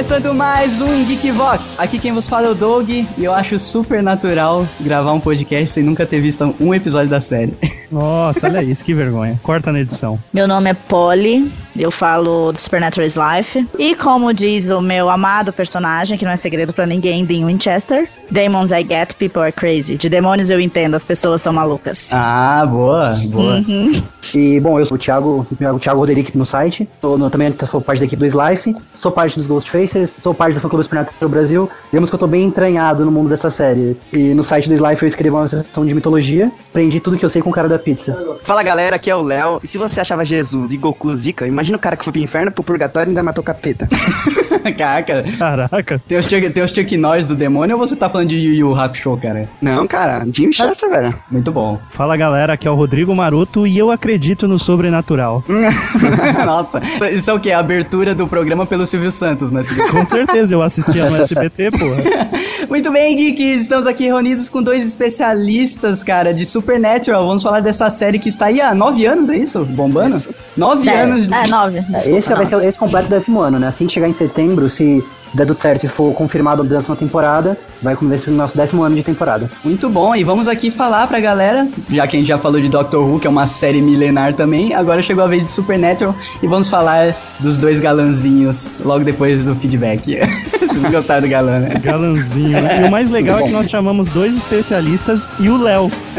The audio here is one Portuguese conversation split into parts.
começando mais um Geek Vox. Aqui quem vos fala é o Doug e eu acho super natural gravar um podcast sem nunca ter visto um episódio da série. Nossa, olha isso, que vergonha. Corta na edição. Meu nome é Polly, eu falo do Supernatural Life. E como diz o meu amado personagem, que não é segredo para ninguém, Dean Winchester, Demons I get, people are crazy. De demônios eu entendo, as pessoas são malucas. Ah, boa, boa. Uhum. E, bom, eu sou o Thiago, o Thiago Roderick no site, tô no, também sou parte da equipe do Slife, sou parte dos Ghostfacers, sou parte do fã clube Supernatural Brasil. Digamos que eu tô bem entranhado no mundo dessa série. E no site do Slife eu escrevi uma sessão de mitologia, aprendi tudo que eu sei com o cara da pizza. Fala galera, aqui é o Léo. E se você achava Jesus e Goku zica, imagina o cara que foi pro inferno, pro purgatório e ainda matou capeta. Caraca. Caraca. Tem os, tem os Chuck Norris do demônio ou você tá falando de Yu Yu Hakusho, cara? Não, cara, Jim Chester, velho. Muito bom. Fala galera, aqui é o Rodrigo Maroto e eu acredito no sobrenatural. Nossa, isso é o que? A abertura do programa pelo Silvio Santos, né? Com certeza, eu assistia no SBT, porra. Muito bem, geeks, estamos aqui reunidos com dois especialistas, cara, de Supernatural. Vamos falar dessa série que está aí há nove anos, é isso? Bombando? Isso. Nove Dez. anos. É, nove. Desculpa, esse vai ser esse completo décimo ano, né? Assim que chegar em setembro, se se der tudo certo e for confirmado a décima temporada, vai começar o nosso décimo ano de temporada. Muito bom, e vamos aqui falar pra galera, já que a gente já falou de Doctor Who, que é uma série milenar também, agora chegou a vez de Supernatural, e vamos falar dos dois galanzinhos logo depois do feedback. Vocês não gostaram do galã, né? Galanzinho. E o mais legal é que nós chamamos dois especialistas e o Léo.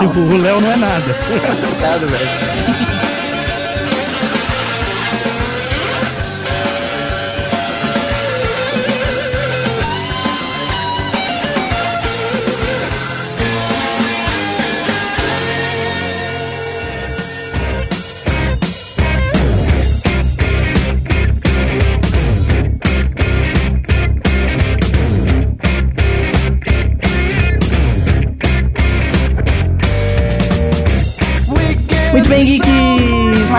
tipo, o Léo não é nada. Obrigado, velho.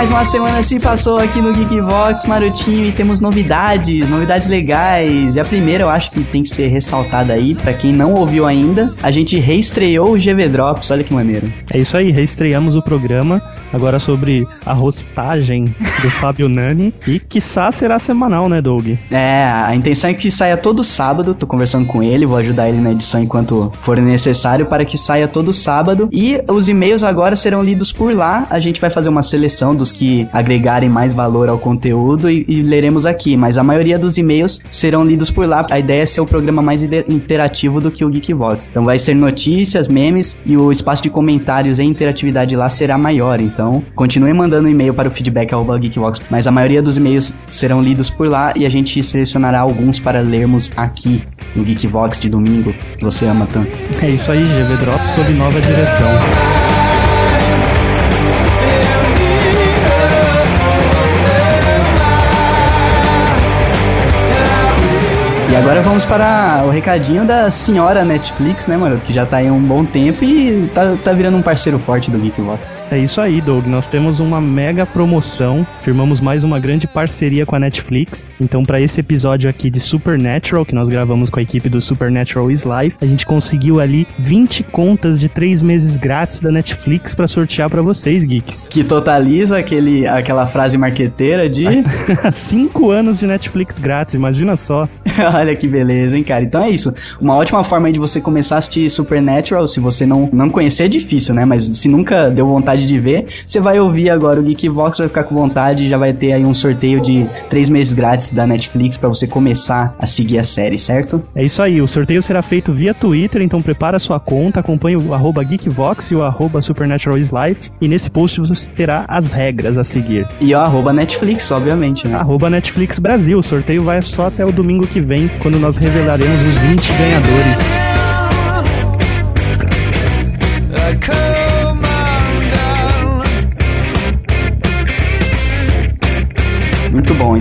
Mais uma semana se passou aqui no Geekvox, Marotinho, e temos novidades, novidades legais. E a primeira eu acho que tem que ser ressaltada aí, para quem não ouviu ainda, a gente reestreou o GV Drops, olha que maneiro. É isso aí, reestreamos o programa, agora sobre a rostagem do Fábio Nani, e quiçá será semanal, né, Doug? É, a intenção é que saia todo sábado, tô conversando com ele, vou ajudar ele na edição enquanto for necessário, para que saia todo sábado, e os e-mails agora serão lidos por lá, a gente vai fazer uma seleção dos que agregarem mais valor ao conteúdo e, e, leremos aqui, mas a maioria dos e-mails serão lidos por lá. A ideia é ser o programa mais interativo do que o Geekvox. Então vai ser notícias, memes e o espaço de comentários e interatividade lá será maior. Então continue mandando e-mail para o feedback Geekvox, mas a maioria dos e-mails serão lidos por lá e a gente selecionará alguns para lermos aqui no Geekvox de domingo. Que você ama tanto. É isso aí, GV Drop sob nova direção. E agora vamos para o recadinho da senhora Netflix, né, mano? Que já tá aí há um bom tempo e tá, tá virando um parceiro forte do Geekbox. É isso aí, Doug. Nós temos uma mega promoção. Firmamos mais uma grande parceria com a Netflix. Então, para esse episódio aqui de Supernatural, que nós gravamos com a equipe do Supernatural is Life, a gente conseguiu ali 20 contas de 3 meses grátis da Netflix para sortear para vocês, geeks. Que totaliza aquele, aquela frase marqueteira de 5 anos de Netflix grátis, imagina só. Olha que beleza, hein, cara. Então é isso. Uma ótima forma de você começar a assistir Supernatural, se você não, não conhecer, é difícil, né? Mas se nunca deu vontade de ver, você vai ouvir agora o Geekvox, vai ficar com vontade e já vai ter aí um sorteio de três meses grátis da Netflix para você começar a seguir a série, certo? É isso aí. O sorteio será feito via Twitter, então prepara sua conta, acompanhe o arroba Geekvox e o arroba Supernatural is Life. E nesse post você terá as regras a seguir. E o arroba Netflix, obviamente, né? Arroba Netflix Brasil. O sorteio vai só até o domingo que vem quando nós revelaremos os 20 ganhadores.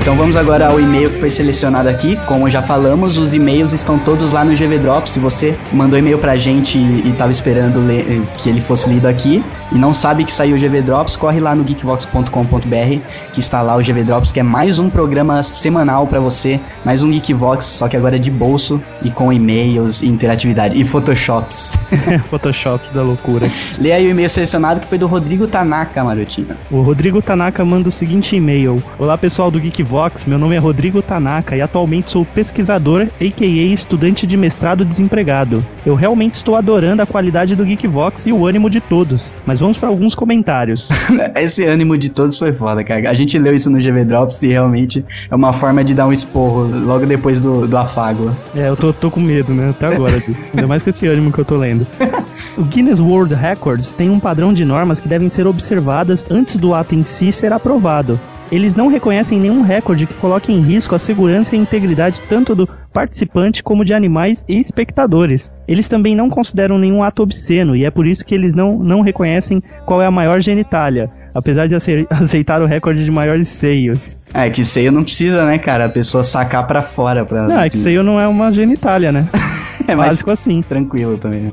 Então vamos agora ao e-mail que foi selecionado aqui. Como já falamos, os e-mails estão todos lá no GV Drops. Se você mandou e-mail pra gente e estava esperando ler, que ele fosse lido aqui e não sabe que saiu o GV Drops, corre lá no geekvox.com.br que está lá o GV Drops, que é mais um programa semanal para você, mais um Geekvox, só que agora é de bolso e com e-mails e interatividade e photoshops. photoshops da loucura. Lê aí o e-mail selecionado que foi do Rodrigo Tanaka, Marotinho. O Rodrigo Tanaka manda o seguinte e-mail: Olá pessoal do do Geekvox, meu nome é Rodrigo Tanaka e atualmente sou pesquisador, a.k.a. estudante de mestrado desempregado. Eu realmente estou adorando a qualidade do Geekvox e o ânimo de todos, mas vamos para alguns comentários. Esse ânimo de todos foi foda, cara. A gente leu isso no GV Drops e realmente é uma forma de dar um esporro logo depois do, do afago. É, eu tô, tô com medo, né? Até agora, ainda mais com esse ânimo que eu tô lendo. O Guinness World Records tem um padrão de normas que devem ser observadas antes do ato em si ser aprovado. Eles não reconhecem nenhum recorde que coloque em risco a segurança e a integridade tanto do participante como de animais e espectadores. Eles também não consideram nenhum ato obsceno e é por isso que eles não, não reconhecem qual é a maior genitália, apesar de ace- aceitar o recorde de maiores seios. É, que seio não precisa, né, cara? A pessoa sacar pra fora pra. Não, é que seio não é uma genitália, né? é mais Básico assim. tranquilo também.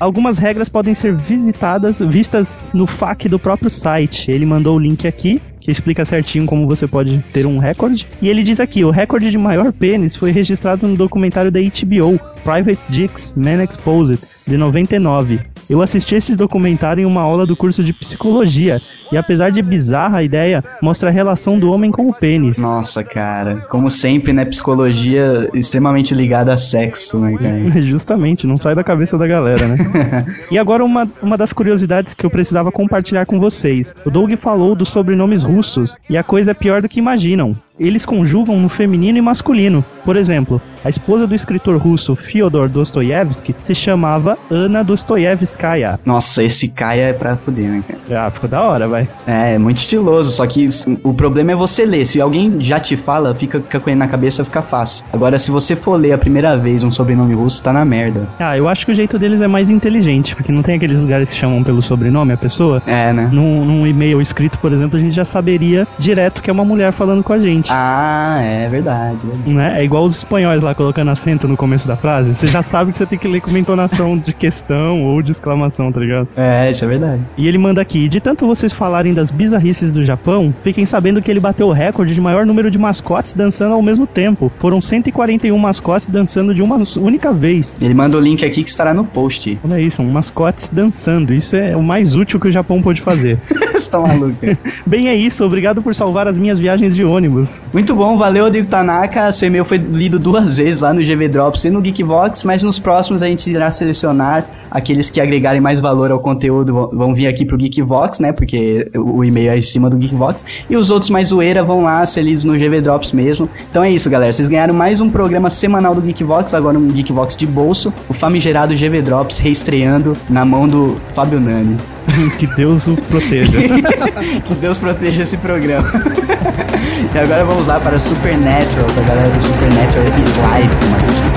Algumas regras podem ser visitadas, vistas no FAQ do próprio site. Ele mandou o link aqui, que explica certinho como você pode ter um recorde. E ele diz aqui: o recorde de maior pênis foi registrado no documentário da HBO, Private Dicks Man Exposed, de 99. Eu assisti esse documentário em uma aula do curso de psicologia, e apesar de bizarra a ideia, mostra a relação do homem com o pênis. Nossa, cara. Como sempre, né? Psicologia extremamente ligada a sexo, né, cara? Justamente, não sai da cabeça da galera, né? e agora uma, uma das curiosidades que eu precisava compartilhar com vocês. O Doug falou dos sobrenomes russos, e a coisa é pior do que imaginam. Eles conjugam no feminino e masculino. Por exemplo, a esposa do escritor russo Fyodor Dostoiévski se chamava Ana Dostoiévskaya. Nossa, esse Caia é pra fuder, né, cara? Ah, ficou da hora, vai. É, é muito estiloso, só que o problema é você ler. Se alguém já te fala, fica, fica com ele na cabeça, fica fácil. Agora, se você for ler a primeira vez um sobrenome russo, tá na merda. Ah, eu acho que o jeito deles é mais inteligente, porque não tem aqueles lugares que chamam pelo sobrenome a pessoa. É, né? Num, num e-mail escrito, por exemplo, a gente já saberia direto que é uma mulher falando com a gente. Ah, é verdade. verdade. Né? É igual os espanhóis lá colocando acento no começo da frase. Você já sabe que você tem que ler com uma entonação de questão ou de exclamação, tá ligado? É, isso é verdade. E ele manda aqui: de tanto vocês falarem das bizarrices do Japão, fiquem sabendo que ele bateu o recorde de maior número de mascotes dançando ao mesmo tempo. Foram 141 mascotes dançando de uma única vez. Ele manda o link aqui que estará no post. Olha isso, são mascotes dançando. Isso é o mais útil que o Japão pôde fazer. Você tá maluco. Bem, é isso. Obrigado por salvar as minhas viagens de ônibus. Muito bom, valeu, Rodrigo Tanaka. Seu e-mail foi lido duas vezes lá no GV Drops e no Geekvox, mas nos próximos a gente irá selecionar aqueles que agregarem mais valor ao conteúdo vão- vir aqui pro Geekvox, né? Porque o o e-mail é em cima do Geekvox. E os outros mais zoeira vão lá ser lidos no GV Drops mesmo. Então é isso, galera. Vocês ganharam mais um programa semanal do Geekvox, agora um Geekvox de bolso. O famigerado GV Drops reestreando na mão do Fábio Nani. que Deus o proteja. Que Deus proteja esse programa. e agora vamos lá para Supernatural, da galera do Supernatural is Live.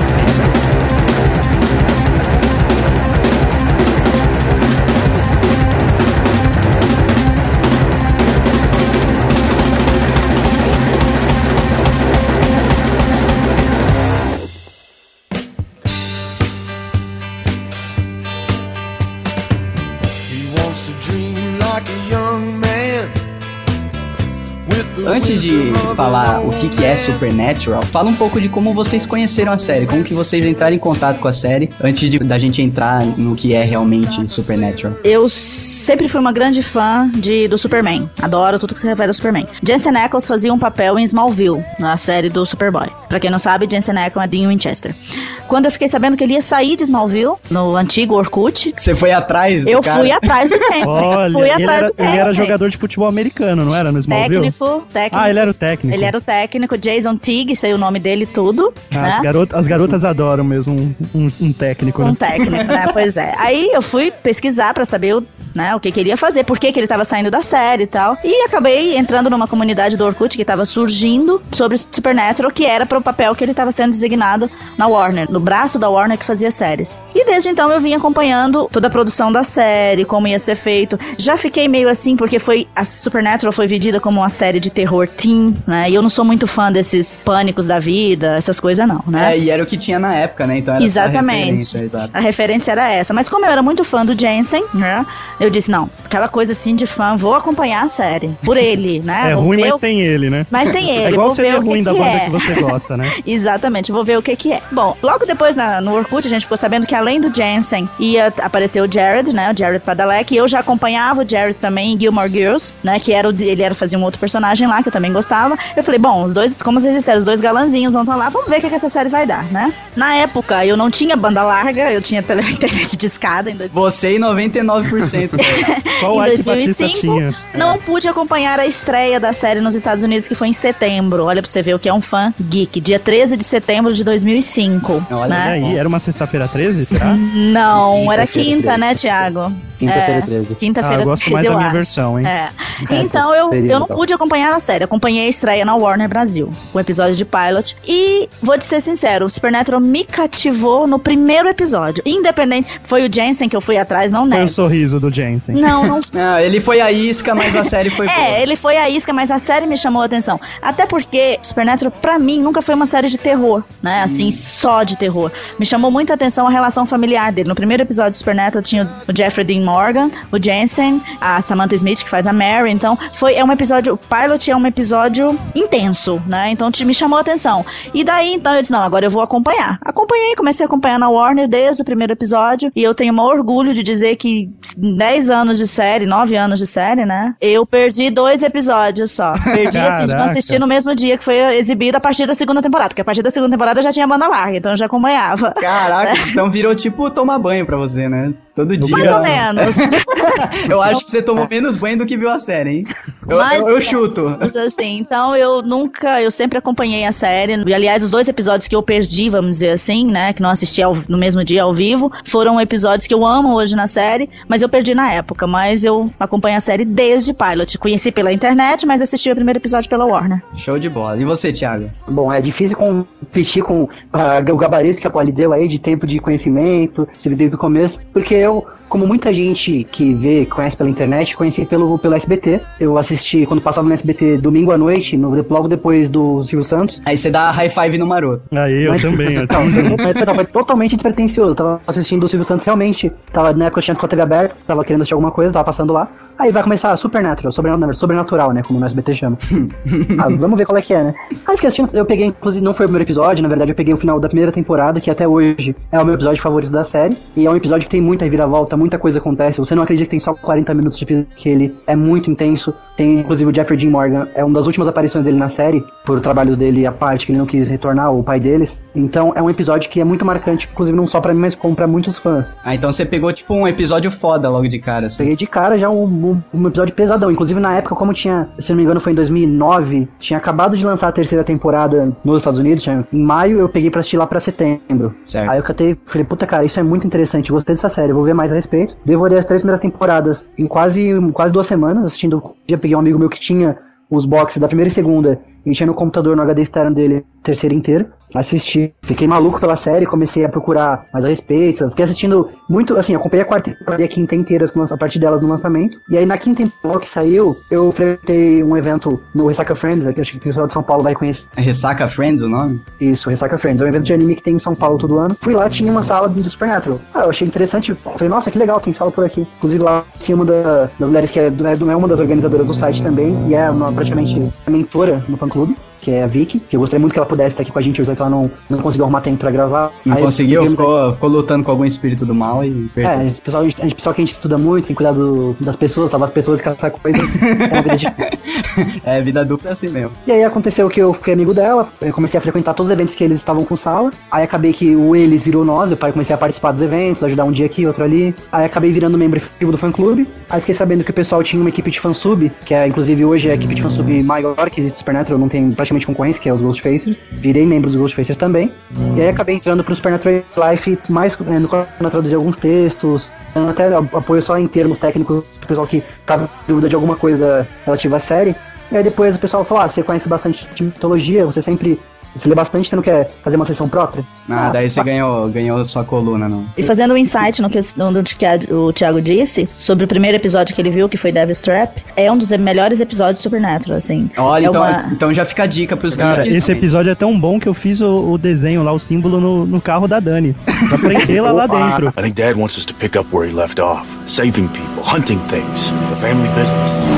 Falar o que, que é. Supernatural, fala um pouco de como vocês conheceram a série, como que vocês entraram em contato com a série, antes de, da gente entrar no que é realmente Supernatural. Eu sempre fui uma grande fã de, do Superman. Adoro tudo que se refere ao Superman. Jensen Ackles fazia um papel em Smallville, na série do Superboy. Pra quem não sabe, Jensen Ackles é Dean Winchester. Quando eu fiquei sabendo que ele ia sair de Smallville, no antigo Orkut, Você foi atrás do eu cara? fui atrás do Jensen. Olha, fui ele atrás era, do Jensen. ele era jogador de futebol americano, não era? No Smallville? Técnico, técnico. Ah, ele era o técnico. Ele era o técnico, Jason Tigg, sei o nome dele e tudo, Ah, né? as, garot- as garotas adoram mesmo um, um- um técnico, Um né? técnico, né? Pois é. Aí eu fui pesquisar pra saber o, né, o que, que ele ia fazer, por que, que ele tava saindo da série e tal. E acabei entrando numa comunidade do Orkut que tava surgindo sobre Supernatural, que era pro papel que ele tava sendo designado na Warner, no braço da Warner que fazia séries. E desde então eu vim acompanhando toda a produção da série, como ia ser feito. Já fiquei meio assim, porque foi a Supernatural foi vendida como uma série de terror teen, né? E eu não sou muito fã desses pânicos da vida, essas coisas não, né? É, e era o que tinha na época, né? Então era só Exatamente. referência, exato. A referência era essa. Mas como eu era muito fã do Jensen, né? Eu disse, não, aquela coisa assim de fã, vou acompanhar a série. Por ele, né? É vou ruim, mas o- tem ele, né? mas tem ele. É igual seria o que ruim da que banda é. que você gosta, né? Exatamente, vou ver o que que é. Bom, logo depois na, no Orkut a gente ficou sabendo que além do Jensen ia aparecer o Jared, né? O Jared Padalecki. Eu já acompanhava o Jared também em Gilmore Girls, né? Que era o, ele era fazia um outro personagem lá que eu também gostava. Eu falei, bom, os dois, como vocês disseram, os dois galanzinhos vão estar lá, vamos ver o que, que essa série vai dar, né? Na época eu não tinha banda larga, eu tinha tele, internet de escada em 2000. Você e 99%. Qual em arte Batista 2005, tinha? não pude acompanhar a estreia da série nos Estados Unidos, que foi em setembro. Olha pra você ver o que é um fã geek. Dia 13 de setembro de 2005. Olha né? E aí, era uma sexta-feira 13, será? Não, era quinta, 13. né, Thiago? Quinta-feira É, 13. Ah, Quinta-feira eu gosto 13, mais da eu minha acho. versão, hein? É. Então eu, eu não pude acompanhar a série. Acompanhei a estreia na Warner Brasil, o episódio de pilot. E vou te ser sincero, o Supernatural me cativou no primeiro episódio. Independente, foi o Jensen que eu fui atrás, não Foi o sorriso do Jensen. Não, não Ah, ele foi a isca, mas a série foi boa. É, ele foi a isca, mas a série me chamou a atenção. Até porque Supernatural, pra mim, nunca foi uma série de terror, né? Assim, só de terror. Me chamou muita atenção a relação familiar dele. No primeiro episódio de Supernatural tinha o Jeffrey Dean Morgan, o Jensen, a Samantha Smith, que faz a Mary. Então, foi, é um episódio. O pilot é um episódio intenso, né? Então, te, me chamou a atenção. E daí, então, eu disse: não, agora eu vou acompanhar. Acompanhei, comecei a acompanhar na Warner desde o primeiro episódio. E eu tenho o maior orgulho de dizer que 10 anos de série, 9 anos de série, né? Eu perdi dois episódios só. Perdi, assim, de não assistir no mesmo dia que foi exibido a partir da segunda temporada. Porque a partir da segunda temporada eu já tinha banda larga, então eu já acompanhava. Caraca, então virou tipo tomar banho pra você, né? Todo dia. Mais ou menos. Eu acho que você tomou menos banho do que viu a série, hein? Eu, Mais eu- eu chuto. Mas, assim, então eu nunca, eu sempre acompanhei a série. E aliás, os dois episódios que eu perdi, vamos dizer assim, né, que não assisti ao- no mesmo dia ao vivo, foram episódios que eu amo hoje na série, mas eu perdi na época. Mas eu acompanho a série desde pilot. Conheci pela internet, mas assisti o primeiro episódio pela Warner. Show de bola. E você, Thiago? Bom, é difícil competir com ah, o gabarito que a Poli deu aí de tempo de conhecimento, desde o começo, porque eu, como muita gente que vê, conhece pela internet, conheci pelo, pelo SBT. Eu assisti quando passava no SBT domingo à noite, no, logo depois do Silvio Santos. Aí você dá high five no maroto. Aí, eu Mas- também. eu Não, foi, não, foi totalmente despretensioso. Tava assistindo o Silvio Santos realmente. Tava, na época eu tinha a TV aberta, tava querendo assistir alguma coisa, tava passando lá. Aí vai começar Supernatural, sobrenatural, sobrenatural, né? Como no SBT chama. ah, vamos ver qual é que é, né? Aí fiquei assistindo, eu peguei, inclusive, não foi o primeiro episódio, na verdade eu peguei o final da primeira temporada, que até hoje é o meu episódio favorito da série. E é um episódio que tem muita reviravolta, muita coisa acontece. Você não acredita que tem só 40 minutos de episódio, que ele é muito intenso. Tem, inclusive, o Jeffrey Dean Morgan, é uma das últimas aparições dele na série, por trabalhos dele à parte, que ele não quis retornar, o pai deles. Então é um episódio que é muito marcante, inclusive não só pra mim, mas como pra muitos fãs. Ah, então você pegou tipo um episódio foda logo de cara, assim. Peguei de cara já um, um- um episódio pesadão. Inclusive, na época, como tinha, se não me engano, foi em 2009, tinha acabado de lançar a terceira temporada nos Estados Unidos, tinha- em maio, eu peguei pra assistir lá pra setembro. Certo. Aí eu catei, falei, puta cara, isso é muito interessante, gostei dessa série, vou ver mais a respeito. Devorei as três primeiras temporadas em quase, quase duas semanas, assistindo. Já peguei um amigo meu que tinha os boxes da primeira e segunda, e tinha no computador, no HD externo dele, terceira inteira. Assisti, fiquei maluco pela série, comecei a procurar mais a respeito. Fiquei assistindo muito, assim, acompanhei a quarta e a quinta inteiras, a parte delas no lançamento. E aí na quinta temporada que saiu, eu frequentei um evento no Ressaca Friends, que acho que o pessoal de São Paulo vai conhecer. Ressaca Friends o nome? Isso, Ressaca Friends. É um evento de anime que tem em São Paulo todo ano. Fui lá, tinha uma sala do Supernatural. Ah, eu achei interessante. Falei, nossa, que legal, tem sala por aqui. Inclusive lá tinha uma da- das mulheres que é, do- é é uma das organizadoras do site também. E é uma, praticamente mentora no fã-clube, que é a Vicky. Que eu gostaria muito que ela pudesse estar aqui com a gente hoje, que ela não, não conseguiu arrumar tempo pra gravar. Não Aí conseguiu? Ficou, ficou lutando com algum espírito do mal e É, perdeu. esse pessoal, a gente, pessoal que a gente estuda muito, tem que cuidar do- das pessoas, salvar as pessoas e caçar coisas. é vida difícil. É, vida dupla é assim mesmo. E aí aconteceu que eu fiquei amigo dela, eu comecei a frequentar todos os eventos que eles estavam com sala. Aí acabei que o eles virou nós, eu comecei a participar dos eventos, ajudar um dia aqui, outro ali. Aí acabei virando membro efetivo do fã clube. Aí fiquei sabendo que o pessoal tinha uma equipe de fansub, que é inclusive hoje é a equipe de fansub maior que existe Supernatural, não tem praticamente concorrência, que é os Ghostfacers. Virei membro dos Ghostfacers também. E aí acabei entrando pro Supernatural Life mais é, no qual eu traduzi alguns textos, até apoio só em termos técnicos pro pessoal que tava em dúvida de alguma coisa relativa à série. E aí depois o pessoal falou, ah, você conhece bastante mitologia, você sempre. Você lê bastante, você não quer fazer uma sessão própria? Ah, daí você ganhou, ganhou sua coluna, não. E fazendo um insight no que o- no que a- o Thiago disse sobre o primeiro episódio que ele viu, que foi Devil's Trap, é um dos melhores episódios de Supernatural, assim. Olha, É então, uma- então já fica a dica pros Cara, geeks. esse episódio é tão bom que eu fiz o, o desenho lá, o símbolo no, no carro da Dani. Pra prendê-la lá dentro. I think Dad wants us to pick up where he left off. Saving people, hunting things, the family business.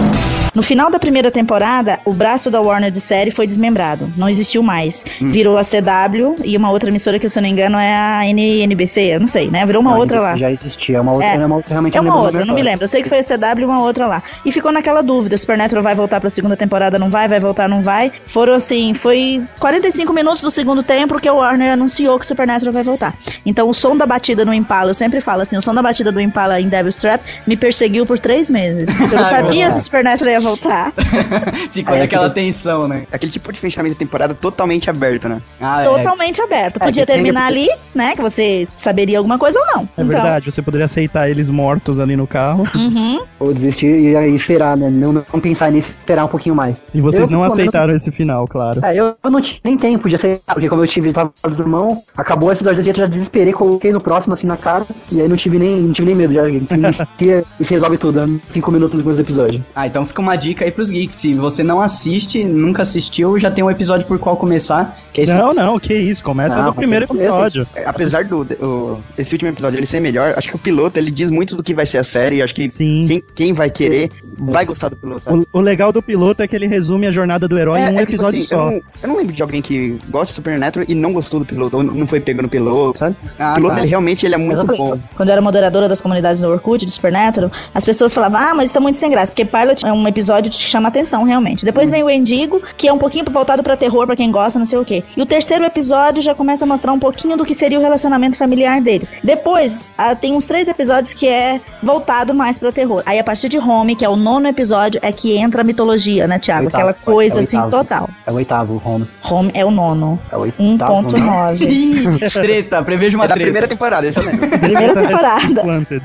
No final da primeira temporada, o braço da Warner de série foi desmembrado. Não existiu mais. Virou a CW e uma outra emissora que, se eu não me engano, é a NBC. Eu não sei, né? Virou uma Não, outra isso lá. Já existia, é uma outra, É. é uma outra realmente É não uma outra, não me lembro. Eu sei que foi a CW e uma outra lá. E ficou naquela dúvida: Supernatural vai voltar pra segunda temporada, não vai? Vai voltar, não vai? Foram assim, foi 45 minutos do segundo tempo que o Warner anunciou que Supernatural vai voltar. Então o som da batida no Impala, eu sempre falo assim: o som da batida do Impala em Devil's Trap me perseguiu por três meses. Eu não sabia se Supernatural ia voltar. Ficou É, naquela que- tensão, né? Aquele tipo de fechamento de temporada totalmente aberto, né? Ah, é. Totalmente aberto. É, Podia que tem- terminar ali, né? Que você saberia alguma coisa ou não. É verdade, você poderia aceitar eles mortos ali no carro. Uhum. Ou desistir e aí esperar, né? Não, não pensar nisso, esperar um pouquinho mais. E vocês Eu, não menos, aceitaram esse final, claro. É, eu, eu não tive nem tempo de aceitar, porque como eu tive tava do irmão, acabou esse episódio, eu já desesperei, coloquei no próximo assim na cara, e aí não tive nem, não tive nem medo, já e se resolve tudo, né? cinco minutos depois do episódio. Ah, então fica uma dica aí pros geeks. Se você não assiste, nunca assistiu, já tem um episódio por qual começar. Que é esse Não, não, que isso. Começa Não, do primeiro episódio. É, Apesar do o- esse último episódio ele ser melhor, acho que o piloto ele diz muito do que vai ser a série. Acho que Sim. quem, quem vai querer vai gostar do piloto. O, o legal do piloto é que ele resume a jornada do herói em um é tipo episódio assim, só. Eu não, eu não lembro de alguém que gosta de Supernatural e não gostou do piloto, ou não foi pego no piloto, sabe? Ah, o piloto, tá. ele realmente ele é muito bom. Quando eu era moderadora das comunidades do Orkut, do Supernatural, as pessoas falavam, ah, mas isso tá muito sem graça, porque Pilot é um episódio que te chama atenção, realmente. Depois vem o Endigo, que é um pouquinho voltado pra terror, pra quem gosta, não sei o quê. E o terceiro episódio já começa a mostrar um pouquinho do que seria o relacionamento familiar deles. Depois, tem uns três episódios que é voltado mais pra terror. Aí, a partir de Home, que é o nono episódio, é que entra a mitologia, né, Thiago? Oitavo, Aquela coisa, é assim, total. É o oitavo, home. Home é o nono. É o oitavo. né? 1.9. Ih, treta, prevejo uma É da treta. primeira temporada, isso eu lembro. Primeira temporada. Planted.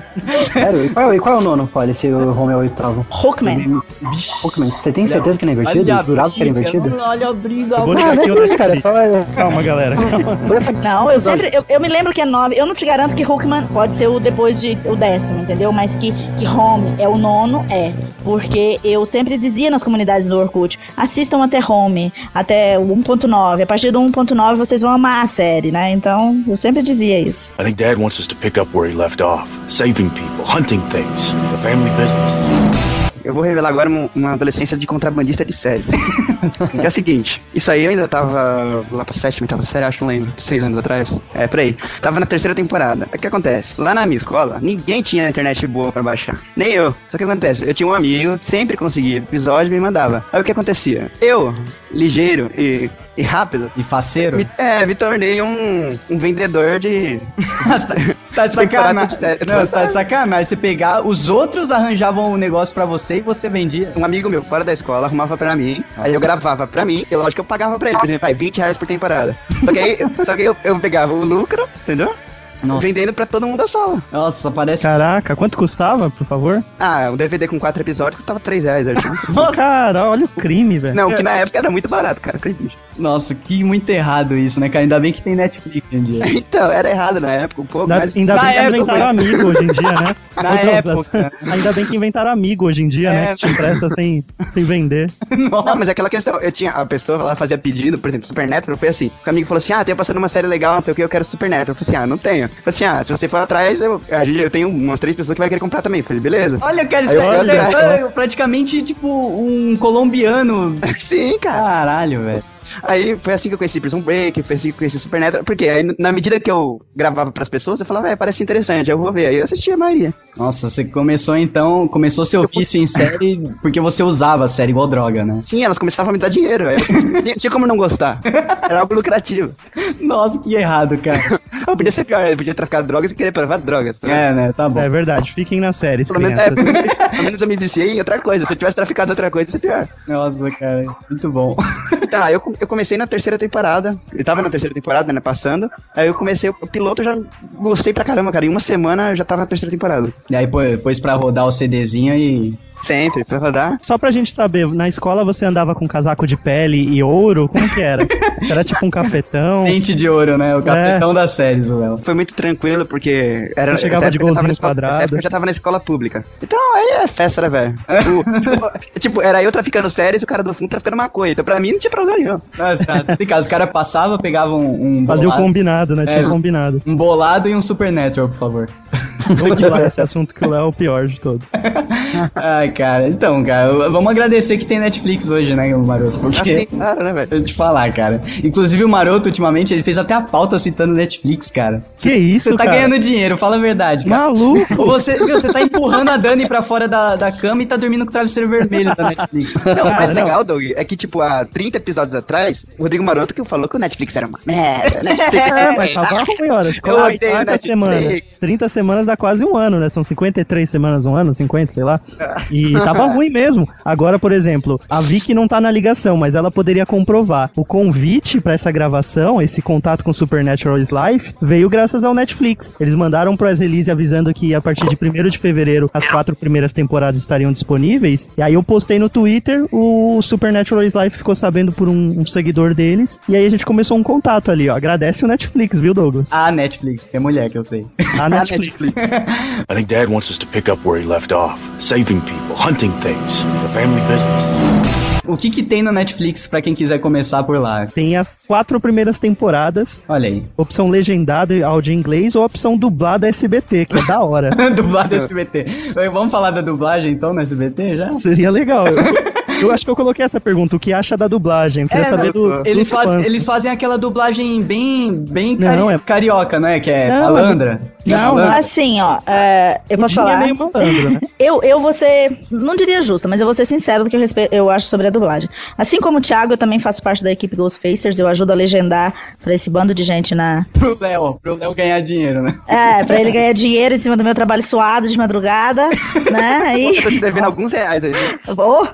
Sério? E qual, é o- qual é o nono, Polly, se o home é o oitavo? Hookman. Pokémon, você tem certeza que não é invertido? Olha a Jurado que era briga, invertido? Olha a briga. Eu vou ligar aqui é o invertido, cara, é Netflix. só... Calma, galera. calma. Não, eu sempre. Eu, eu me lembro que é 9. Eu não te garanto que Hookman pode ser o depois de o décimo, entendeu? Mas que, que Home é o nono, é. Porque eu sempre dizia nas comunidades do Orkut: assistam até Home, até o 1.9. A partir do 1.9 vocês vão amar a série, né? Então, eu sempre dizia isso. I think Dad wants us to pick up where he left off. Saving people, hunting things, the family business. Eu vou revelar agora uma, adolescência de contrabandista de série. que é o seguinte, isso aí eu ainda tava lá pra sétima, oitava série, acho, não lembro, seis anos atrás. É, por aí. Tava na terceira temporada. O que acontece? Lá na minha escola, ninguém tinha internet boa pra baixar. Nem eu. Só que acontece, eu tinha um amigo sempre conseguia episódio e me mandava. Aí o que acontecia? Eu, ligeiro e, e rápido, E faceiro? me, é, me tornei um, um vendedor de... Você tá- você tá de sacanagem. Não, você tá de sacanagem. Você pegar, os outros arranjavam um negócio pra você e você vendia. Um amigo meu, fora da escola, arrumava pra mim, aí eu gravava pra mim, e lógico que eu pagava pra ele, por exemplo, vai, 20 reais por temporada. Só que aí, só que eu, eu pegava o lucro, entendeu? Nossa. Vendendo pra todo mundo da sala. Nossa, parece. Caraca, quanto custava, por favor? Ah, um DVD com quatro episódios custava 3 reais, Arthur. Nossa, Cara, olha o crime, velho. Não, que na época era muito barato, cara. Nossa, que muito errado isso, né, cara? Ainda bem que tem Netflix hoje em dia. Então, era errado na época, um pouco, Ainda, mas... ainda na bem que época, inventaram amigo hoje em dia, né? Na Douglas, época. Ainda bem que inventaram amigo hoje em dia, né? É. Que te empresta sem, sem vender. Não, mas é aquela questão, eu tinha, a pessoa lá fazia pedido, por exemplo, Supernatural, foi assim, o amigo falou assim, ah, tem passando uma série legal, não sei o que, eu quero Supernatural. Eu falei assim, ah, não tenho. Eu falei assim, ah, se você for atrás, eu, eu tenho umas três pessoas que vai querer comprar também. Eu falei, beleza. Olha, cara, isso, é- é praticamente tipo um colombiano. Sim, cara. Caralho, velho. Aí foi assim que eu conheci Prison Break, foi assim que eu conheci Supernatural, porque aí na medida que eu gravava pras pessoas, eu falava, é, parece interessante, eu vou ver. Aí eu assistia a maioria. Nossa, você começou então, começou seu vício em série porque você usava a série igual droga, né? Sim, elas começavam a me dar dinheiro. tinha, tinha como não gostar. Era algo lucrativo. Nossa, que errado, cara. Eu podia ser pior, eu podia traficar drogas e querer provar drogas. tá? É, né? Tá bom. É verdade, fiquem na série, Pelo menos, é, pelo menos eu me viciei em outra coisa. Se eu tivesse traficado outra coisa, ia ser pior. Nossa, cara, muito bom. Aí eu, eu comecei na terceira temporada. Eu tava na terceira temporada, né? Passando. Aí eu comecei o piloto, já gostei pra caramba, cara. Em uma semana eu já tava na terceira temporada. E aí pô- pôs pra rodar o CDzinho e. Sempre, pra rodar. Só pra gente saber, na escola você andava com casaco de pele e ouro? Como que era? Era tipo um cafetão? Dente de ouro, né? O capitão das séries, o Léo. Foi muito tranquilo, porque era. Você chegava de eu golzinhos escola- época Eu já tava na escola pública. Então, aí é festa, né, velho? O- tipo, era eu traficando séries e o cara do fundo traficando maconha. Então, pra mim, não tinha problema nenhum. Ah, tá, explicado. Os caras passavam, pegavam um Fazia o combinado, né? Tinha É. combinado. um bolado e um Supernatural, por favor. Vamos esse assunto que o Léo é o pior de todos. Ai, cara. Então, cara, vamos agradecer que tem Netflix hoje, né, o Maroto? Porque. Assim, claro, né, velho? Eu te falar, cara. Inclusive o Maroto, ultimamente, ele fez até a pauta citando Netflix, cara. Que isso, Você tá cara? ganhando dinheiro, fala a verdade, cara. Maluco! Ou você, viu, você tá empurrando a Dani pra fora da, da cama e tá dormindo com o travesseiro vermelho da Netflix. Não, o mais não. legal, Doug, é que, tipo, há 30 episódios atrás, o Rodrigo Maroto que falou que o Netflix era uma merda. Netflix É, mas tava ruim, olha. Eu colocar odeio 30 Netflix. semanas. 30 semanas dá quase um ano, né? São 53 semanas, um ano, 50, sei lá. E tava ruim mesmo. Agora, por exemplo, a Vicky não tá na ligação, mas ela poderia comprovar. O convite pra essa gravação, esse contato com Supernatural is Life, veio graças ao Netflix. Eles mandaram press release avisando que a partir de 1 de fevereiro as quatro primeiras temporadas estariam disponíveis. E aí eu postei no Twitter, o Supernatural is Life ficou sabendo por um, um seguidor deles. E aí a gente começou um contato ali, ó. Agradece o Netflix, viu, Douglas? A Netflix, porque é mulher que eu sei. A Netflix. I think Dad wants us to pick up where he left off. Saving people, hunting things, the family business. O que que tem no Netflix pra quem quiser começar por lá? Tem as quatro primeiras temporadas, Olha aí. opção legendada e áudio em inglês ou opção dublada SBT, que é da hora. Dublado SBT. Vamos falar da dublagem então no SBT já? Seria legal. Eu, eu acho que eu coloquei essa pergunta, o que acha da dublagem? Eu queria É, saber do, Eles, faz- eles fazem aquela dublagem bem, bem cari- Não, é- carioca, né? Que é Não, malandra. Não, malandra. Assim, ó, é, eu posso é falar. meio malandro, né? Eu, eu vou ser, não diria justa, mas eu vou ser sincero do que eu, respe- eu acho sobre a dublagem. Assim como o Thiago, eu também faço parte da equipe Ghostfacers, eu ajudo a legendar pra esse bando de gente na. Pro Léo, pro Léo ganhar dinheiro, né? É, pra ele ganhar dinheiro em cima do meu trabalho suado de madrugada, né? Eu E. tô te devendo alguns reais aí. Oh!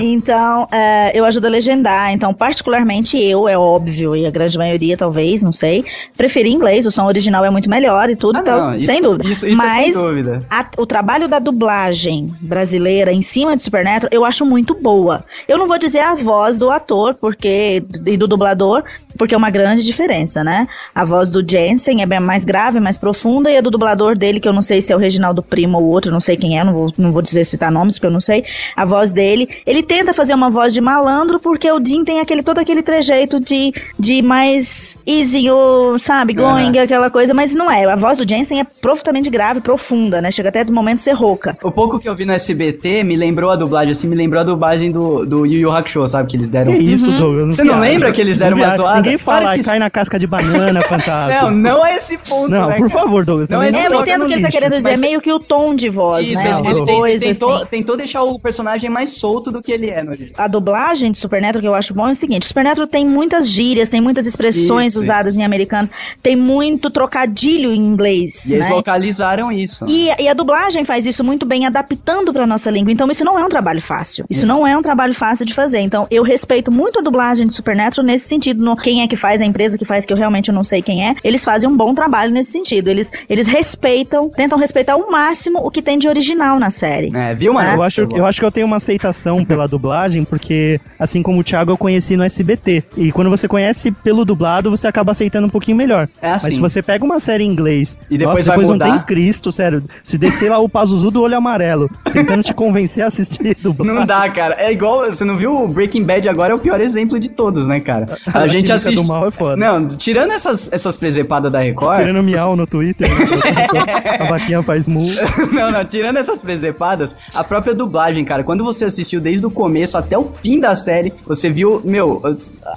Então, é, eu ajudo a legendar. Então, particularmente eu, é óbvio, e a grande maioria talvez, não sei, preferi inglês, o som original é muito melhor e tudo, Ah, então, não, isso- sem dúvida. Isso, isso Mas é sem dúvida. a- o trabalho da dublagem brasileira em cima de Supernatural eu acho muito boa. Eu não vou dizer a voz do ator porque e do dublador, porque é uma grande diferença, né? A voz do Jensen é bem mais grave, mais profunda, e a do dublador dele, que eu não sei se é o Reginaldo Primo ou outro, não sei quem é, não vou, não vou dizer citar nomes, porque eu não sei. A voz dele, ele tenta fazer uma voz de malandro, porque o Dean tem aquele, todo aquele trejeito de, de mais easy, ou, sabe, going, aquela coisa, mas não é. A voz do Jensen é profundamente grave, profunda, né? Chega até do momento ser rouca. O pouco que eu vi no SBT me lembrou a dublagem, assim, me lembrou a dublagem do, do Yu Yu Hakusho, sabe? Que eles deram. Que isso, Douglas? Você não viaja. lembra que eles deram Não uma viaja. zoada? Ninguém fala, que cai na casca de banana, fantasma. Não, não é esse ponto, Não, né, por cara? favor, Douglas. Não, também esse É, eu entendo o que ele tá lixo. querendo dizer, Mas- é meio que o tom de voz, Isso, né? ele, ele tem- coisa tentou, assim. tentou deixar o personagem mais solto do que ele é no original. A dublagem de Supernatural que eu acho bom é o seguinte: Supernatural tem muitas gírias, tem muitas expressões Isso, usadas em americano, tem muito trocadilho em inglês. E eles né? localizaram isso. E, e a dublagem faz isso muito bem, adaptando pra nossa língua. Então, isso não é um trabalho fácil. Isso não é um trabalho fácil de fazer. Então, eu respeito muito a dublagem de Supernatural nesse sentido. No, quem é que faz, a empresa que faz, que eu realmente não sei quem é. Eles fazem um bom trabalho nesse sentido. Eles, eles respeitam, tentam respeitar ao máximo o que tem de original na série. É, viu, mano? Eu acho, eu acho que eu tenho uma aceitação pela dublagem, porque, assim como o Thiago, eu conheci no SBT. E quando você conhece pelo dublado, você acaba aceitando um pouquinho melhor. É assim. Mas se você pega uma série em inglês E depois nossa, vai não mudar. tem Cristo, sério. Se descer lá o Pazuzu do olho amarelo, tentando te convencer a assistir dublado. Não dá, cara. É igual, você não viu o Breaking Bad agora é o pior exemplo de todos, né, cara? A gente química assiste. do mal é foda. Não, tirando essas, essas presepadas da Record. Tirando miau no Twitter, né? a vaquinha faz mu. não, não, tirando essas presepadas, a própria dublagem, cara, quando você assistiu desde o começo até o fim da série, você viu, meu,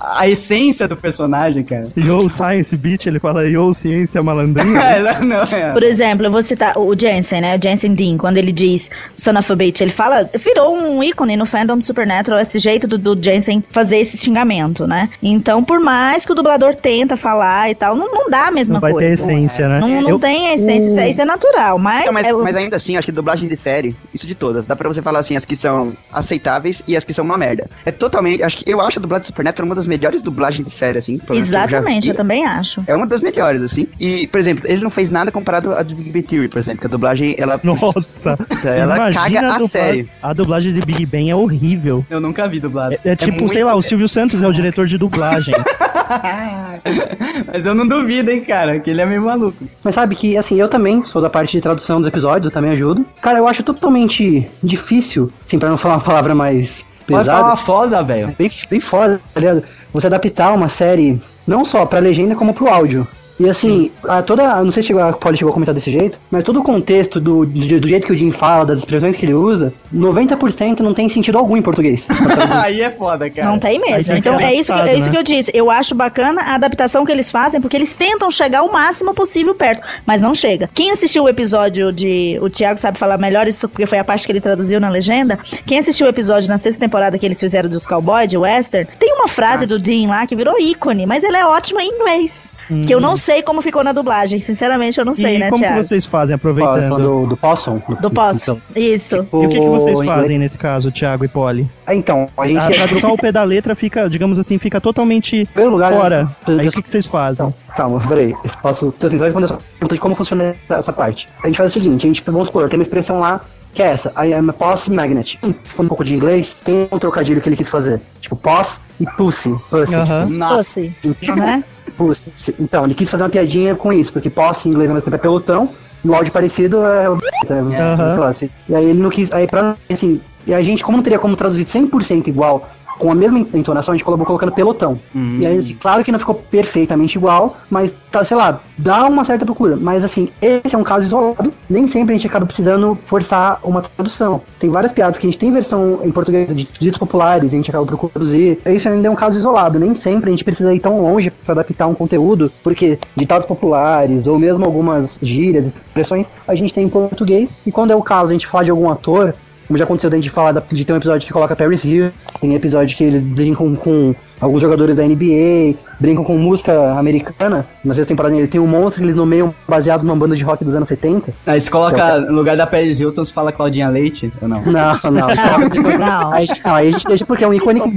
a essência do personagem, cara. Yo, Science Beat, ele fala Yo, ciência malandrinha. É, não, é. Por exemplo, eu vou citar o Jensen, né? O Jensen Dean, quando ele diz son of a bitch, ele fala, virou um ícone no fandom de Supernatural, esse jeito do, do Jensen fazer esse xingamento, né? Então, por mais que o dublador tenta falar e tal, não, não dá a mesma Não vai coisa. ter essência, né? Não, não Eu- tem a essência, isso é- isso é natural, mas, Não, mas, é mas ainda assim, acho que dublagem de série, isso de todas, dá pra você falar assim, as que são aceitáveis e as que são uma merda. É totalmente, acho que eu acho a dublagem de Supernatural uma das melhores dublagens de série, assim. eu exatamente, vi. eu também acho. É uma das melhores, assim. E, por exemplo, ele não fez nada comparado a do Big Bang Theory, por exemplo, que a dublagem, ela... Nossa, Ela imagina caga a dubla- série. A dublagem de Big Bang é horrível. Eu nunca vi dublado. É, é tipo, muito- sei lá, o Silvio Santos é o diretor de dublagem. Mas eu não duvido, hein, cara, que ele é meio maluco. Mas sabe que, assim, eu também sou da parte de tradução dos episódios, eu também ajudo. Cara, eu acho totalmente difícil, assim, pra não falar uma palavra mais Pode falar pesada. foda, velho. Bem, bem foda, tá ligado? Você adaptar uma série, não só pra legenda, como pro áudio. E assim, a toda. Não sei se chegou, a Polly chegou a comentar desse jeito, mas todo o contexto do, do, do jeito que o Jim fala, das expressões que ele usa, 90% não tem sentido algum em português. Aí é foda, cara. Não tem Aí mesmo. que Então ser é isso, que, é isso né? que eu disse. Eu acho bacana a adaptação que eles fazem, porque eles tentam chegar o máximo possível perto, mas não chega. Quem assistiu o episódio de. O Thiago sabe falar melhor isso, porque foi a parte que ele traduziu na legenda. Quem assistiu o episódio na sexta temporada que eles fizeram dos cowboys, de western, tem uma frase do Dean lá que virou ícone, mas ela é ótima em inglês. Que eu não sei como ficou na dublagem. Sinceramente, eu não sei, Hum. e né, como Thiago? que vocês fazem, aproveitando? do, do Possum. Do posso. Isso. E o que, que vocês O fazem nesse caso, Thiago e Polly? Ah, Então, a gente. A tradução ao pé da letra fica, digamos assim, fica totalmente fora. eu- Aí o que, que vocês fazem? Então, calma, peraí. Eu Posso só responder a sua pergunta de como funciona essa, essa parte. A gente faz o seguinte, a gente, vamos supor, tem uma expressão lá que é essa, I am a posse magnet. Hum, Se for um pouco de inglês, tem um trocadilho que ele quis fazer. Tipo, posse e pussy. Pussy. Aham. Nossa. Pussy. Tipo, Né? Pussy. Então, ele quis fazer uma piadinha com isso, porque posse em inglês ao mesmo tempo é pelotão, no áudio parecido é o Aham. sei lá, assim. E aí ele não quis, aí pra, assim, e a gente, como não teria como traduzir 100% igual, com a mesma entonação, a gente acabou colocando pelotão. Hum. E aí, assim, claro que não ficou perfeitamente igual, mas, tá, sei lá, dá uma certa procura. Mas, assim, esse é um caso isolado. Nem sempre a gente acaba precisando forçar uma tradução. Tem várias piadas que a gente tem versão em português de ditos populares, e a gente acaba procurando traduzir. Isso ainda é um caso isolado. Nem sempre a gente precisa ir tão longe para adaptar um conteúdo, porque ditados populares, ou mesmo algumas gírias, expressões, a gente tem em português. E quando é o caso a gente falar de algum ator, como já aconteceu da gente falar de ter um episódio que coloca Paris Hill, tem episódio que eles brincam com alguns jogadores da NBA, brincam com música americana. Na sexta temporada ele tem um monstro que eles nomeiam baseados numa banda de rock dos anos 70. Aí você coloca, no lugar da Paris Hilton, você fala Claudinha Leite, ou não? Não, não. Não. Aí, não, aí a gente deixa porque é um ícone que.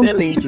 excelente.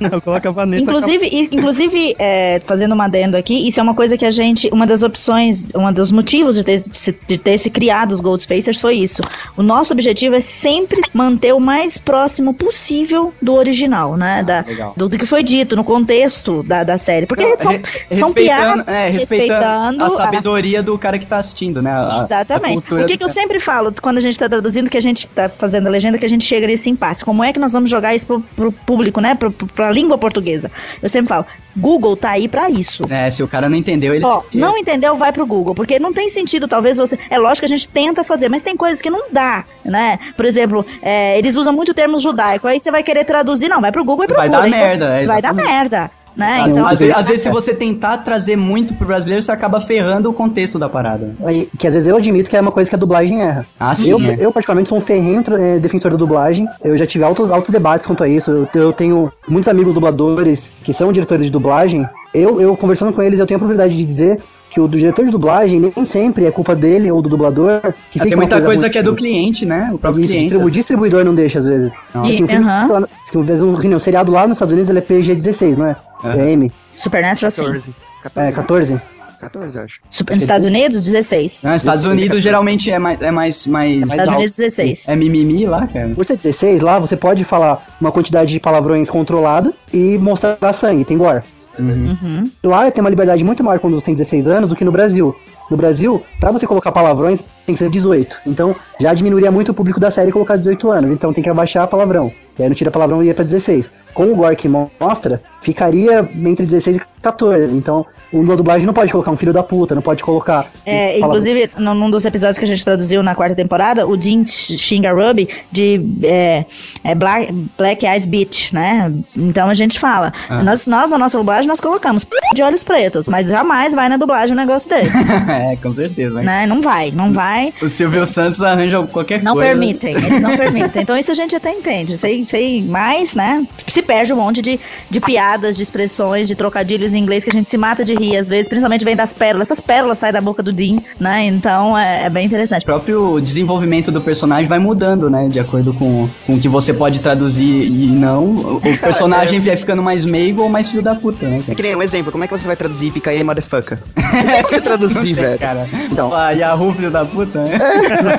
Não, coloca a Vanessa. Inclusive, inclusive é, fazendo um adendo aqui, isso é uma coisa que a gente, uma das opções, um dos motivos de ter, se- de ter se criado os Ghostfacers foi isso. O nosso objetivo é sempre manter o mais próximo possível do original, né? Da, Legal. Do, do que foi dito, no contexto da, da série. Porque são, Re- são respeitando, piadas. é, respeitando, a a- sabedoria do cara que tá assistindo, né? A- a Exatamente. cultura O que, que eu sempre falo quando a gente tá traduzindo, que a gente tá fazendo a legenda, que a gente chega nesse impasse? Como é que nós vamos jogar isso pro, pro público, né? Pro, pro, pra língua portuguesa? Eu sempre falo, Google tá aí pra isso. É, se o cara não entendeu, ele. Ó, não entendeu, vai pro Google, porque não tem sentido, talvez você. É lógico que a gente tenta fazer, mas tem coisas que não dá, né? Por exemplo, é, eles usam muito termos judaico, aí você vai querer traduzir, não, vai pro Google e Vai procura. dar Então, merda, é, Vai dar merda, né? Às, Então, às vezes, às vezes, se você tentar trazer muito pro brasileiro, você acaba ferrando o contexto da parada. Que às vezes eu admito que é uma coisa que a dublagem erra. Ah, sim, Eu, é. eu particularmente, sou um ferrenho eh, defensor da dublagem. Eu já tive altos, altos debates quanto a isso. Eu, eu tenho muitos amigos dubladores que são diretores de dublagem. Eu, eu conversando com eles, eu tenho a propriedade de dizer que o do diretor de dublagem nem sempre é culpa dele ou do dublador. Que Ah, Tem muita coisa ruim. que é do cliente, né? O próprio Isso, cliente. distribu- o distribuidor não deixa, às vezes. Nossa. Assim, um, filme, lá às vezes um, um seriado lá nos Estados Unidos ele é PG-16, não é? É M. Supernatural, sim. 14. É, 14. 14, acho. Super- nos Estados Unidos, 16. Nos Estados Unidos geralmente é mais. É mais, mais, Estados alto. Unidos, 16. é mimimi lá, cara. Por ser 16, lá você pode falar uma quantidade de palavrões controlada e mostrar sangue, tem gore. Uhum. Lá tem uma liberdade muito maior quando você tem 16 anos do que no Brasil. No Brasil, pra você colocar palavrões, tem que ser 18. Então, já diminuiria muito o público da série colocar 18 anos. Então, tem que abaixar palavrão. E aí, não tira palavrão e ia pra 16. Com o gore que mostra, ficaria entre 16 e 14. Então, o na dublagem não pode colocar um filho da puta, não pode colocar. É, inclusive, num num dos episódios que a gente traduziu na quarta temporada, o Dean xinga Ruby de é, é Black, Black Eyes Beach, né? Então a gente fala. Ah. Nós, nós, na nossa dublagem, nós colocamos p de olhos pretos, mas jamais vai na dublagem um negócio desse. é, com certeza. né? Não vai, não vai. O Silvio Santos arranja qualquer Não coisa. permitem, eles não permitem. Então isso a gente até entende. Sei, sei, mas, né? Se perde um monte de, de piadas, de expressões, de trocadilhos em inglês que a gente se mata de rir, às vezes, principalmente vem das pérolas. Essas pérolas saem da boca do Dean, né? Então é, é bem interessante. O próprio desenvolvimento do personagem vai mudando, né? De acordo com, com o que você pode traduzir e não. O, o personagem vai ficando mais meigo ou mais filho da puta, né? É que nem um exemplo, como é que você vai traduzir fica aí, motherfucker? Como que traduzir, velho? Cara, Então. ah, Yahoo, filho da puta, né?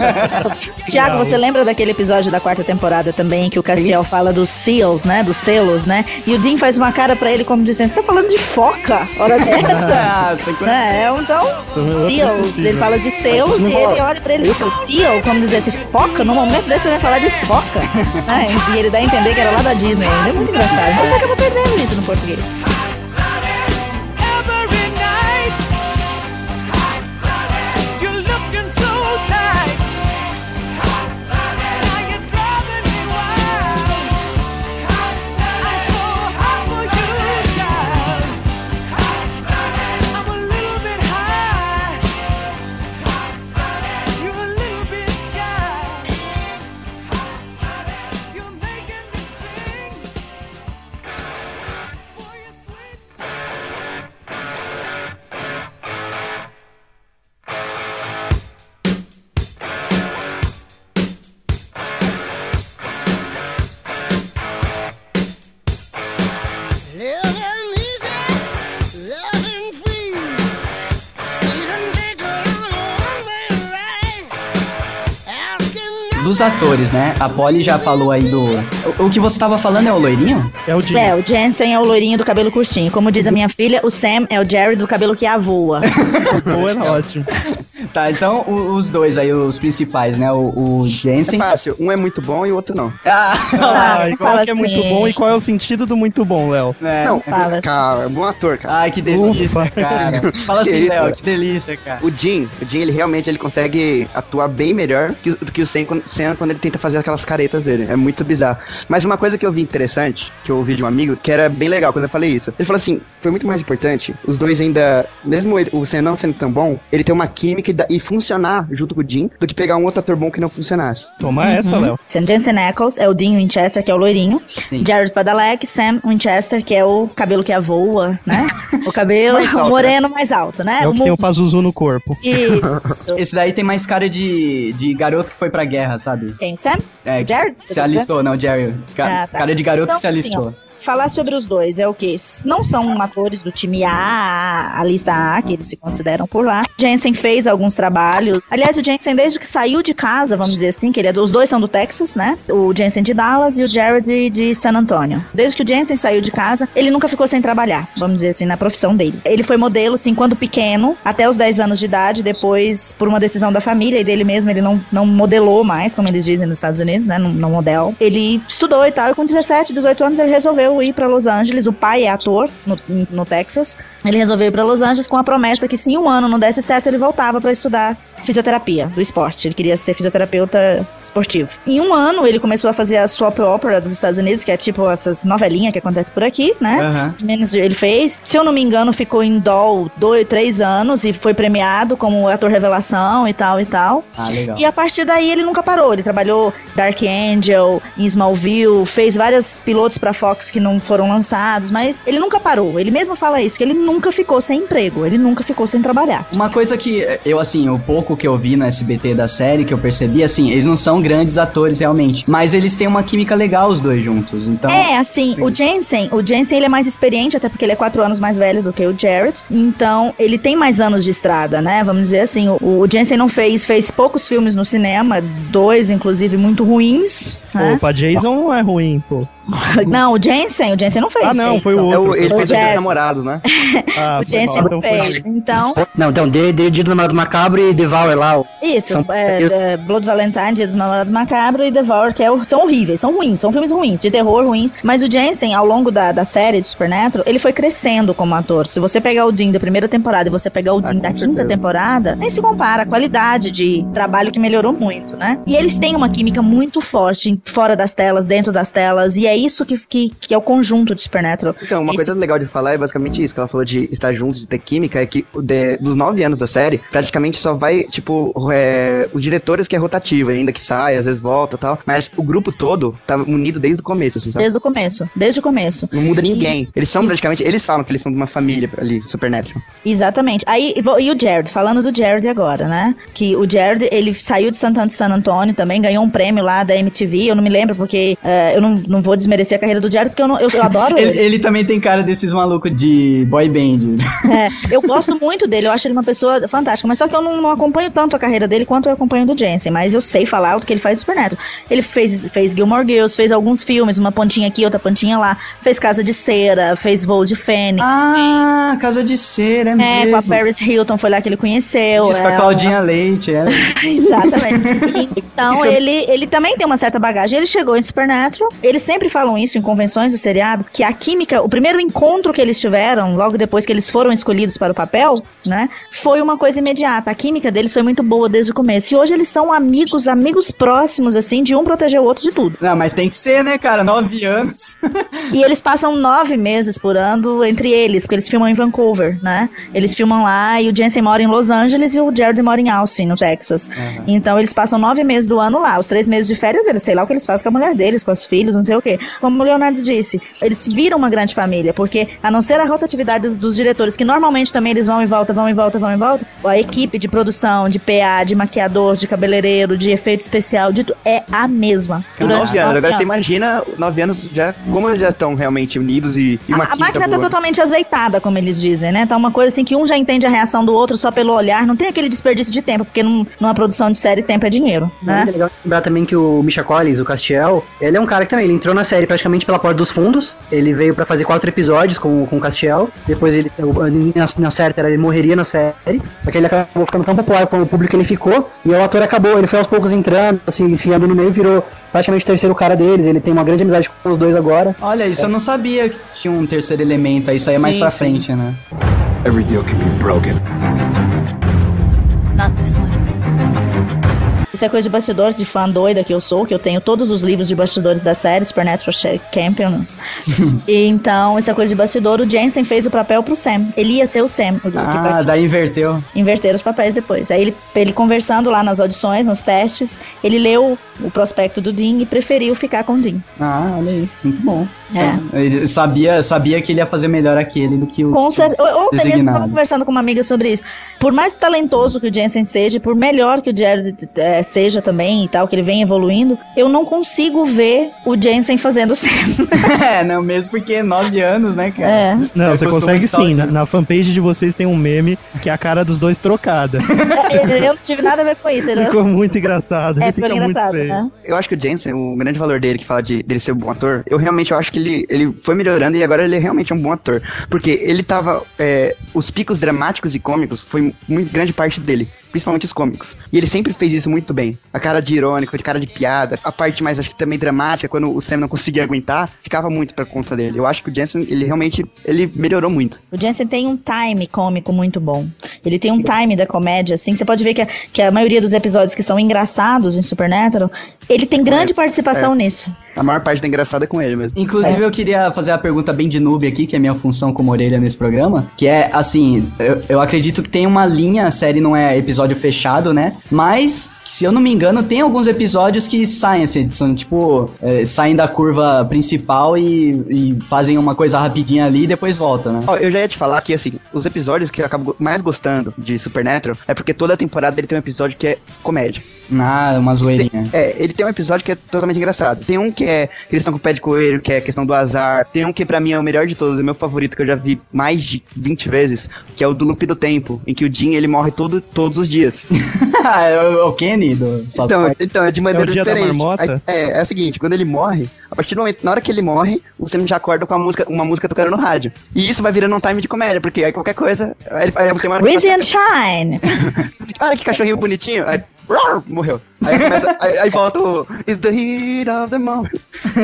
Tiago, você lembra daquele episódio da quarta temporada também que o Castiel fala dos seals, né? Dos selos, né? E o Dean faz uma cara pra ele como dizendo: Você tá falando de foca? Hora dessa? Ah, você conhece- É, é, então, seals. Ele fala de selos e ele olha pra ele e fala, seal, como dizer, se foca, no momento desse você vai falar de foca. É, e ele dá a entender que era lá da Disney. É muito engraçado. Mas acaba perdendo isso no português. Dos atores, né? A Polly já falou aí do. O, o que você tava falando é o loirinho? É o Jim. É, o Jensen é o loirinho do cabelo curtinho. Como diz a minha filha, o Sam é o Jerry do cabelo que avoa. Pô, era ótimo. Tá, então o- os dois aí, os principais, né? O, o É Jensen. fácil, um é muito bom e o outro não. Ah, Ah, e qual fala que é muito assim. bom e qual é o sentido do muito bom, Léo? é. não, fala assim. cara, é bom ator, cara. Ai, que delícia, Ufa. cara. Fala Que assim, Léo, que delícia, cara. O Jim, o Jim, ele realmente ele consegue atuar bem melhor que, do que o Sam quando, Sam quando ele tenta fazer aquelas caretas dele. É muito bizarro. Mas uma coisa que eu vi interessante, que eu ouvi de um amigo, que era bem legal quando eu falei isso. Ele falou assim: foi muito mais importante, os dois ainda, mesmo ele- o Sam não sendo tão bom, ele ter uma química e, e funcionar junto com o Jim, do que pegar um outro ator bom que não funcionasse. Toma essa, Uhum. Léo. Sam Jensen Ackles é o Dean Winchester, que é o loirinho. Sim. Jared Padalecki, Sam Winchester, que é o cabelo que avoa, né? O cabelo Mais alto, moreno mais alto, né? É o que tem o Pazuzu no corpo. Isso. Esse daí tem mais cara de, de garoto que foi pra guerra, sabe? Quem, o Sam? É, Jared? se alistou, não, Jerry. Ca- Ah, tá. Cara de garoto Então, que se assim, alistou. Falar sobre os dois é o que? Não são atores do time A, a lista A, que eles se consideram por lá. Jensen fez alguns trabalhos. Aliás, o Jensen, desde que saiu de casa, vamos dizer assim, que ele é, os dois são do Texas, né? O Jensen de Dallas e o Jared de San Antonio. Desde que o Jensen saiu de casa, ele nunca ficou sem trabalhar, vamos dizer assim, na profissão dele. Ele foi modelo, assim, quando pequeno, até os 10 anos de idade, depois, por uma decisão da família e dele mesmo, ele não, não modelou mais, como eles dizem nos Estados Unidos, né? Não, não model. Ele estudou e tal, e com 17, 18 anos ele resolveu ir pra Los Angeles. O pai é ator no, no Texas. Ele resolveu ir pra Los Angeles com a promessa que se em um ano não desse certo, ele voltava pra estudar fisioterapia do esporte. Ele queria ser fisioterapeuta esportivo. Em um ano, ele começou a fazer a soap opera dos Estados Unidos, que é tipo essas novelinhas que acontecem por aqui, né? Aham. Menos ele fez. Se eu não me engano, ficou em Doll dois, três anos e foi premiado como ator revelação e tal e tal. Ah, legal. E a partir daí ele nunca parou. Ele trabalhou Dark Angel, em Smallville, fez vários pilotos pra Fox que não foram lançados, mas ele nunca parou. Ele mesmo fala isso, que ele nunca ficou sem emprego, ele nunca ficou sem trabalhar. Uma coisa que eu, assim, o pouco que eu vi no SBT da série, que eu percebi, assim, eles não são grandes atores realmente, mas eles têm uma química legal os dois juntos, então... É, assim, Sim. o Jensen, o Jensen ele é mais experiente, até porque ele é quatro anos mais velho do que o Jared. Então, ele tem mais anos de estrada, né? Vamos dizer assim, o, o Jensen não fez, fez poucos filmes no cinema, dois, inclusive, muito ruins. Né? Opa, Jason não é ruim, pô. Não, o Jensen, o Jensen não fez. Ah, não, foi o. É outro. ele Foi o fez o Dia dos namorado, né? Ah, O Jensen não então fez. ele. Então, Não, então, de, de Dia do Namorado Macabro e Devour lá. o- isso, São- é, isso. é, Blood Valentine, Dia dos Namorados Macabro e Devour, que é são horríveis, são ruins, são filmes ruins, de terror ruins. Mas o Jensen, ao longo da, da série de Supernatural, ele foi crescendo como ator. Se você pegar o Dean da primeira temporada e você pegar o Ah, Dean da quinta temporada, nem se compara a qualidade de trabalho que melhorou muito, né? E eles têm uma química muito forte fora das telas, dentro das telas, e é isso que, que, que é o conjunto de Supernatural. Então, uma Isso. coisa legal de falar é basicamente isso, que ela falou de estar juntos, de ter química, é que de- dos nove anos da série, praticamente só vai, tipo, é, os diretores que é rotativo, ainda que sai, às vezes volta e tal, mas o grupo todo tá unido desde o começo, assim, sabe? Desde o começo, desde o começo. Não muda ninguém. Eles são praticamente, eles falam que eles são de uma família ali, Supernatural. Exatamente. Aí, e e o Jared, falando do Jared agora, né? Que o Jared, ele saiu de de San Antônio também, ganhou um prêmio lá da MTV, eu não me lembro porque eh, eu não, não vou desmerecer a carreira do Jared, porque eu, não- eu, eu adoro Ele, ele. ele também tem cara desses malucos de boy band. É, eu gosto muito dele, eu acho ele uma pessoa fantástica, mas só que eu não, não acompanho tanto a carreira dele quanto eu acompanho do Jensen, mas eu sei falar o que ele faz do Supernatural. Ele fez, fez Gilmore Girls, fez alguns filmes, uma pontinha aqui, outra pontinha lá, fez Casa de Cera, fez Voo de Fênix. Ah, Casa de Cera, é, É, mesmo. com a Paris Hilton, foi lá que ele conheceu. Isso, com a ela. Claudinha Leite, é. Exatamente. Então, ele, ele também tem uma certa bagagem. Ele chegou em Supernatural. Eles sempre falam isso em convenções do seriado, que a química, o primeiro encontro que eles tiveram, logo depois que eles foram escolhidos para o papel, né, foi uma coisa imediata. A química deles foi muito boa desde o começo. E hoje eles são amigos, amigos próximos, assim, de um proteger o outro de tudo. Não, mas tem que ser, né, cara? Nove anos. E eles passam nove meses por ano entre eles, porque eles filmam em Vancouver, né? Eles filmam lá e o Jensen mora em Los Angeles e o Jared mora em Austin, no Texas. Então eles passam nove meses do ano lá. Os três meses de férias, eles sei lá o que eles fazem com a mulher deles, com os filhos, não sei o quê. Como o Leonardo disse, eles viram uma grande família, porque a não ser a rotatividade dos diretores, que normalmente também eles vão e volta, vão e volta, vão e volta, a equipe de produção, de PA, de maquiador, de cabeleireiro, de efeito especial, de tu- é a mesma. Durante Nove anos. Agora você imagina nove anos já, como eles já estão realmente unidos e, e uma A, a máquina tá totalmente azeitada, como eles dizem, né? Tá uma coisa assim que um já entende a reação do outro só pelo olhar. Não tem aquele desperdício de tempo, porque num- numa produção de série tempo é dinheiro, né? É legal lembrar também que o Misha Collins, o Castiel, ele é um cara que também, ele entrou na série praticamente pela porta dos fundos, ele veio pra fazer quatro episódios com, com o Castiel, depois ele, o- na, na certa era ele morreria na série, só que ele acabou ficando tão popular com o público que ele ficou, e o ator acabou, ele foi aos poucos entrando, assim, enfiando no meio, virou praticamente o terceiro cara deles, ele tem uma grande amizade com os dois agora. Olha, isso eu não sabia que tinha um terceiro elemento, aí isso aí é mais Sim, pra sim. frente, né? Every deal can be broken. Not this one. Isso é coisa de bastidor, de fã doida que eu sou, que eu tenho todos os livros de bastidores da série, Supernatural Champions. e então, isso é coisa de bastidor. O Jensen fez o papel pro Sam. Ele ia ser o Sam. O, Ah, daí inverteu. inverter os papéis depois. Aí ele, ele conversando lá nas audições, nos testes, ele leu o prospecto do Dean e preferiu ficar com o Dean. Ah, olha aí, muito bom. É. Ele sabia, sabia que ele ia fazer melhor aquele do que o. Com certeza. Ontem eu estava conversando com uma amiga sobre isso. Por mais talentoso que o Jensen seja, por melhor que o Jared eh, seja também e tal, que ele vem evoluindo, eu não consigo ver o Jensen fazendo o Sam. é, não, mesmo porque nove anos, né, cara? É. Não, você acostuma consegue sim. Na, na fanpage de vocês tem um meme que é a cara dos dois trocada. eu não tive nada a ver com isso. Ele- Ficou muito engraçado. É, ficou engraçado, né? Eu acho que o Jensen, o grande valor dele, que fala de, dele ser um bom ator, eu realmente eu acho que ele, ele foi melhorando e agora ele é realmente um bom ator. Porque ele tava. é, os picos dramáticos e cômicos foi muito grande parte dele. Principalmente os cômicos. E ele sempre fez isso muito bem. A cara de irônico, de cara de piada. A parte mais, acho que também dramática, quando o Sam não conseguia aguentar, ficava muito pra conta dele. Eu acho que o Jensen, ele realmente, ele melhorou muito. O Jensen tem um time cômico muito bom. Ele tem um time da comédia, assim. Você pode ver que a, que a maioria dos episódios que são engraçados em Supernatural, ele tem grande participação nisso. A maior parte da engraçada é com ele mesmo. Inclusive, eu queria fazer a pergunta bem de noob aqui, que é minha função como orelha nesse programa. Que é, assim, eu, eu acredito que tem uma linha, a série não é episódio fechado, né? Mas, se eu não me engano, tem alguns episódios que saem, assim, são tipo, é, saem da curva principal e, e fazem uma coisa rapidinha ali e depois volta, né? Ó, eu já ia te falar que, assim, os episódios que eu acabo mais gostando de Supernatural é porque toda temporada ele tem um episódio que é comédia. Ah, uma zoeirinha. É, ele tem um episódio que é totalmente engraçado. Tem um que é que eles estão com o pé de coelho, que é a questão do azar. Tem um que pra mim é o melhor de todos, é o meu favorito, que eu já vi mais de 20 vezes, que é o do loop do tempo, em que o Jim ele morre todo, todos os dias. Ah, é o, o Kenny do South Então, Park. então é de maneira dia da diferente. Aí- é, é o seguinte, quando ele morre, a partir do momento, na hora que ele morre, o Sam já acorda com a música, uma música tocando no rádio. E isso vai virando um time de comédia, porque aí qualquer coisa. Aí, aí tem uma Rizzy and Shine! Olha que cachorrinho bonitinho. Aí, morreu. Aí, começa, aí, aí volta o It's the heat of the moment.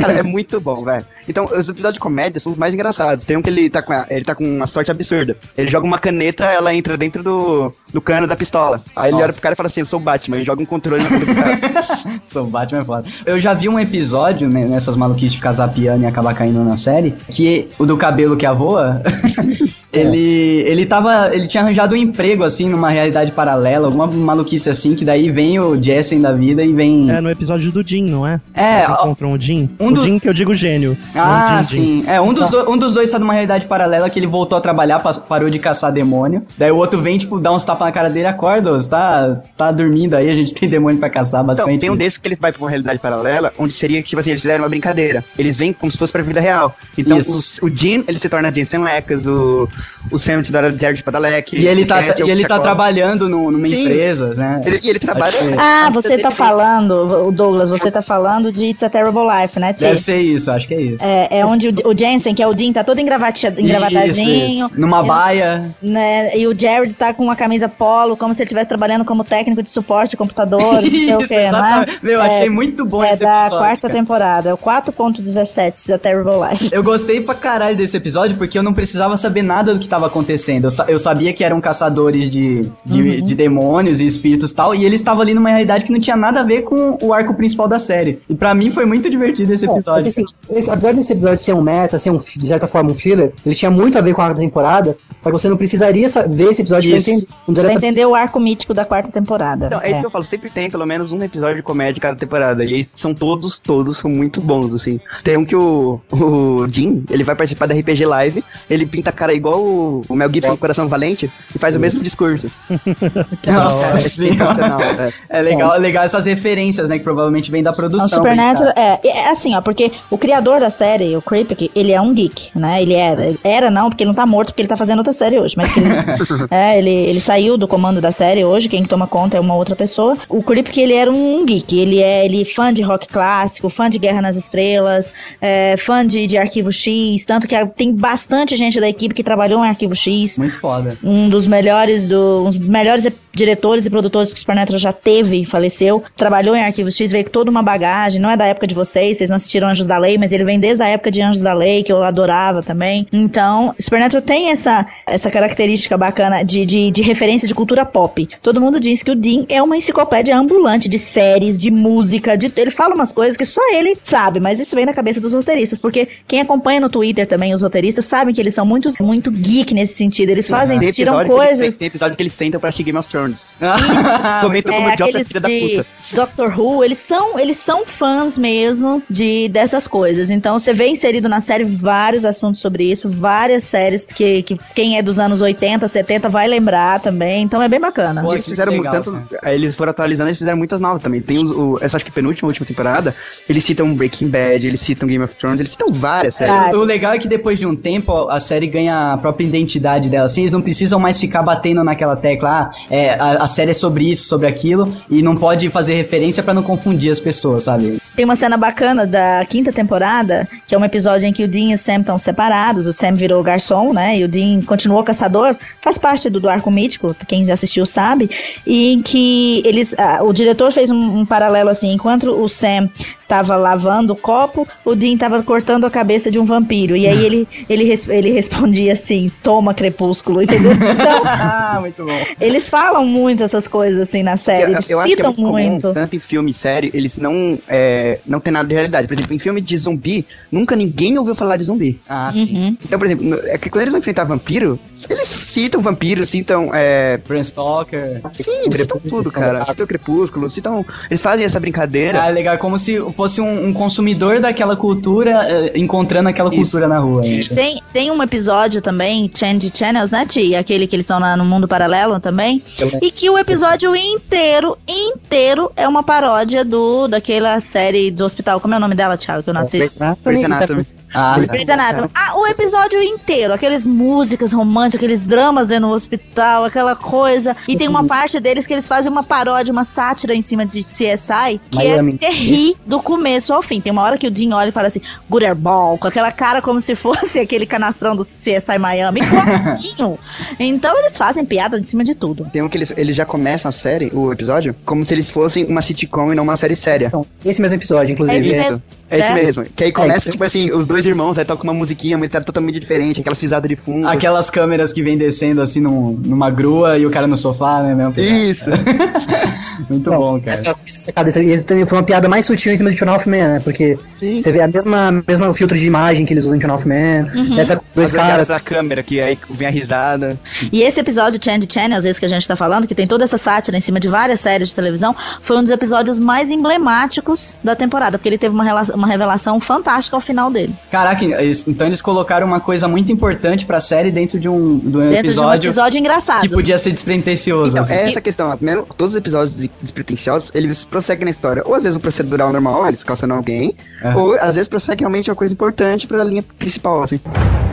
Cara, é muito bom, velho. Então, os episódios de comédia são os mais engraçados. Tem um que ele tá com, a- ele tá com uma sorte absurda. Ele joga uma caneta, ela entra dentro do, do cano da pistola. Aí ele Nossa. olha pro cara e fala assim, eu sou o Batman. E joga um controle na do cara. Sou Batman é foda. Eu já vi um episódio né, nessas maluquices de ficar zapeando e acabar caindo na série, que o do cabelo que avoa, ele ele tava, ele tinha arranjado um emprego assim numa realidade paralela, alguma maluquice assim, que daí vem o Jessen da vida e vem É no episódio do Jim, não é? É, Eles encontram o Jim. um o do- Jim que eu digo gênio. Ah, Jim, Jim. sim. É, um dos, do- um dos dois tá numa realidade paralela que ele voltou a trabalhar, parou de caçar demônio. Daí o outro vem, tipo, dá uns tapas na cara dele, acorda, você tá, tá dormindo aí, a gente tem demônio pra caçar, Então, basicamente. tem um desses que eles vai pra uma realidade paralela, onde seria, tipo assim, eles fizeram uma brincadeira. Eles vêm como se fosse pra vida real. Então, Isso. o, o Jim, ele se torna Jensen Lecas, o, o Sam se torna Jared Padalecki. E ele tá, é e ele tá trabalhando no- numa Sim. empresa, né? Ele- e ele trabalha... Que- Ah, a você tá dele- falando, o Douglas, você tá falando de It's a Terrible Life, né, Tia? Deve ser isso, acho que é isso. É, é onde o, o Jensen, que é o Dean, tá todo engravatadinho. Isso, isso. Numa Ele- baia. né, e o Jared tá com uma camisa polo, como se ele estivesse trabalhando como técnico de suporte de computador, não sei o Isso, quê, né? Meu, É, achei muito bom É esse da episódio. quarta cara. temporada, é o 4.17 da Terrible Life. Eu gostei pra caralho desse episódio porque eu não precisava saber nada nada do que tava acontecendo. Eu, sa- eu sabia que eram caçadores de, de, Uhum. de demônios e espíritos e tal, e eles estavam ali numa realidade que não tinha nada a ver com o arco principal da série. E pra mim foi muito divertido esse É, episódio. porque, assim, esse- apesar desse episódio ser um meta, ser um, de certa forma um filler, ele tinha muito a ver com a quarta temporada, só que você não precisaria sa- ver esse episódio pra entender. Pra entender o arco mítico da quarta temporada. Então, é isso que eu falo, sempre tem pelo menos um episódio de comédia cada temporada. E aí são todos, todos são muito bons, assim. Tem um que o, o Jim, ele vai participar da RPG Live, ele pinta a cara igual o, o Mel Gibson, Coração Valente, e faz o mesmo discurso. Nossa é sensacional, é. É legal, legal essas referências, né? Que provavelmente vem da O produção. Supernatural bem, é, é assim, ó, porque o criador da série, o Kripke, ele é um geek, né? Ele era, era não, porque ele não tá morto, porque ele tá fazendo outra série hoje, mas ele, é, ele, ele saiu do comando da série hoje, quem toma conta é uma outra pessoa. O Kripke, ele era um geek, ele é ele é fã de rock clássico, fã de Guerra nas Estrelas, é, fã de, de Arquivo X, tanto que tem bastante gente da equipe que trabalhou em Arquivo X. Muito foda. um dos melhores do, um dos melhores diretores e produtores que o Supernatural já teve, faleceu, trabalhou em Arquivo X, veio com toda uma bagagem, não é da época de vocês, vocês não assistiram Anjos da Lei, mas ele vem desde a época de Anjos da Lei, que eu adorava também. Então, Supernatural tem essa, essa característica bacana de, de, de referência de cultura pop. Todo mundo diz que o Dean é uma enciclopédia ambulante de séries, de música, de, ele fala umas coisas que só ele sabe, mas isso vem na cabeça dos roteiristas, porque quem acompanha no Twitter também os roteiristas sabem que eles são muito, muito geek nesse sentido, eles fazem, tiram eles, coisas tem episódio que eles sentam pra assistir Game of Thrones. Comentam como é, idiota aqueles filha da puta. Doctor Who, eles são, eles são fãs mesmo de dessas coisas. Então você vê inserido na série vários assuntos sobre isso, várias séries que, que quem é dos anos 80, 70 vai lembrar também. Então é bem bacana. Pô, eles fizeram legal, tanto. cara. aí Eles foram atualizando, eles fizeram muitas novas também. Tem os, o, essa acho que penúltima, última temporada. Eles citam Breaking Bad, eles citam Game of Thrones, eles citam várias séries. Ah, O legal é que depois de um tempo a série ganha a própria identidade dela, assim, eles não precisam mais ficar batendo naquela tecla, ah, é, a, a série é sobre isso, sobre aquilo, e não pode fazer referência pra não confundir as pessoas, sabe? Tem uma cena bacana da quinta temporada, que é um episódio em que o Dean e o Sam estão separados. O Sam virou garçom, né? E o Dean continuou caçador. Faz parte do, do arco mítico, quem assistiu sabe. E em que eles. ah, o diretor fez um, um paralelo assim: enquanto o Sam tava lavando o copo, o Dean tava cortando a cabeça de um vampiro. E aí ele, ele, ele respondia assim: toma crepúsculo, entendeu? Então, ah, muito bom. eles falam muito essas coisas assim na série. Eu, Eles eu acho que é citam muito, comum, muito. tanto em filme e série, eles não, é, não tem nada de realidade. Por exemplo, em filme de zumbi, nunca ninguém ouviu falar de zumbi. Ah, sim. Uhum. Então, por exemplo, é que quando eles vão enfrentar vampiro, eles citam vampiro, citam. É, Bram Stoker. sim, eles citam tudo, cara. Citam crepúsculo, citam. Eles fazem essa brincadeira. Ah, legal, como se fosse um, um consumidor daquela cultura eh, encontrando aquela Isso. cultura na rua. né? Tem, tem um episódio também, Change Channels, né, Ti? Aquele que eles estão no mundo paralelo também. E que o episódio inteiro, inteiro, é uma paródia do daquela série do hospital. Como é o nome dela, Thiago? Que eu não assisto. Grey's Anatomy. Ah, Grey's Grey's Anatomy. Ah, o episódio inteiro, aqueles músicas românticas, aqueles dramas dentro do hospital, aquela coisa. E tem uma parte deles que eles fazem uma paródia, uma sátira em cima de CSI, que Miami. é você rir do começo ao fim. Tem uma hora que o Dean olha e fala assim, Gooderball, com aquela cara como se fosse aquele canastrão do CSI Miami, igualzinho. então eles fazem piada em cima de tudo. Tem um que eles, eles já começam a série, o episódio, como se eles fossem uma sitcom e não uma série séria. Então, esse mesmo episódio, inclusive. Esse é- mesmo. É esse É. mesmo. Que aí começa, É. tipo assim, os dois irmãos, aí toca uma musiquinha, uma história totalmente diferente, aquela cisada de fundo. Aquelas câmeras que vem descendo assim num- numa grua e o cara no sofá, né? Mesmo? Isso. Muito Não, bom, cara. essa- essa esse- também foi uma piada mais sutil em cima de a Half Men, né? Porque Sim. você vê a mesma, mesma filtro de imagem que eles usam em a Half Men. Uhum. Essa dois As caras. pra câmera, que aí vem a risada. E esse episódio Change Channels, esse que a gente tá falando, que tem toda essa sátira em cima de várias séries de televisão, foi um dos episódios mais emblemáticos da temporada, porque ele teve uma, uma revelação fantástica ao final dele. Caraca, então eles colocaram uma coisa muito importante pra série dentro de um, de um Dentro de um episódio episódio engraçado. que podia ser despretensioso. Então, assim. é essa questão. Primeiro, todos os episódios des- despretensiosos, eles prosseguem na história. Ou às vezes um procedural normal, eles caçando alguém, É. ou às vezes prossegue realmente uma coisa importante pra linha principal, assim.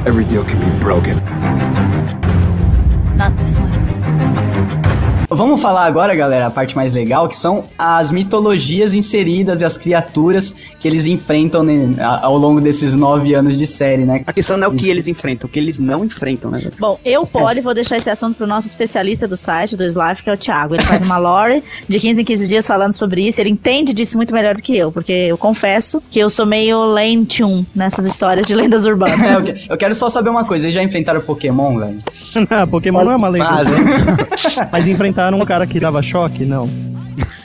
Every deal can be broken. Not this one. Vamos falar agora, galera, a parte mais legal, que são as mitologias inseridas e as criaturas que eles enfrentam né, ao longo desses nove anos de série, né? A questão não é o que eles enfrentam, o que eles não enfrentam, né? velho? Bom, eu, Polly, vou deixar esse assunto pro nosso especialista do site, do Slav, que é o Thiago. Ele faz uma lore de 15 em 15 dias falando sobre isso. Ele entende disso muito melhor do que eu, porque eu confesso que eu sou meio tune nessas histórias de lendas urbanas. É, eu, que- eu quero só saber uma coisa, eles já enfrentaram Pokémon, velho? Não, Pokémon não é uma lenda. Fazem. Mas enfrentaram um cara que dava choque? Não.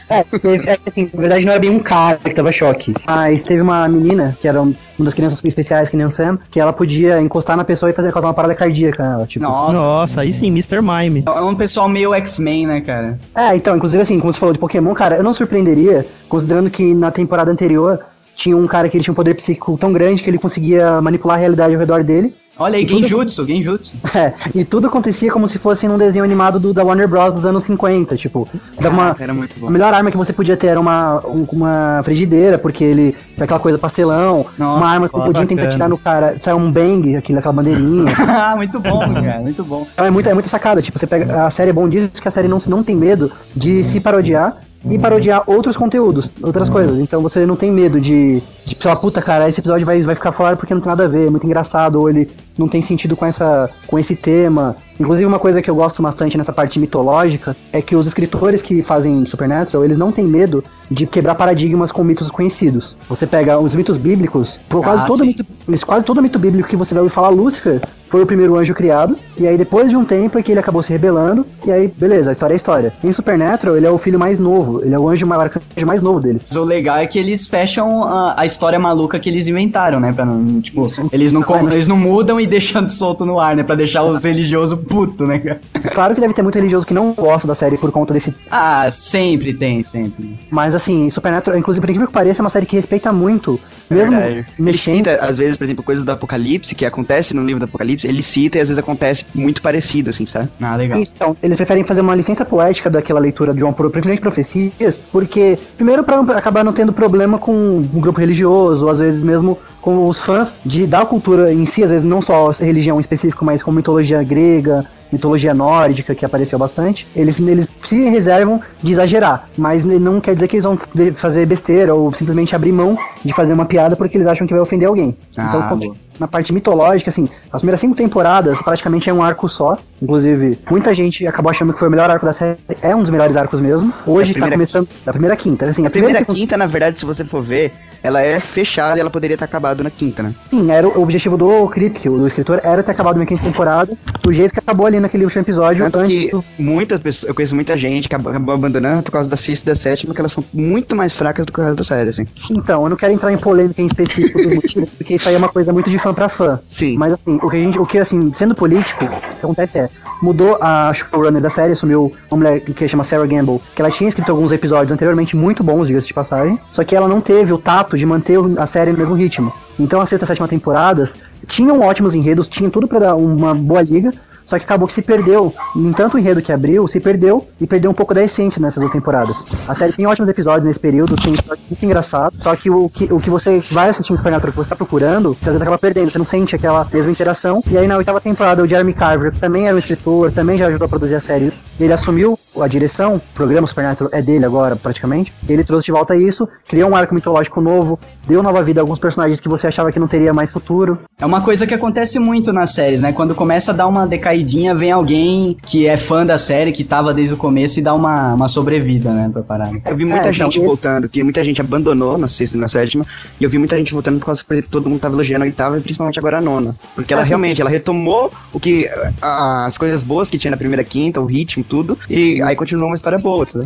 É, teve- é assim, na verdade não era bem um cara que tava choque. Mas teve uma menina, que era um- uma das crianças especiais, que nem o Sam, que ela podia encostar na pessoa e fazer causar uma parada cardíaca nela. Tipo. Nossa, Nossa, aí sim, Mr. Mime. é um pessoal meio X-Men, né, cara? É, então, inclusive assim, como você falou de Pokémon, cara, eu não surpreenderia, considerando que na temporada anterior tinha um cara que ele tinha um poder psíquico tão grande que ele conseguia manipular a realidade ao redor dele. Olha aí, E tudo- Genjutsu, Genjutsu. É, e tudo acontecia como se fosse num desenho animado do, da Warner Bros. dos anos 50, tipo, dava uma, era muito a bom. melhor arma que você podia ter era uma, um- uma frigideira, porque ele era aquela coisa pastelão, Nossa, uma arma que você podia tentar bacana. tirar no cara, sai um bang, aquele, aquela bandeirinha. Ah, muito bom, cara, muito bom. Então é muita, é muita sacada, tipo, você pega. A série é bom disso que a série não, não tem medo de se parodiar e parodiar outros conteúdos, outras coisas. Então você não tem medo de, de sei lá, puta cara, esse episódio vai, vai ficar fora porque não tem nada a ver, é muito engraçado, ou ele não tem sentido com, essa, com esse tema. Inclusive, uma coisa que eu gosto bastante nessa parte mitológica é que os escritores que fazem Supernatural, eles não têm medo de quebrar paradigmas com mitos conhecidos. Você pega os mitos bíblicos, por quase, Ah, todo sim. mito, quase todo mito bíblico que você vai ouvir falar, Lúcifer foi o primeiro anjo criado, e aí depois de um tempo é que ele acabou se rebelando, e aí, beleza, a história é a história. Em Supernatural, ele é o filho mais novo, ele é o anjo maior, anjo mais novo deles. O legal é que eles fecham a, a história maluca que eles inventaram, né? Pra não, tipo, eles não, com- eles não mudam e deixando solto no ar, né? Pra deixar os religiosos putos, né, cara? Claro que deve ter muito religioso que não gosta da série por conta desse Ah, sempre tem, sempre. Mas assim, Supernatural, inclusive, por incrível que pareça, é uma série que respeita muito. Mesmo Verdade. Ele mexendo. cita, às vezes, por exemplo, coisas do Apocalipse, que acontece no livro do Apocalipse, ele cita e às vezes acontece muito parecido, assim, sabe? Ah, legal. Isso, então, eles preferem fazer uma licença poética daquela leitura de João Pro, principalmente profecias, porque, primeiro, pra não- acabar não tendo problema com um grupo religioso, ou às vezes mesmo com os fãs de da cultura em si, às vezes não só a religião em específico, mas com mitologia grega, mitologia nórdica, que apareceu bastante, eles, eles se reservam de exagerar, mas não quer dizer que eles vão fazer besteira ou simplesmente abrir mão de fazer uma piada porque eles acham que vai ofender alguém. Ah, então, acontece- na parte mitológica, assim, as primeiras cinco temporadas praticamente é um arco só. Inclusive, muita gente acabou achando que foi o melhor arco da série. É um dos melhores arcos mesmo. Hoje tá primeira- começando. Da primeira a quinta. Assim, A primeira segunda- quinta, na verdade, se você for ver, ela é fechada e ela poderia ter acabado na quinta, né? Sim, era o objetivo do Kripke, do escritor, era ter acabado na quinta temporada. Do jeito que acabou ali naquele último episódio. Tanto antes que do- muitas pessoas, eu conheço muita gente que acabou, abandonando por causa da sexta e da sétima, que elas são muito mais fracas do que o resto da série, assim. Então, eu não quero entrar em polêmica em específico dos motivos, porque isso aí é uma coisa muito de fã pra fã. Sim. Mas assim, o que a gente, o que assim, sendo político, o que acontece é, mudou a showrunner da série, assumiu uma mulher que chama Sarah Gamble, que ela tinha escrito alguns episódios anteriormente muito bons, diga-se de passagem, só que ela não teve o tato de manter a série no mesmo ritmo. Então a sexta e a sétima temporadas tinham ótimos enredos, tinham tudo pra dar uma boa liga, só que acabou que se perdeu. Em tanto enredo que abriu, se perdeu e perdeu um pouco da essência nessas outras temporadas. A série tem ótimos episódios nesse período, tem episódios muito engraçados, só que o que, o que você vai assistir no Supernatural que você tá procurando, você às vezes acaba perdendo, você não sente aquela mesma interação. E aí na oitava temporada, o Jeremy Carver, que também era um escritor, também já ajudou a produzir a série, ele assumiu a direção, o programa Supernatural é dele agora, praticamente. Ele trouxe de volta isso, criou um arco mitológico novo, deu nova vida a alguns personagens que você achava que não teria mais futuro. É uma coisa que acontece muito nas séries, né? Quando começa a dar uma decaidinha, vem alguém que é fã da série, que tava desde o começo e dá uma, uma sobrevida, né, pra parada. Eu vi muita É, então, gente e- voltando, que muita gente abandonou na sexta e na sétima, e eu vi muita gente voltando por causa que, por exemplo, todo mundo tava elogiando a oitava e principalmente agora a nona. Porque ela É, realmente, ela retomou o que, a- as coisas boas que tinha na primeira quinta, o ritmo, tudo, e aí continuou uma história boa, tá?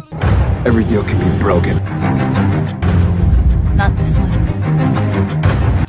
Every deal can be broken. Not this one.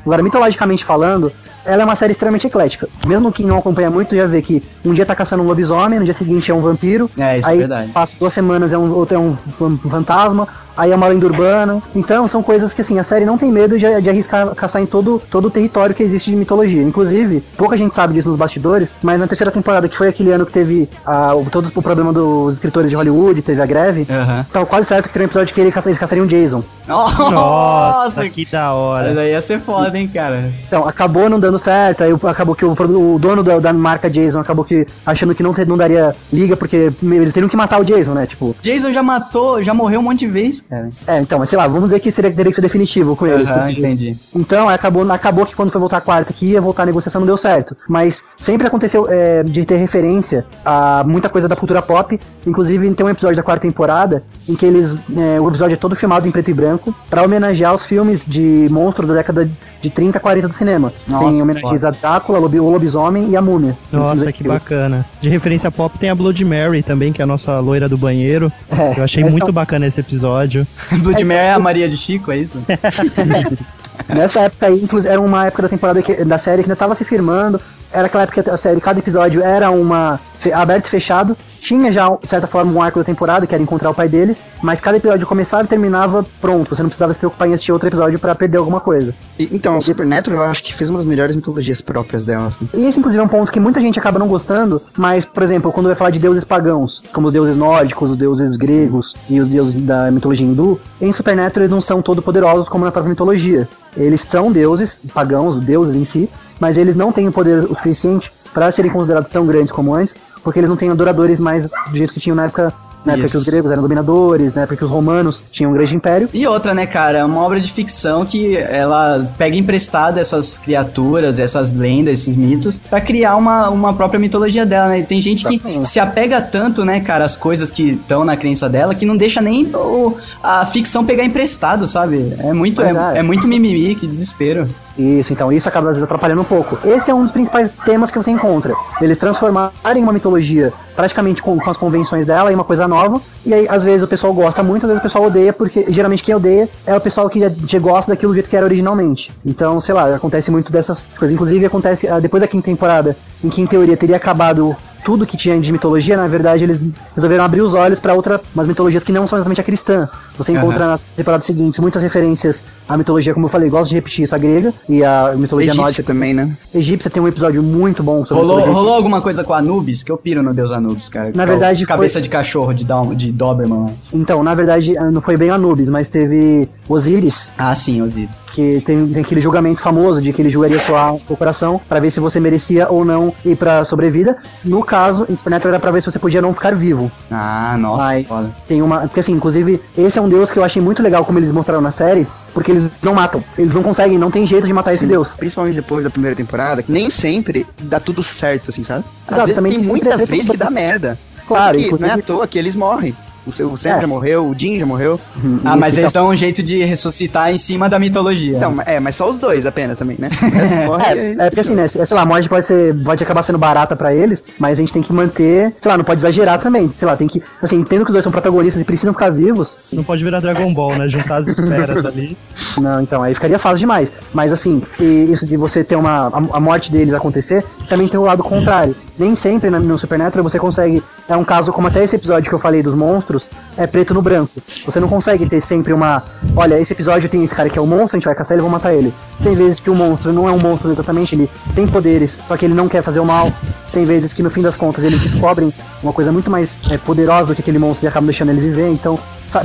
Agora, mitologicamente falando, ela é uma série extremamente eclética. Mesmo quem não acompanha muito já vê que um dia tá caçando um lobisomem, no dia seguinte é um vampiro. É, isso é aí verdade. passa duas semanas é um, outro é um fan- fantasma, aí é uma lenda urbana. Então são coisas que assim, a série não tem medo de, de arriscar caçar em todo, todo o território que existe de mitologia. Inclusive, pouca gente sabe disso nos bastidores, mas na terceira temporada, que foi aquele ano que teve ah, o, todo o problema dos escritores de Hollywood, teve a greve, Aham. tava quase certo que teria um episódio que ele caça- eles caçariam Jason. Nossa, que da hora. Mas aí ia ser foda, hein, cara. Então, acabou não dando dando certo, aí acabou que o, o dono da, da, marca Jason acabou que achando que não, não daria liga, porque eles teriam que matar o Jason, né? Tipo. Jason já matou, já morreu um monte de vezes, cara. É, então, mas sei lá, vamos dizer que seria, teria que ser definitivo com eles. Uhum, entendi. Então, acabou, acabou que quando foi voltar a quarta que ia voltar a negociação não deu certo. Mas sempre aconteceu é, de ter referência a muita coisa da cultura pop. Inclusive, tem um episódio da quarta temporada em que eles. É, o episódio é todo filmado em preto e branco para homenagear os filmes de monstros da década de 30, 40 do cinema. Nossa, tem homenagens a Drácula, o Lobisomem e a Múmia. Nossa, que bacana. De referência pop tem a Blood Mary também, que é a nossa loira do banheiro. É, Eu achei muito bacana esse episódio. Blood é, Mary é a Maria de Chico, é isso? Nessa época aí, inclusive, era uma época da temporada que, da série que ainda tava se firmando. Era aquela época que a série, cada episódio era uma aberto e fechado. Tinha já, de certa forma, um arco da temporada, que era encontrar o pai deles, mas cada episódio começava e terminava pronto. Você não precisava se preocupar em assistir outro episódio para perder alguma coisa. E, então, Supernatural eu acho que fez uma das melhores mitologias próprias dela. Assim. E esse, inclusive, é um ponto que muita gente acaba não gostando, mas, por exemplo, quando vai falar de deuses pagãos, como os deuses nórdicos, os deuses gregos e os deuses da mitologia hindu, em Supernatural eles não são todo poderosos como na própria mitologia. Eles são deuses pagãos, deuses em si, mas eles não têm o poder o suficiente para serem considerados tão grandes como antes, porque eles não têm adoradores mais do jeito que tinham na época na época que os gregos eram dominadores, na época que os romanos tinham um grande império. E outra, né, cara, é uma obra de ficção que ela pega emprestado essas criaturas, essas lendas, esses mitos, para criar uma, uma própria mitologia dela, né? E tem gente que se apega tanto, né, cara, às coisas que estão na crença dela, que não deixa nem o, a ficção pegar emprestado, sabe? É muito, é, é, é muito mimimi, que desespero. Isso, então isso acaba às vezes atrapalhando um pouco. Esse é um dos principais temas que você encontra. Eles transformarem uma mitologia praticamente com, com, as convenções dela em uma coisa nova. E aí, às vezes, o pessoal gosta muito, às vezes o pessoal odeia, porque geralmente quem odeia é o pessoal que já, já gosta daquilo do jeito que era originalmente. Então, sei lá, acontece muito dessas coisas. Inclusive, acontece ah, depois da quinta temporada, em que em teoria teria acabado tudo que tinha de mitologia, na verdade, eles resolveram abrir os olhos para outras mitologias que não são exatamente a cristã. Você encontra uhum. nas temporadas seguintes muitas referências à mitologia, como eu falei, gosto de repetir essa grega e a mitologia Egípcia nórdica também, né? Egípcia tem um episódio muito bom sobre rolou, rolou alguma coisa com Anubis? Que eu piro no deus Anubis, cara. Na verdade, cabeça foi... de cachorro de, Dom, de Doberman. Então, na verdade, não foi bem Anubis, mas teve Osíris. Ah, sim, Osíris. Que tem, tem aquele julgamento famoso de que ele julgaria sua, seu coração para ver se você merecia ou não ir pra sobrevida. No caso, em Supernatural era pra ver se você podia não ficar vivo. Ah, nossa. Mas foda. tem uma. Porque assim, inclusive, esse é um deus que eu achei muito legal como eles mostraram na série. Porque eles não matam. Eles não conseguem, não tem jeito de matar Sim, esse deus. Principalmente depois da primeira temporada, que nem sempre dá tudo certo, assim, sabe? Exato, também tem muita vez que dá merda. Claro, que, não é à toa que eles morrem. O, o Sam é. já morreu, o Jim já morreu. Ah, mas eles dão um jeito de ressuscitar em cima da mitologia. Então, é, mas só os dois apenas também, né? é, é, porque assim, né? Sei lá, a morte pode ser. Pode acabar sendo barata pra eles, mas a gente tem que manter. Sei lá, não pode exagerar também. Sei lá, tem que. Assim, entendo que os dois são protagonistas e precisam ficar vivos. Não pode virar Dragon Ball, né? Juntar as esferas ali. Não, então, aí ficaria fácil demais. Mas assim, isso de você ter uma. A, a morte deles acontecer, também tem o lado contrário. Nem sempre no Supernatural você consegue. É um caso como até esse episódio que eu falei dos monstros, é preto no branco. Você não consegue ter sempre uma. Olha, esse episódio tem esse cara que é o monstro, a gente vai caçar ele vamos matar ele. Tem vezes que o monstro não é um monstro exatamente, ele tem poderes, só que ele não quer fazer o mal. Tem vezes que no fim das contas eles descobrem uma coisa muito mais é, poderosa do que aquele monstro e acabam deixando ele viver. Então,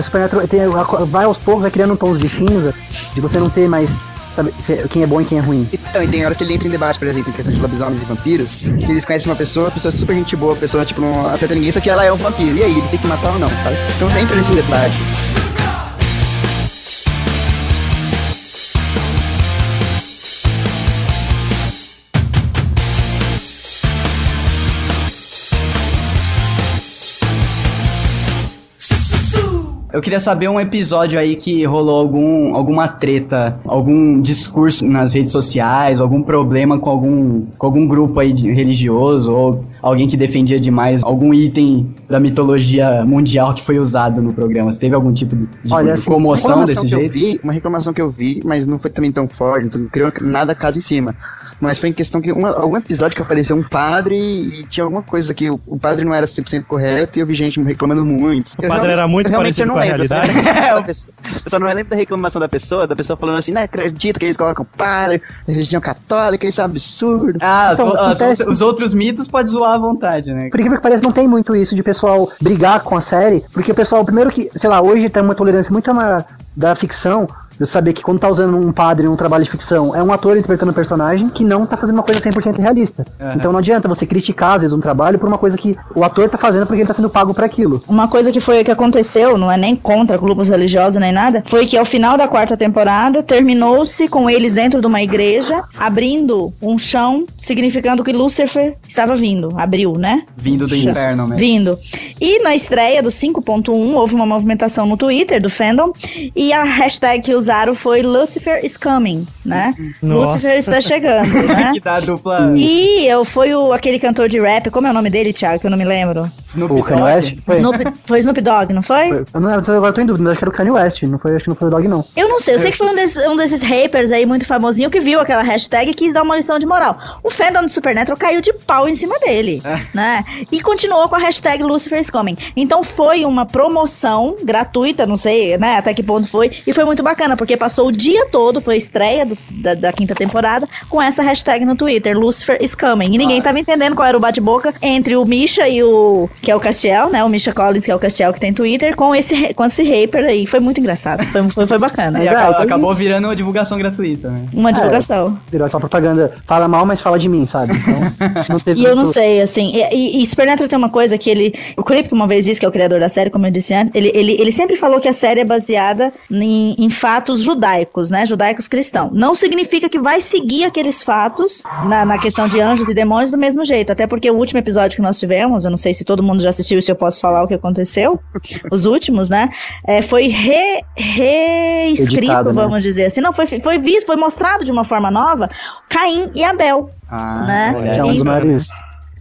Supernatural tem, vai aos poucos, vai criando tons de cinza, de você não ter mais quem é bom e quem é ruim. Então, e tem horas que ele entra em debate, por exemplo, em questão de lobisomens e vampiros, que eles conhecem uma pessoa, a pessoa é super gente boa, a pessoa, tipo, não acerta ninguém, só que ela é um vampiro. E aí, eles têm que matar ou não, sabe? Então entra nesse debate. Eu queria saber um episódio aí que rolou algum, alguma treta, algum discurso nas redes sociais, algum problema com algum, com algum grupo aí religioso ou alguém que defendia demais algum item da mitologia mundial que foi usado no programa. Você teve algum tipo de, Olha, assim, comoção desse jeito? Vi, uma reclamação que eu vi, mas não foi também tão forte, não criou nada caso em cima mas foi em questão que uma, algum episódio que apareceu um padre e tinha alguma coisa que o, o padre não era 100% correto e eu vi gente reclamando muito. O eu padre era muito parecido com a realidade? eu só não lembro da reclamação da pessoa, da pessoa falando assim, não acredito que eles colocam padre, religião católica, isso é um absurdo. Ah, então, as, os outros mitos pode zoar à vontade, né? Por que parece não tem muito isso de pessoal brigar com a série, porque o pessoal, primeiro que, sei lá, hoje tem uma tolerância muito maior da ficção Você saber que quando tá usando um padre num trabalho de ficção, é um ator interpretando um personagem que não tá fazendo uma coisa 100% realista. Então não adianta você criticar, às vezes, um trabalho por uma coisa que o ator tá fazendo porque ele tá sendo pago pra aquilo. Uma coisa que foi que aconteceu, não é nem contra grupos religiosos nem nada, foi que ao final da quarta temporada terminou-se com eles dentro de uma igreja, abrindo um chão, significando que Lúcifer estava vindo. Abriu, né? Vindo do Chão. inferno, né? Vindo. E na estreia do 5.1 houve uma movimentação no Twitter do fandom e a hashtag que usaram foi Lucifer is coming, né? Nossa. Lucifer está chegando, né? que dá a dupla E eu foi o, aquele cantor de rap, como é o nome dele, Thiago, que eu não me lembro? Snoop O Kanye Dogg. West? Foi. Snoop, foi Snoop Dogg, não foi? Foi. Eu não lembro, agora eu tô em dúvida, mas acho que era o Kanye West, não foi, acho que não foi o Dog, não. Eu não sei, eu sei que foi um desses, um desses rappers aí muito famosinho que viu aquela hashtag e quis dar uma lição de moral. O fandom do Supernatural caiu de pau em cima dele, né? E continuou com a hashtag Lucifer's Coming. Então foi uma promoção gratuita, não sei, né, até que ponto foi, e foi muito bacana, porque passou o dia todo, foi a estreia dos- da, da quinta temporada, com essa hashtag no Twitter, Lucifer is Coming. E ninguém tava entendendo qual era o bate-boca entre o Misha e o, que é o Castiel, né, o Misha Collins, que é o Castiel que tem Twitter, com esse, com esse rapper aí. Foi muito engraçado, foi, foi, foi bacana. E ah, acabou virando uma divulgação gratuita, né? Uma divulgação. Virou aquela propaganda, fala mal, mas fala de mim, sabe? Então, não teve E eu não sei, assim, e, e, e Supernatural tem uma coisa que ele. O Clipe, que uma vez disse, que é o criador da série, como eu disse antes, ele, ele, ele sempre falou que a série é baseada em, em fatos judaicos, né? Judaicos cristãos. Não significa que vai seguir aqueles fatos na, na questão de anjos e demônios do mesmo jeito. Até porque o último episódio que nós tivemos, eu não sei se todo mundo já assistiu e se eu posso falar o que aconteceu, os últimos, né? é, foi re, reescrito, Editado, né? vamos dizer assim. Não, foi, foi visto, foi mostrado de uma forma nova Caim e Abel. Ah, Né? Que é um dos maiores.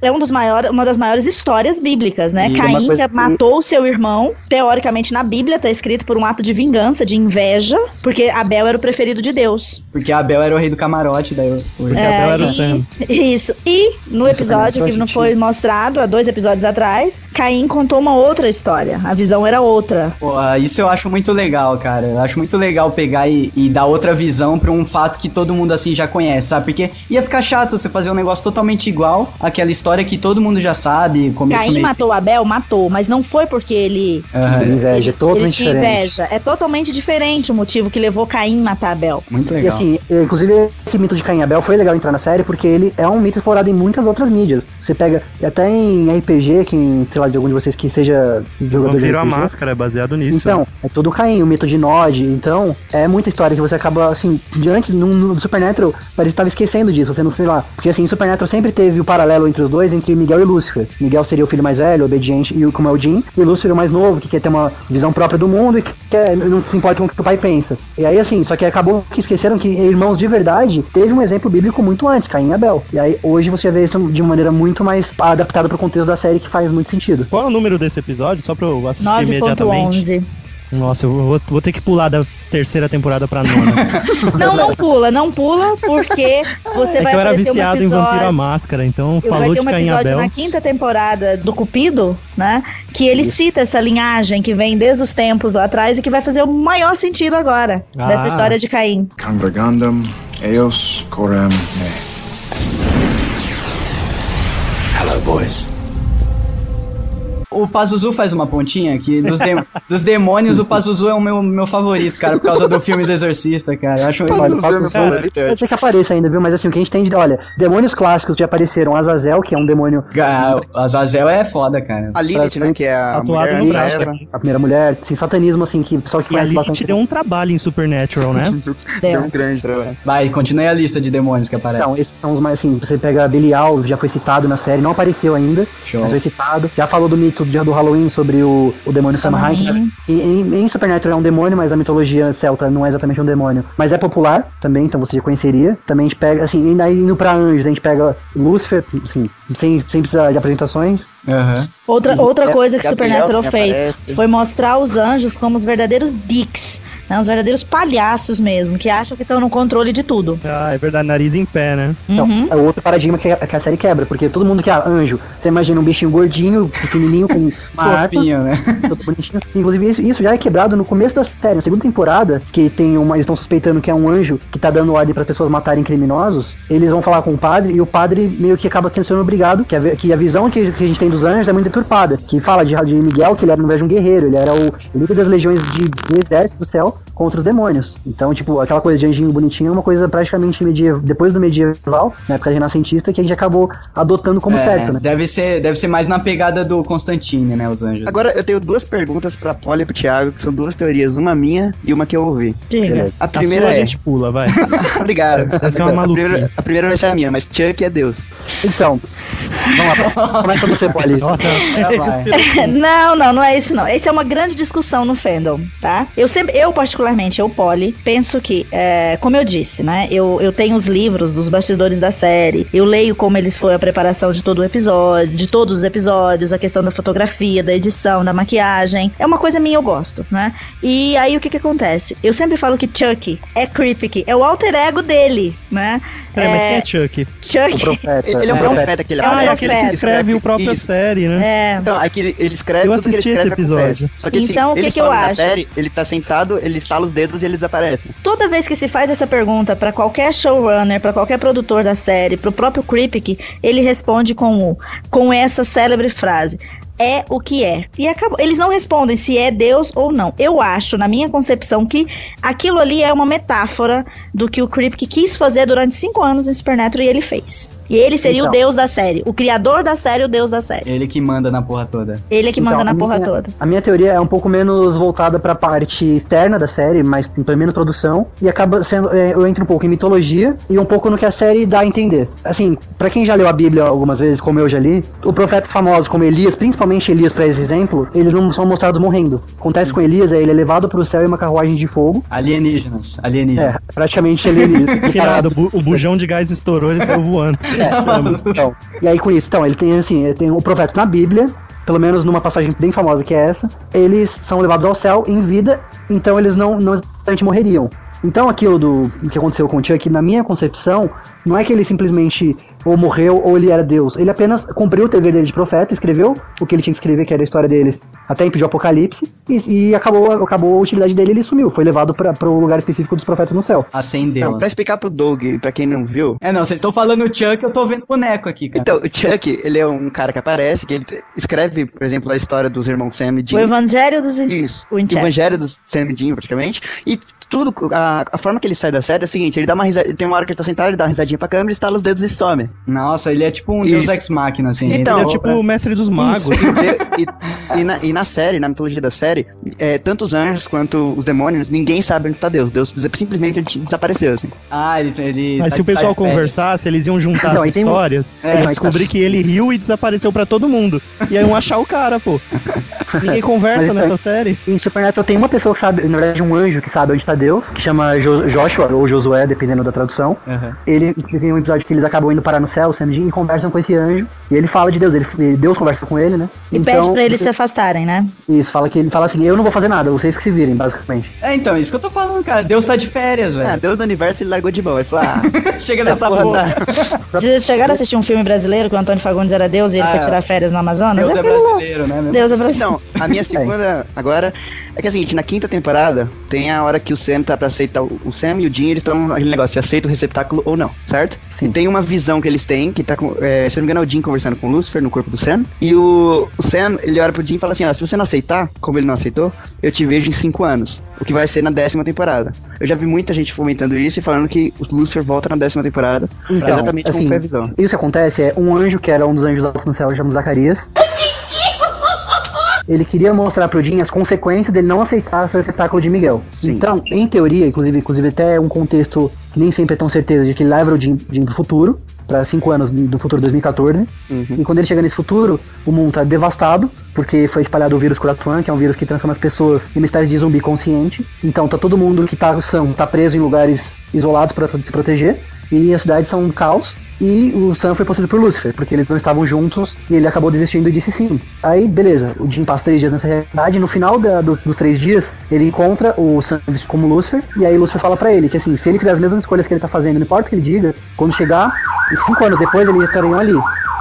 É um dos maiores, uma das maiores histórias bíblicas, né? E Caim coisa matou o seu irmão, teoricamente na Bíblia tá escrito por um ato de vingança, de inveja, porque Abel era o preferido de Deus. Porque Abel era o rei do camarote, daí o- Porque É, Abel era o e- Sam. Isso. E no Isso episódio que não foi mostrado, há dois episódios atrás, Caim contou uma outra história. A visão era outra. Pô, isso eu acho muito legal, cara. Eu acho muito legal pegar e, e dar outra visão pra um fato que todo mundo assim já conhece, sabe? Porque ia ficar chato você fazer um negócio totalmente igual àquela história que todo mundo já sabe. Começo, Caim meio- matou Abel? Matou, mas não foi porque ele. Aham, Inveja, é ele totalmente tinha diferente. inveja. É totalmente diferente o motivo que levou Caim a matar Abel. muito E legal. Assim, eh, inclusive esse mito de Caim Abel foi legal entrar na série porque ele é um mito explorado em muitas outras mídias. Você pega até em RPG, quem, sei lá, de algum de vocês que seja jogador de Vampiro a RPG. Máscara é baseado nisso. Então, é tudo Caim, o mito de Nod. Então, é muita história que você acaba, assim, de antes, no, no Supernatural, parece que tava esquecendo disso, você não sei lá. Porque assim, Supernatural sempre teve o paralelo entre os dois, entre Miguel e Lúcifer. Miguel seria o filho mais velho, obediente, e o- como é o Jim, e o Lúcifer o mais novo, que quer ter uma visão própria do mundo e que quer, não se importa com o que o pai pensa. E aí, assim, só que acabou que esqueceram que irmãos de verdade teve um exemplo bíblico muito antes, Caim e Abel. E aí, hoje você vê isso de maneira muito mais adaptada pro contexto da série, que faz muito sentido. Qual é o número desse episódio? Só pra eu assistir imediatamente. 9.11. Nossa, eu vou, vou ter que pular da terceira temporada pra nona. Não, não pula, não pula, porque você é vai que eu era aparecer um viciado em Vampiro episódio- Máscara, então Vai falou ter de um Caim episódio Abel. na quinta temporada do Cupido, né? Que ele cita essa linhagem que vem desde os tempos lá atrás e que vai fazer o maior sentido agora Ah. dessa história de Caim. Congregandum eos coram me. Hello, boys. O Pazuzu faz uma pontinha que dos, de- dos demônios, o Pazuzu é o meu, meu favorito, cara, por causa do filme do Exorcista, cara. Eu acho Olha, Pazuzu é meu Pazuzu, favorito, Pode ser que apareça ainda, viu? Mas assim, o que a gente tem de. Olha, demônios clássicos já apareceram. Azazel, que é um demônio. Ah, Azazel é foda, cara. A Lilith, né? Que é a mulher no braço. Eva. A primeira mulher, assim, satanismo, assim, que o pessoal que E a conhece Lilith bastante. deu um trabalho em Supernatural, né? Deu um grande trabalho. Vai, continue a lista de demônios que aparece. Então, esses são os mais, assim, você pega Belial, já foi citado na série, não apareceu ainda, Show. mas foi citado. Já falou do mito do dia do Halloween sobre o, o demônio Samhain, que em, em Supernatural é um demônio, mas a mitologia celta não é exatamente um demônio. Mas é popular também, então você já conheceria. Também a gente pega, assim, e aí indo pra anjos, a gente pega Lúcifer, assim, sem, sem precisar de apresentações. Aham. Outra, outra É, coisa que Gabriel Supernatural fez aparece. foi mostrar os anjos como os verdadeiros dicks, né? Os verdadeiros palhaços mesmo, que acham que estão no controle de tudo. Ah, é verdade, nariz em pé, né? Então, Uhum. é outro paradigma que a, que a série quebra, porque todo mundo que é anjo, você imagina um bichinho gordinho, pequenininho, com uma Fofinho, né? todo bonitinho. Inclusive, isso, isso já é quebrado no começo da série, na segunda temporada, que tem uma. Eles estão suspeitando que é um anjo que tá dando ordem para pessoas matarem criminosos. Eles vão falar com o padre e o padre meio que acaba sendo obrigado, que a, que a visão que, que a gente tem dos anjos é muito deturpada. Que fala de, de Miguel, que ele era, no invés de um guerreiro, ele era o líder das legiões de, do exército do céu, contra os demônios. Então, tipo, aquela coisa de anjinho bonitinho é uma coisa praticamente medieval, depois do medieval, na época renascentista, que a gente acabou adotando como É, certo, né? Deve ser, deve ser mais na pegada do Constantine, né, os anjos. Agora eu tenho duas perguntas pra Polly e pro Thiago, que são duas teorias, uma minha e uma que eu ouvi. Diga. A A primeira a é. gente pula, vai. Obrigado. Essa é uma a, primeira, a primeira vai ser a minha, mas Chuck é Deus. Então, vamos lá. Começa você, Poli. Nossa, Já vai. Não, não, não é isso não. Essa é uma grande discussão no fandom, tá? Eu sempre, eu particularmente, eu Polly, penso que, é, como eu disse, né? Eu, eu tenho os livros dos bastidores da série, eu leio como eles foi a preparação de todo o episódio, de todos os episódios, a questão da fotografia, da edição, da maquiagem. É uma coisa minha, eu gosto, né? E aí o que que acontece? Eu sempre falo que Chuck é Creepy, é o alter ego dele, né? Peraí, mas quem É, é Chuck? Chuck. O profeta. Ele é um profeta que ele É Ah, é que escreve o próprio Isso. série, né? É. Então, aqui ele, ele escreve Eu tudo que ele assisti escreve esse episódio. acontece. Só que assim, Então, o que ele que eu acho? série, ele tá sentado, ele estala os dedos e eles aparecem. Toda vez que se faz essa pergunta pra qualquer showrunner, pra qualquer produtor da série, pro próprio Kripke, ele responde com o, com essa célebre frase. É o que é. E acabou. Eles não respondem se é Deus ou não. Eu acho, na minha concepção, que aquilo ali é uma metáfora do que o Kripke quis fazer durante cinco anos em Supernatural e ele fez. E ele seria Então. o Deus da série. O criador da série, o Deus da série. Ele que manda na porra toda. Ele é que manda Então, na a porra minha- toda. A minha teoria é um pouco menos voltada pra parte externa da série, mas tem menos produção, e acaba sendo. é, eu entro um pouco em mitologia e um pouco no que a série dá a entender. Assim, pra quem já leu a Bíblia algumas vezes, como eu já li, os profetas famosos como Elias, principalmente Elias, pra esse exemplo, eles não são mostrados morrendo. Acontece com Elias, é ele é levado pro céu em uma carruagem de fogo. Alienígenas. Alienígenas. É, praticamente Que nada, o, bu- o bujão de gás estourou, ele saiu voando. Então, e aí com isso, então, ele tem assim, ele tem o profeta na Bíblia, pelo menos numa passagem bem famosa que é essa, eles são levados ao céu em vida, então eles não, não exatamente morreriam. Então aquilo do que aconteceu com o Chuck, na minha concepção, não é que ele simplesmente ou morreu ou ele era Deus. Ele apenas cumpriu o dever dele de profeta, escreveu o que ele tinha que escrever, que era a história deles, até impediu o apocalipse, e, e acabou, acabou a utilidade dele ele sumiu. Foi levado para o lugar específico dos profetas no céu. Acendeu. Então, pra explicar pro Doug, pra quem não viu, É, não, vocês estão falando o Chuck, eu tô vendo boneco aqui, cara. então, o Chuck, ele é um cara que aparece, que ele escreve, por exemplo, a história dos irmãos Sam e O Dean. Evangelho dos Isso. O Winchester. Evangelho do Sam e Dean, praticamente. E tudo, a, a forma que ele sai da série é a seguinte: ele dá uma risada, tem uma hora que ele tá sentado, ele dá uma risadinha pra câmera, estala os dedos e some. Nossa, ele é tipo um Isso. Deus Ex Machina, assim. Então, Ele é tipo o mestre dos magos. E, e- e na, e na série, na mitologia da série, é, tanto os anjos quanto os demônios, ninguém sabe onde está Deus. Deus simplesmente ele desapareceu, assim. Ah, ele. ele Mas tá- se o tá pessoal férias. conversasse, eles iam juntar Não, as tem histórias É, e descobrir que ele riu e desapareceu pra todo mundo. E aí iam achar o cara, pô. Ninguém conversa Mas, nessa série. Em Supernatural tem uma pessoa que sabe, na verdade um anjo que sabe onde está Deus, que chama Jo- Joshua ou Josué, dependendo da tradução. Aham. Ele tem um episódio que eles acabam indo parar no céu, o Sam Jim, e conversam com esse anjo. E ele fala de Deus, ele, Deus conversa com ele, né? E pede pra eles se afastarem, né? Isso, fala que ele fala assim, eu não vou fazer nada, vocês que se virem, basicamente. É, então, isso que eu tô falando, cara. Deus tá de férias, Ah, velho. Deus do universo ele largou de mão. Ele falou: ah, Chega essa dessa porra porra. tá- Vocês chegaram a assistir um filme brasileiro que o Antônio Fagundes era Deus e ele Ah, foi é. tirar férias no Amazonas? Deus é lá. brasileiro, né? meu? Deus é brasileiro. Então, a minha segunda agora é que é o seguinte, na quinta temporada, tem a hora que o Sam tá pra aceitar. O Sam e o Dean, eles estão aquele negócio, se aceita o receptáculo ou não, certo? Sim. E tem uma visão que eles têm, que tá com. É, se eu não me engano, é o Dean conversando com o Lucifer no corpo do Sam. E o, o Sam, ele olha pro Dean e fala assim: ó, se você não aceitar, como ele não aceitou, eu te vejo em cinco anos. O que vai ser na décima temporada. Eu já vi muita gente fomentando isso e falando que o Lucifer volta na décima temporada. Então, exatamente assim, como foi a visão. Isso que acontece é um anjo que era um dos anjos altos no céu, chamado Zacarias. Ele queria mostrar pro Jim as consequências dele não aceitar seu espetáculo de Miguel. Sim. Então, em teoria, inclusive, inclusive até um contexto que nem sempre é tão certeza de que ele leva o Jim, Jim pro futuro, para cinco anos do futuro 2014. Uhum. E quando ele chega nesse futuro, o mundo tá devastado, porque foi espalhado o vírus Kuratuan, que é um vírus que transforma as pessoas em uma espécie de zumbi consciente. Então tá todo mundo que tá são, tá preso em lugares isolados para se proteger. E as cidades são um caos. E o Sam foi possuído por Lúcifer, porque eles não estavam juntos e ele acabou desistindo e disse sim. Aí, beleza, o Jim passa três dias nessa realidade. E no final da- do- dos três dias, ele encontra o Sam como Lúcifer. E aí, Lúcifer fala pra ele que assim, se ele fizer as mesmas escolhas que ele tá fazendo, não importa o que ele diga, quando chegar, e cinco anos depois, eles estariam ali.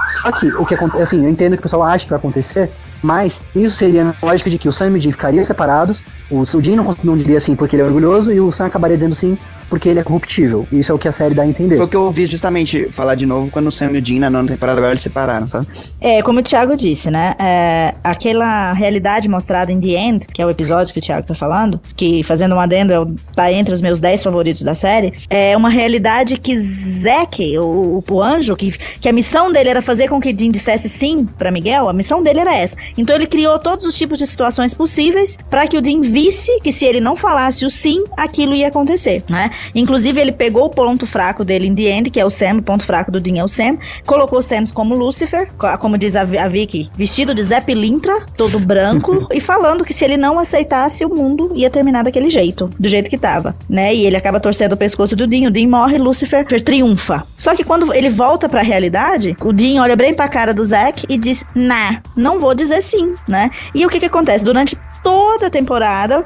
Só que o que acontece, assim, eu entendo que o pessoal acha que vai acontecer, mas isso seria na lógica de que o Sam e o Jim ficariam separados, o, o Jim não, não diria sim porque ele é orgulhoso, e o Sam acabaria dizendo sim porque ele é corruptível. Isso é o que a série dá a entender. Foi o que eu ouvi justamente falar de novo quando o Sam e o Dean na nona temporada agora eles separaram, sabe? É, como o Thiago disse, né? É, aquela realidade mostrada em The End, que é o episódio que o Thiago tá falando, que fazendo um adendo, é o- tá entre os meus 10 favoritos da série, é uma realidade que Zack, o, o anjo, que, que a missão dele era fazer com que Dean dissesse sim pra Miguel, a missão dele era essa. Então ele criou todos os tipos de situações possíveis pra que o Dean visse que se ele não falasse o sim, aquilo ia acontecer, né? Inclusive ele pegou o ponto fraco dele em The End, que é o Sam, o ponto fraco do Dean é o Sam, colocou o Sam como Lucifer, co- como diz a, a Vicky, vestido de Zé Pilintra, todo branco, e falando que se ele não aceitasse, o mundo ia terminar daquele jeito, do jeito que tava, né? E ele acaba torcendo o pescoço do Dean, o Dean morre, Lucifer triunfa. Só que quando ele volta pra realidade, o Dean olha bem pra cara do Zack e diz, nah, não vou dizer sim, né? E o que que acontece? Durante toda a temporada,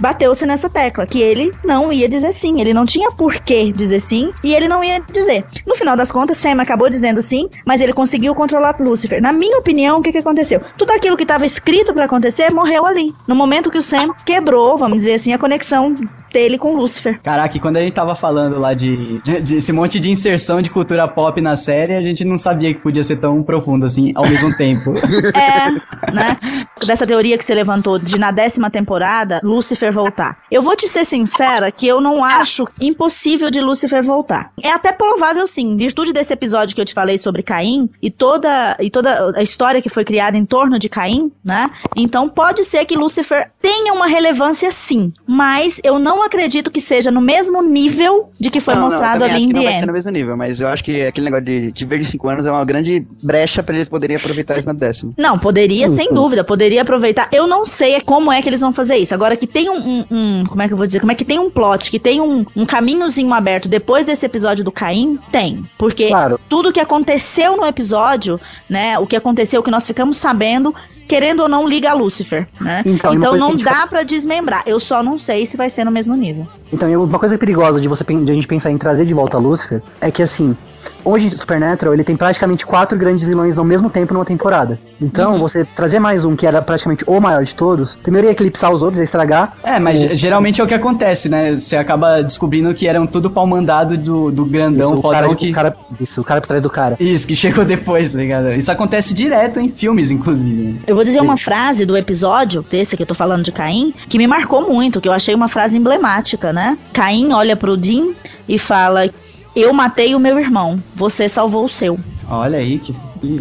bateu-se nessa tecla, que ele não ia dizer sim, ele não tinha por que dizer sim, e ele não ia dizer. No final das contas, Sam acabou dizendo sim, mas ele conseguiu controlar Lucifer. Na minha opinião, o que, que aconteceu? Tudo aquilo que estava escrito para acontecer morreu ali. No momento que o Sam quebrou, vamos dizer assim, a conexão dele com Lucifer. Caraca, e quando a gente tava falando lá de, de, esse monte de inserção de cultura pop na série, a gente não sabia que podia ser tão profundo assim ao mesmo tempo. É, né? Dessa teoria que você levantou de na décima temporada, Lúcifer voltar. Eu vou te ser sincera que eu não acho impossível de Lúcifer voltar. É até provável sim, em virtude desse episódio que eu te falei sobre Caim e toda, e toda a história que foi criada em torno de Caim, né? Então pode ser que Lúcifer tenha uma relevância sim, mas eu não acredito que seja no mesmo nível de que foi Não, não, eu mostrado também ali acho em que não The vai ser no mesmo nível, mas eu acho que aquele negócio de, de ver de 5 anos é uma grande brecha pra eles poderem aproveitar isso na décima. Não, poderia, sem dúvida, poderia aproveitar. Eu não sei como é que eles vão fazer isso. Agora que tem um, um- como é que eu vou dizer? Como é que tem um plot, que tem um, um caminhozinho aberto depois desse episódio do Caim? Tem. Porque Claro. tudo que aconteceu no episódio, né, o que aconteceu, o que nós ficamos sabendo, querendo ou não, liga a Lucifer, né? Então, Então a não dá pra desmembrar. Eu só não sei se vai ser no mesmo nível. Então, uma coisa perigosa de você de a gente pensar em trazer de volta Lucifer é que assim, hoje Supernatural ele tem praticamente quatro grandes vilões ao mesmo tempo numa temporada. Então, você trazer mais um que era praticamente o maior de todos, primeiro ia eclipsar os outros, ia estragar. É, mas O- geralmente é o que acontece, né? Você acaba descobrindo que eram tudo pau mandado do, do grandão isso, o cara, fodão o que. cara, isso, o cara por trás do cara. Isso, que chegou depois, tá ligado? Isso acontece direto em filmes, inclusive. Eu vou dizer uma frase do episódio, desse que eu tô falando de Caim, que me marcou muito, que eu achei uma frase emblemática, né? Caim olha pro Dean e fala: Eu matei o meu irmão, você salvou o seu. Olha aí que.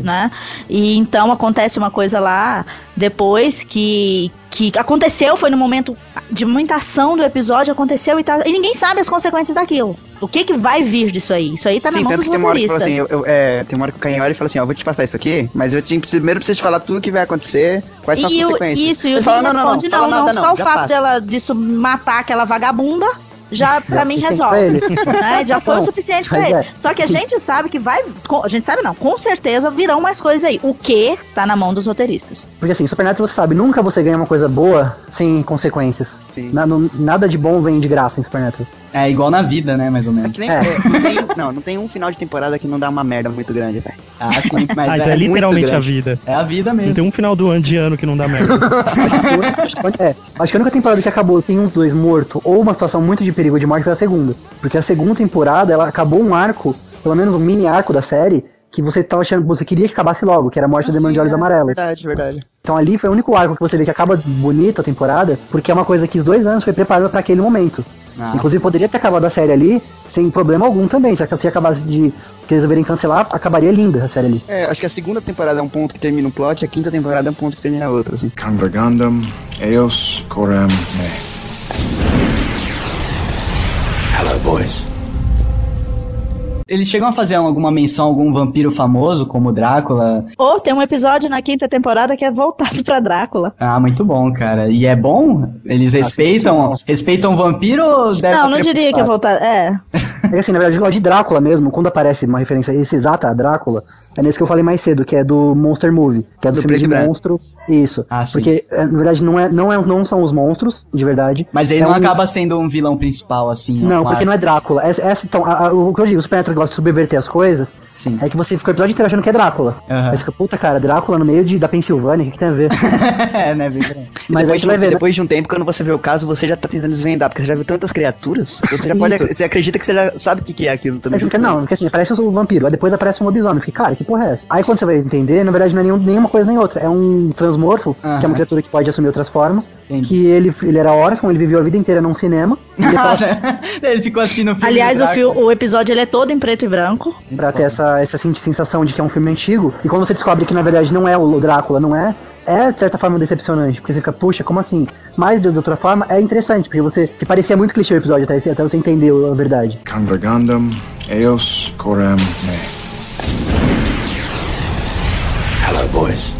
né? E então acontece uma coisa lá depois que que aconteceu, foi no momento de muita ação do episódio, aconteceu e tal, e ninguém sabe as consequências daquilo. O que que vai vir disso aí? Isso aí tá na Sim, mão tanto dos que tem uma hora que fala assim, eu, eu- é, tem uma hora que o e fala assim, ó, eu vou te passar isso aqui, mas eu tinha, primeiro preciso te falar tudo que vai acontecer, quais são as E o, consequências. isso, e o fala, não, não, não, responde, não, só o fato passa. dela disso matar aquela vagabunda já pra mim suficiente resolve. né? Já foi o suficiente pra mas ele. é. Só que a gente sabe que vai. com- A gente sabe não, com certeza virão mais coisas aí. O que tá na mão dos roteiristas. Porque assim, Supernatural você sabe, nunca você ganha uma coisa boa sem consequências. Sim. Na- não- nada de bom vem de graça em Supernatural. É igual na vida, né? Mais ou É menos. que nem, É. é, não, tem, não, não tem um final de temporada que não dá uma merda muito grande, velho. Ah, sim, mas ah, então é, é literalmente a vida. é a vida Não mesmo. tem um final do ano de ano que não dá merda. acho, que, é, acho que a única temporada que acabou sem uns dois morto ou uma situação muito de perigo de morte foi a segunda. Porque a segunda temporada, ela acabou um arco, pelo menos um mini arco da série, que você tava achando, você queria que acabasse logo, que era a morte do demônio de olhos amarelos. Verdade, verdade. Então ali foi o único arco que você vê que acaba bonito a temporada, porque é uma coisa que os dois anos foi preparada pra aquele momento. Ah, Inclusive poderia ter acabado a série ali sem problema algum também. Se se acabasse de que resolverem cancelar, acabaria linda a série ali. É, acho que a segunda temporada é um ponto que termina um plot, a quinta temporada é um ponto que termina outro, assim. Congregandum, eos, coram, me. Hello, boys. Eles chegam a fazer alguma menção a algum vampiro famoso, como Drácula. Ou tem um episódio na quinta temporada que é voltado pra Drácula. Ah, muito bom, cara. E é bom? Eles respeitam, respeitam o vampiro ou deve não, não diria que é voltado. É. É assim, na verdade, o negócio de Drácula mesmo, quando aparece uma referência esse exata a Drácula, é nesse que eu falei mais cedo, que é do Monster Movie, que é Do filmes preto de monstro. Isso. Ah, sim. Porque, é, na verdade, não, é, não, é, não são os monstros, de verdade. Mas ele É não um- acaba sendo um vilão principal, assim. Não, um porque não é Drácula. Essa, essa, então, a- a- o que eu digo, o Supernatural gosta de subverter as coisas. Sim. É que você fica o episódio inteiro achando que é Drácula. Aham. Aí você fica, puta cara, Drácula no meio de, da Pensilvânia, o que, que tem a ver? é, né, bem. Mas aí depois, você de, vai ver, né? depois de um tempo, quando você vê o caso, você já tá tentando desvendar, porque você já viu tantas criaturas, você já pode. Você acredita que você já sabe o que, que é aquilo também. Fica, não, porque assim, aparece um vampiro, aí depois aparece um lobisomem. Fiquei, cara, que porra é essa? Aí quando você vai entender, na verdade não é nenhum, nenhuma coisa nem outra. É um transmorfo, que é uma criatura que pode assumir outras formas. Entendi. Que ele, ele era órfão, ele viveu a vida inteira num cinema. E depois, Ele ficou assistindo o filme. Aliás, o, fio- o episódio ele é todo em preto e branco. pra ter essa, essa sen- sensação de que é um filme antigo. E quando você descobre que na verdade não é o Drácula, não é, é de certa forma decepcionante, porque você fica, puxa, como assim? Mas de outra forma é interessante, porque você. que parecia muito clichê o episódio até, até você entender a verdade. Congregandum eos coram me. Hello, boys.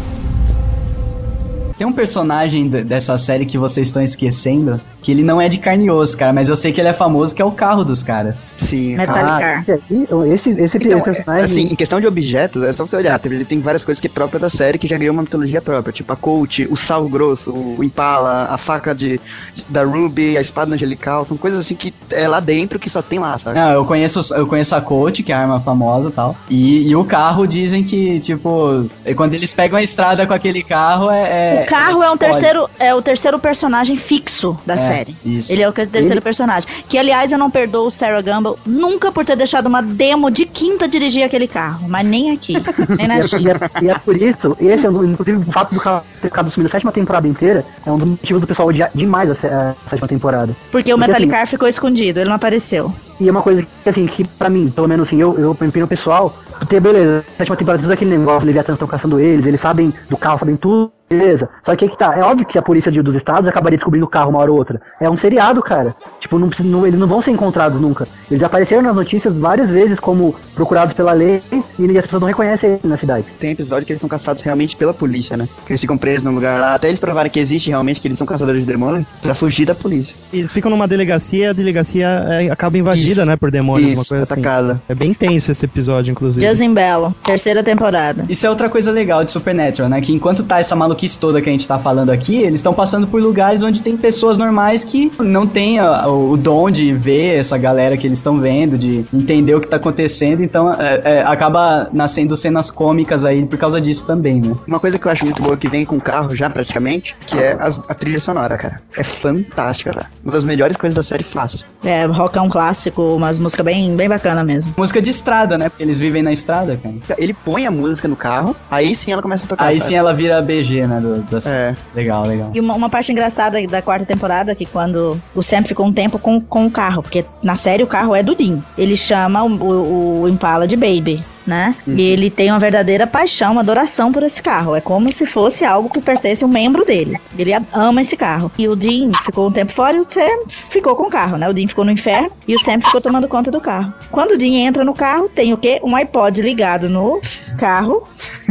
Tem um personagem dessa série que vocês estão esquecendo, que ele não é de carne e osso, cara, mas eu sei que ele é famoso, que é o carro dos caras. Sim. Metal Ah, Car. esse aí, esse, esse Então, é, personagem. assim, em questão de objetos, é só você olhar. Tem, tem várias coisas que é própria da série que já ganhou uma mitologia própria. Tipo a Colt, o sal grosso, o Impala, a faca de, de- da Ruby, a espada angelical. São coisas assim que é lá dentro que só tem lá, sabe? Não, eu conheço, eu conheço a Colt, que é a arma famosa e tal. E, e o carro dizem que, tipo, é quando eles pegam a estrada com aquele carro, é. O carro é, um explode. terceiro, é o terceiro personagem fixo da É, série. Isso. Ele é o terceiro Ele- personagem. Que, aliás, eu não perdoo o Sarah Gamble nunca por ter deixado uma demo de quinta dirigir aquele carro. Mas nem aqui. Nem na E é, e, é, e é por isso, esse é um, inclusive o fato do carro ter ficado sumindo a sétima temporada inteira é um dos motivos do pessoal odiar demais a, a sétima temporada. Porque o Porque, Metallic assim, Car ficou escondido, ele não apareceu. E é uma coisa que, assim, que pra mim, pelo menos assim, eu, eu opino pessoal, ter, beleza, a sétima temporada, tudo aquele negócio, Leviathan estão caçando eles, eles sabem do carro, sabem tudo, beleza. Só que aí que tá, é óbvio que a polícia de- dos estados acabaria descobrindo o carro uma hora ou outra. É um seriado, cara. Tipo, não, não- eles não vão ser encontrados nunca. Eles apareceram nas notícias várias vezes como procurados pela lei e as pessoas não reconhecem eles nas cidades. Tem episódio que eles são caçados realmente pela polícia, né? Que eles ficam presos num lugar lá, até eles provarem que existe realmente, que eles são caçadores de demônio, pra fugir da polícia. Eles ficam numa delegacia e a delegacia é, acaba invadida, Isso. né, por demônios, uma Isso, coisa assim. atacada. É bem tenso esse episódio, inclusive. Justin Bello, terceira temporada. Isso é outra coisa legal de Supernatural, né? Que enquanto tá essa maluquice toda que a gente tá falando aqui, eles estão passando por lugares onde tem pessoas normais que não têm a- o, dom de ver essa galera que eles estão vendo, de entender o que tá acontecendo, então é, é, acaba nascendo cenas cômicas aí por causa disso também, né? Uma coisa que eu acho muito boa que vem com o carro já praticamente, que é as- a trilha sonora, cara. É fantástica, cara. Uma das melhores coisas da série fácil. É, rock é um clássico, umas músicas bem, bem bacana mesmo. Música de estrada, né? Porque eles vivem na estrada, cara. Ele põe a música no carro, aí sim ela começa a tocar. Aí sim ela vira BG, né? Do, da- É. Legal, legal. E uma, uma parte engraçada da quarta temporada, que quando o Sam ficou um tempo com, com o carro, porque na série o carro é do Dean. Ele chama o, o, o Impala de Baby, né? E ele tem uma verdadeira paixão, uma adoração por esse carro. É como se fosse algo que pertence a um membro dele. Ele ama esse carro. E o Dean ficou um tempo fora e o Sam ficou com o carro, né? O Dean ficou no inferno e o Sam ficou tomando conta do carro. Quando o Dean entra no carro, tem o quê? Um iPod ligado no carro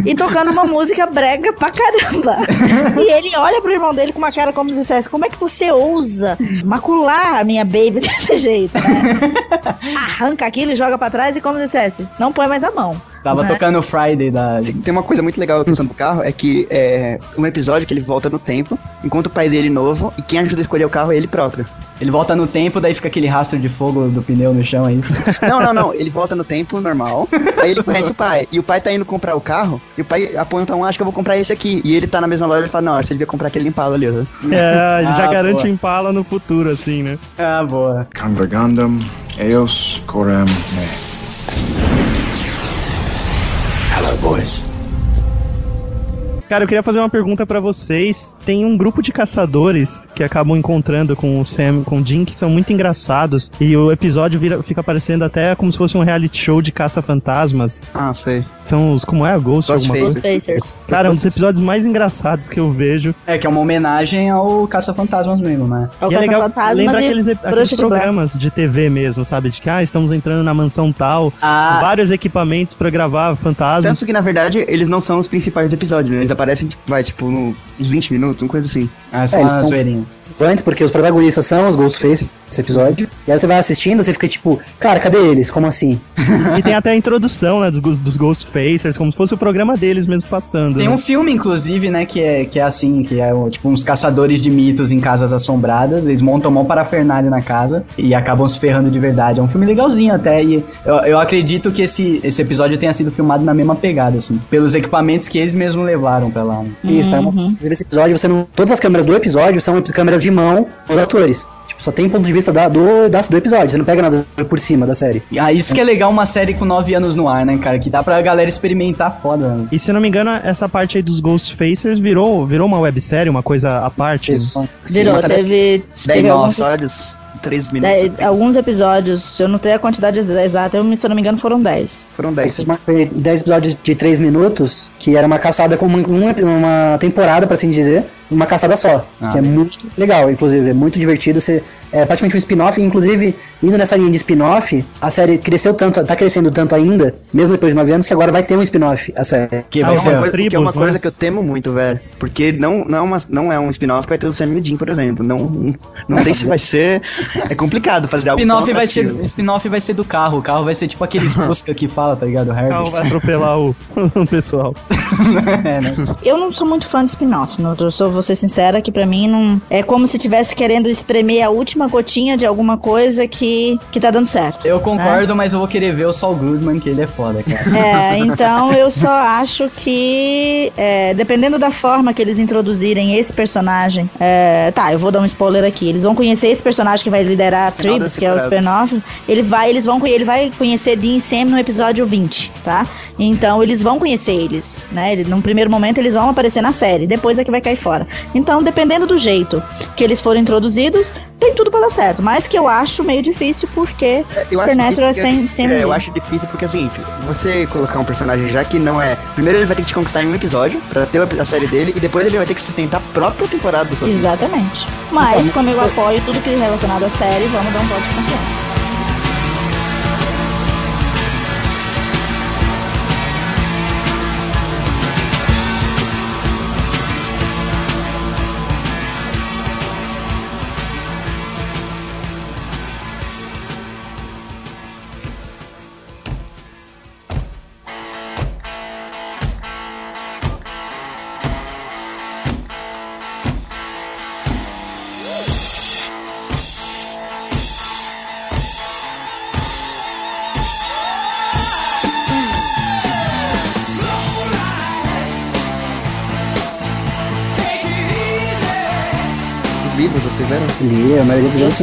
e tocando uma música brega pra caramba. E ele olha pro irmão dele com uma cara como se dissesse: Como é que você ousa macular a minha baby desse jeito, né? Arranca aquilo e joga pra trás e como se dissesse: Não põe mais a mão. Tava né? tocando o Friday da. Tem uma coisa muito legal pensando do carro, é que é um episódio que ele volta no tempo, enquanto o pai dele novo, e quem ajuda a escolher o carro é ele próprio. Ele volta no tempo, daí fica aquele rastro de fogo do pneu no chão, é isso? Não, não, não. Ele volta no tempo normal. Aí ele conhece o pai. E o pai tá indo comprar o carro. E o pai aponta um, acho que eu vou comprar esse aqui. E ele tá na mesma loja e fala, não, você devia comprar aquele Impala ali, ó. É, ele já Ah, garante boa. o Impala no futuro, assim, né? ah, boa. Congregandum eos coram me. Hello, boys. Cara, eu queria fazer uma pergunta pra vocês. Tem um grupo de caçadores que acabam encontrando com o Sam, com o Jim, que são muito engraçados. E o episódio vira- fica parecendo até como se fosse um reality show de caça-fantasmas. Ah, sei. São os. Como é? Ghost, coisa? Ghostfacers. Cara, um dos episódios mais engraçados que eu vejo. É que é uma homenagem ao Caça-Fantasmas mesmo, né? É o e é legal, lembra e aqueles, aqueles de programas de TV mesmo, sabe? De que, ah, estamos entrando na mansão tal, Ah. vários equipamentos pra gravar fantasmas. Tanto que, na verdade, eles não são os principais do episódio, né? Eles aparecem, vai, tipo, no- uns 20 minutos, uma coisa assim. Ah, só É, eles uma zoeirinha. Antes, porque os protagonistas são os Ghostface esse episódio. E aí você vai assistindo, você fica tipo, cara, cadê eles? Como assim? E tem até a introdução, né, dos, dos Ghostfacers, como se fosse o programa deles mesmo passando. Tem né? um filme, inclusive, né, que é, que é assim, que é tipo uns caçadores de mitos em casas assombradas. Eles montam mó parafernália na casa e acabam se ferrando de verdade. É um filme legalzinho até. E eu, eu acredito que esse, esse episódio tenha sido filmado na mesma pegada, assim. Pelos equipamentos que eles mesmos levaram pra lá. né? Isso, é uma, inclusive esse episódio, você não. Todas as câmeras do episódio são câmeras de mão dos atores. Tipo, só tem ponto de vista da- do, da- do episódio. Você não pega nada por cima da série. E ah, isso que é legal uma série com nove anos no ar, né, cara? Que dá pra galera experimentar foda. né? E se eu não me engano, essa parte aí dos Ghostfacers virou, virou uma websérie, uma coisa à parte. Virou, Sim, parece teve, Dez teve alguns, episódios, 3 minutos. dez- alguns episódios, eu não tenho a quantidade ex- exata, eu, se eu não me engano foram 10. Foram 10. uma- foi 10 episódios de 3 minutos, que era uma caçada com uma, uma, temporada, pra assim dizer, uma caçada só. Ah. que é muito legal, inclusive, é muito divertido. Você, é praticamente um spin-off, inclusive, indo nessa linha de spin-off, a série cresceu tanto, tá crescendo tanto ainda, mesmo depois de 9 anos, que agora vai ter um spin-off, a série. Que Ah, vai é ser. uma Coisa- que é tribos, uma né? coisa que eu temo muito, velho. Porque não, não, é, uma, não é um spin-off que vai ter o Sam Dean, por exemplo. Não, não sei se vai ser. É complicado fazer algo Spin-off vai, ser, spin-off vai ser do carro. O carro vai ser tipo aqueles Fusca que fala, tá ligado? O carro vai atropelar o, o pessoal. é, né? Eu não sou muito fã de spin-off, não, eu sou, vou ser sincera, que pra mim não. É como se tivesse querendo espremer a última gotinha de alguma coisa que, que tá dando certo. Eu concordo, mas eu vou querer ver o Saul Goodman, que ele é foda, cara. É, então eu só acho que, é, dependendo da forma que eles introduzirem esse personagem, é, tá, eu vou dar um spoiler aqui. Eles vão conhecer esse personagem que vai liderar a da que é o spin-off. Ele vai, eles vão, ele vai conhecer Dean e Sam no episódio 20, tá? Então eles vão conhecer eles, né? Ele, num primeiro momento eles vão aparecer na série, depois é que vai cair fora. Então, dependendo do jeito que eles forem introduzidos, tem tudo pra dar certo. Mas que eu acho meio difícil porque acho Supernatural é sem, sem é, eu acho difícil porque assim, você colocar um personagem já que não é. Primeiro ele vai ter que te conquistar em um episódio pra ter a série dele, e depois ele vai ter que sustentar a própria temporada do seu. Exatamente. Mas, como eu apoio tudo que é relacionado à série, vamos dar um voto de confiança.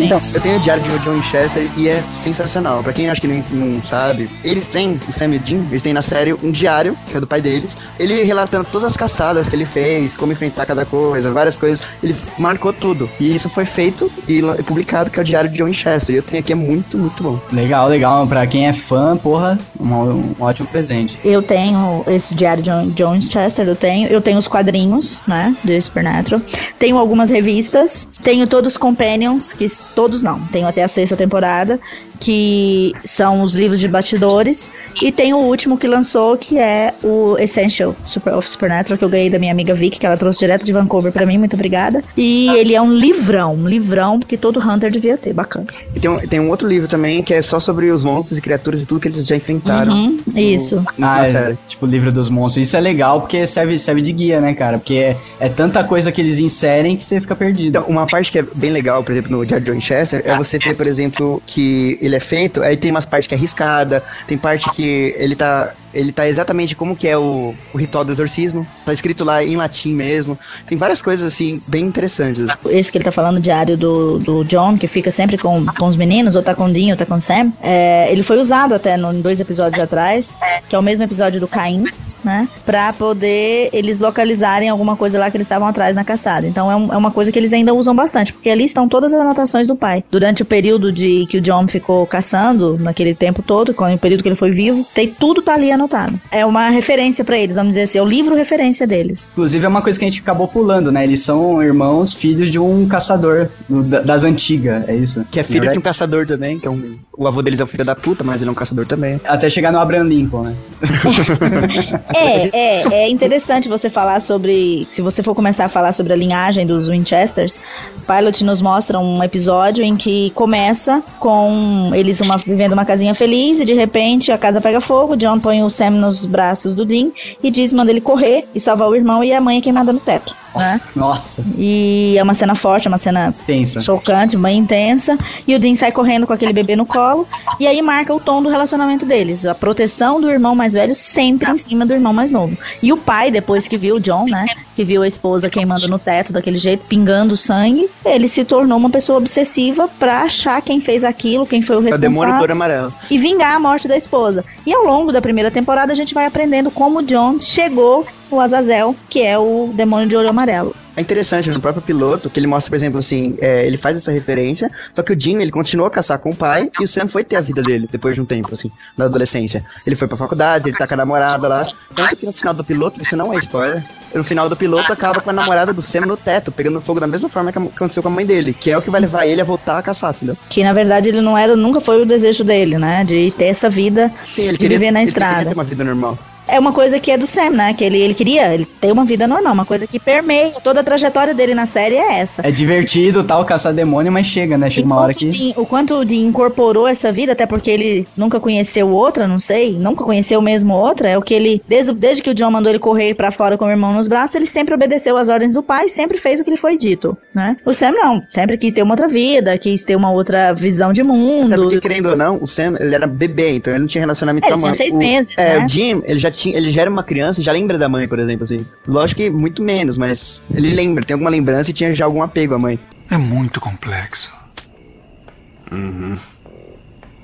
Então. Eu tenho o Diário de John Winchester e é sensacional. Pra quem acha que não, não sabe, eles têm, o Sam e Jim, eles têm na série um diário, que é do pai deles. Ele relatando todas as caçadas que ele fez, como enfrentar cada coisa, várias coisas. Ele marcou tudo. E isso foi feito e publicado, que é o Diário de John Winchester. E eu tenho aqui, é muito, muito bom. Legal, legal. Pra quem é fã, porra, um, um ótimo presente. Eu tenho esse diário de John, John Chester, eu tenho. Eu tenho os quadrinhos, né, do Supernatural. Tenho algumas revistas. Tenho todos os Companions, que todos não. Tenho até a sexta temporada, que são os livros de bastidores. E tem o último que lançou, que é o Essential Super, of Supernatural, que eu ganhei da minha amiga Vicky, que ela trouxe direto de Vancouver pra mim, muito obrigada. E ele é um livrão, um livrão que todo Hunter devia ter, bacana. E tem um, tem um outro livro também, que é só sobre os monstros e criaturas e tudo que eles já enfrentaram. Uhum, isso. Ah, é, tipo o livro dos monstros. Isso é legal porque serve, serve de guia, né, cara? Porque é, é tanta coisa que eles inserem que você fica perdido. Então, uma parte que é bem legal, por exemplo, no Diário de John Winchester, é você ver, por exemplo, que ele é feito, aí tem umas partes que é arriscada, tem parte que ele tá. Ele tá exatamente como que é o, o ritual do exorcismo. Tá escrito lá em latim mesmo. Tem várias coisas assim, bem interessantes. esse que ele tá falando, diário do, do John, que fica sempre com, com os meninos, ou tá com o Dean, ou tá com o Sam, é, ele foi usado até no, em dois episódios atrás, que é o mesmo episódio do Caim, né? Pra poder eles localizarem alguma coisa lá que eles estavam atrás na caçada. Então é, um- é uma coisa que eles ainda usam bastante, porque ali estão todas as anotações do pai. Durante o período de que o John ficou caçando, naquele tempo todo, com o período que ele foi vivo, tem tudo tá ali anotado. É uma referência pra eles, vamos dizer assim, é o livro referência deles. Inclusive é uma coisa que a gente acabou pulando, né? Eles são irmãos, filhos de um caçador do- da- das antigas, é isso? Que é filho de um caçador também, que é um o avô deles é um filho da puta, mas ele é um caçador também. Até chegar no Abraham Lincoln, né? É, é, é interessante você falar sobre. Se você for começar a falar sobre a linhagem dos Winchesters, Pilot nos mostra um episódio em que começa com eles uma, vivendo uma casinha feliz e de repente a casa pega fogo. John põe o Sam nos braços do Dean e diz: manda ele correr e salvar o irmão e a mãe é queimada no teto. Né? Nossa, E é uma cena forte, é uma cena pensa. chocante, bem intensa. E o Dean sai correndo com aquele bebê no colo. E aí marca o tom do relacionamento deles. A proteção do irmão mais velho sempre em cima do irmão mais novo. E o pai, depois que viu o John, né? Que viu a esposa queimando no teto daquele jeito, pingando sangue, ele se tornou uma pessoa obsessiva pra achar quem fez aquilo, quem foi o o demônio responsável touro amarelo. e vingar a morte da esposa. E ao longo da primeira temporada a gente vai aprendendo como John chegou no Azazel, que é o demônio de olho amarelo. É interessante no próprio piloto que ele mostra, por exemplo, assim, é, ele faz essa referência, só que o Jim, ele continuou a caçar com o pai e o Sam foi ter a vida dele depois de um tempo, assim, na adolescência. Ele foi pra faculdade, ele tá com a namorada lá. Tanto que no final do piloto, isso não é spoiler, no final do piloto acaba com a namorada do Sam no teto, pegando fogo da mesma forma que aconteceu com a mãe dele, que é o que vai levar ele a voltar a caçar, entendeu? Que na verdade ele não era, nunca foi o desejo dele, né? De ter essa vida, Sim, ele de queria, viver na ele estrada. queria ter uma vida normal. É uma coisa que é do Sam, né? Que ele, ele queria, ele tem uma vida normal, uma coisa que permeia toda a trajetória dele na série é essa. É divertido tal, caçar demônio, mas chega, né? Chega uma hora que. o Dean- o quanto o Dean incorporou essa vida, até porque ele nunca conheceu outra, não sei, nunca conheceu mesmo outra, é o que ele, desde, desde que o John mandou ele correr pra fora com o irmão nos braços, ele sempre obedeceu às ordens do pai, sempre fez o que lhe foi dito, né? O Sam não, sempre quis ter uma outra vida, quis ter uma outra visão de Até mundo. porque, querendo ou não, o Sam, ele era bebê, então ele não tinha relacionamento É, com a ele mãe. tinha seis o, meses, É, né? o Jim, ele já, tinha, ele já era uma criança, já lembra da mãe, por exemplo, assim. Lógico que muito menos, mas ele lembra, tem alguma lembrança e tinha já algum apego à mãe. É muito complexo.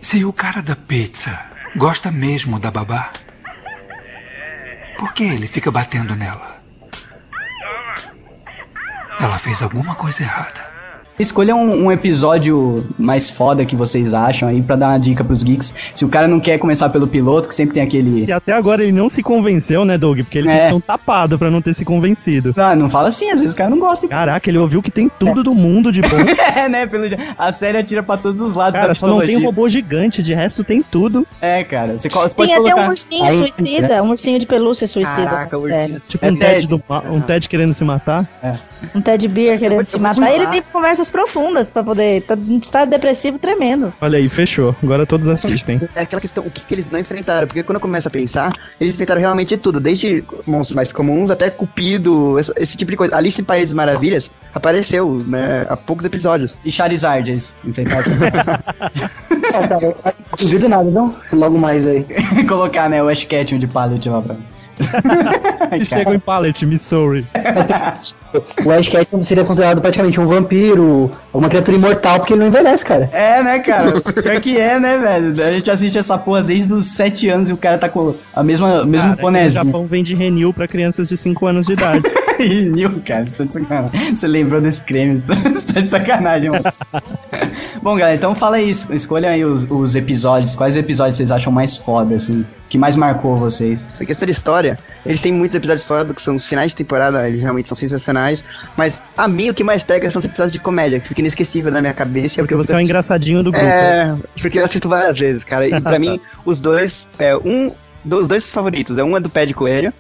Se o cara da pizza gosta mesmo da babá, por que ele fica batendo nela? Ela fez alguma coisa errada. Escolha um, um episódio mais foda que vocês acham aí pra dar uma dica pros geeks. Se o cara não quer começar pelo piloto, que sempre tem aquele. E até agora ele não se convenceu, né, Doug? Porque ele tem É. que ser um tapado pra não ter se convencido. Ah, não fala assim, às vezes o cara não gosta. Caraca, ele ouviu que tem tudo do mundo de bom. É, né? Pelo... A série atira pra todos os lados Cara, só não tem um robô gigante, de resto tem tudo. É, cara. Você, você pode Tem até colocar. um ursinho Aí- suicida, um ursinho de pelúcia suicida. Caraca, o É. ursinho. Tipo É um, Ted Ted. do um Ted querendo se matar. Um Ted Beer querendo se matar. Ele falar. tem conversas profundas pra poder. Tá em estado depressivo tremendo. Olha aí, fechou. Agora todos assistem. É aquela questão, o que, que eles não enfrentaram? Porque quando eu começo a pensar, eles enfrentaram realmente tudo, desde monstros mais comuns até Cupido, esse, esse tipo de coisa. Alice em País das Maravilhas apareceu, né, há poucos episódios. E Charizard, eles enfrentaram. É, eu duvido nada, não? Logo mais aí. colocar, né, o Ash Ketchum de pallet lá pra. Eles pegam em Pallet, Missouri. O Ash Ketchum seria considerado praticamente um vampiro, uma criatura imortal, porque ele não envelhece, cara. É, né, cara? Pior que é, né, velho? A gente assiste essa porra desde os 7 anos e o cara tá com a mesma, o mesmo Cara, bonézinho. Japão vende Renil pra crianças de 5 anos de idade. Ih, Nil, cara, você tá de sacanagem. Você lembrou desse creme, você tá, você tá de sacanagem, mano. Bom, galera, então fala aí, es- escolha aí os, os episódios. Quais episódios vocês acham mais foda, assim? Que mais marcou vocês? Essa questão de história, eles têm muitos episódios fora que são os finais de temporada, eles realmente são sensacionais. Mas a mim o que mais pega são os episódios de comédia, que fica inesquecível na minha cabeça. Porque você é o engraçadinho do grupo. É, porque eu assisto várias vezes, cara. E pra mim, os dois, é um, dos dois favoritos. É um é do pé de coelho,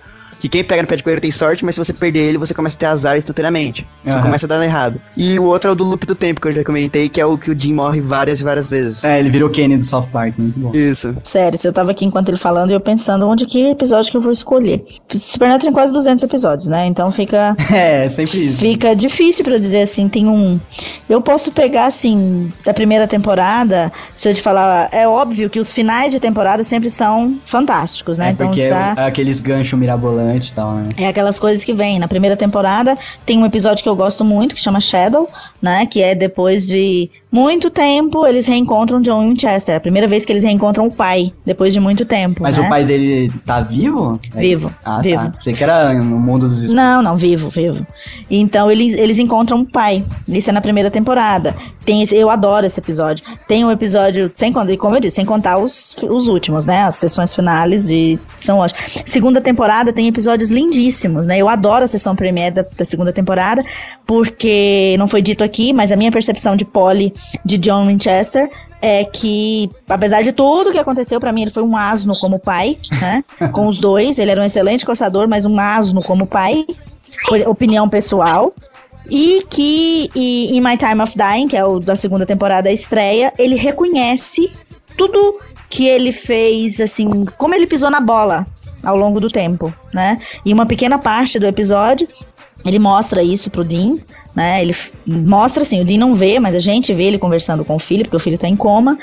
que quem pega no pé de coelho tem sorte, mas se você perder ele, você começa a ter azar instantaneamente. Aham. começa a dar errado. E o outro é o do loop do tempo, que eu já comentei, que é o que o Jim morre várias e várias vezes. É, ele virou Kenny do South Park, muito bom. Isso. Sério, se eu tava aqui enquanto ele falando e eu pensando onde que episódio que eu vou escolher. Supernatural tem quase 200 episódios, né? Então fica É, sempre isso. fica difícil pra eu dizer assim, tem um. Eu posso pegar assim da primeira temporada, se eu te falar, é óbvio que os finais de temporada sempre são fantásticos, né? É, porque é tá- o- aqueles ganchos mirabolantes e tal, né? É aquelas coisas que vêm. Na primeira temporada tem um episódio que eu gosto muito, que chama Shadow, né? Que é depois de muito tempo eles reencontram John Winchester. É a primeira vez que eles reencontram o pai, depois de muito tempo. Mas né? o pai dele tá vivo? É Vivo? Ah, vivo. tá. Sei que era no mundo dos espíritos. Não, não, vivo, vivo. Então eles, eles encontram o pai. Isso é na primeira temporada. Tem esse, eu adoro esse episódio. Tem um episódio, sem contar, como eu disse, sem contar os, os últimos, né? As sessões finais e são ótimas. Segunda temporada tem episódios lindíssimos, né? Eu adoro a sessão premiere da, da segunda temporada, porque não foi dito aqui, mas a minha percepção de Polly de John Winchester é que, apesar de tudo que aconteceu, pra mim ele foi um asno como pai, né? Com os dois, ele era um excelente caçador, mas um asno como pai. Opinião pessoal. E que e, em My Time of Dying, que é o da segunda temporada, a estreia, ele reconhece tudo que ele fez, assim, como ele pisou na bola ao longo do tempo, né? E uma pequena parte do episódio, ele mostra isso pro Dean, né? Ele mostra assim, o Dean não vê, mas a gente vê ele conversando com o filho, porque o filho tá em coma.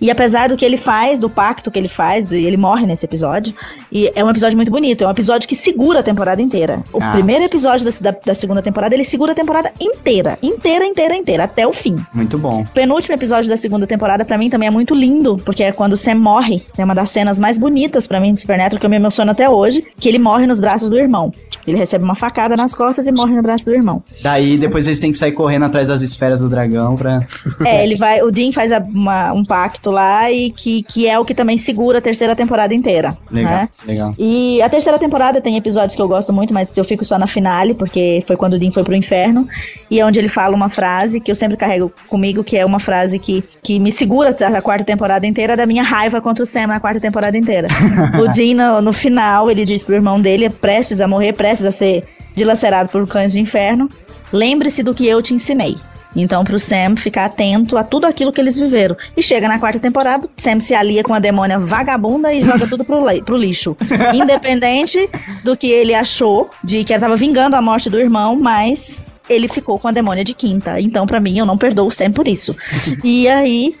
E apesar do que ele faz, do pacto que ele faz, do- ele morre nesse episódio. E é um episódio muito bonito, é um episódio que segura a temporada inteira. O Ah. primeiro episódio da, da, da segunda temporada, ele segura a temporada inteira, inteira, inteira, inteira, até o fim. Muito bom. O penúltimo episódio da segunda temporada, pra mim, também é muito lindo, porque é quando o Sam morre. É uma das cenas mais bonitas pra mim do Supernatural, que eu me emociono até hoje, que ele morre nos braços do irmão. Ele recebe uma facada nas costas e morre no braço do irmão. Daí depois eles têm que sair correndo atrás das esferas do dragão pra. É, ele vai. O Dean faz uma- um pacto lá e que, que é o que também segura a terceira temporada inteira. Legal, né? legal. E a terceira temporada tem episódios que eu gosto muito, mas eu fico só na finale, porque foi quando o Dean foi pro inferno. E é onde ele fala uma frase que eu sempre carrego comigo, que é uma frase que, que me segura a quarta temporada inteira da minha raiva contra o Sam na quarta temporada inteira. o Dean, no, no final, ele diz pro irmão dele, prestes a morrer, prestes a ser dilacerado por cães de inferno, lembre-se do que eu te ensinei. Então, pro Sam ficar atento a tudo aquilo que eles viveram. E chega na quarta temporada, Sam se alia com a demônia vagabunda e joga tudo pro, pro lixo. Independente do que ele achou, de que ela tava vingando a morte do irmão, mas ele ficou com a demônia de quinta. Então, pra mim, eu não perdoo o Sam por isso. E aí.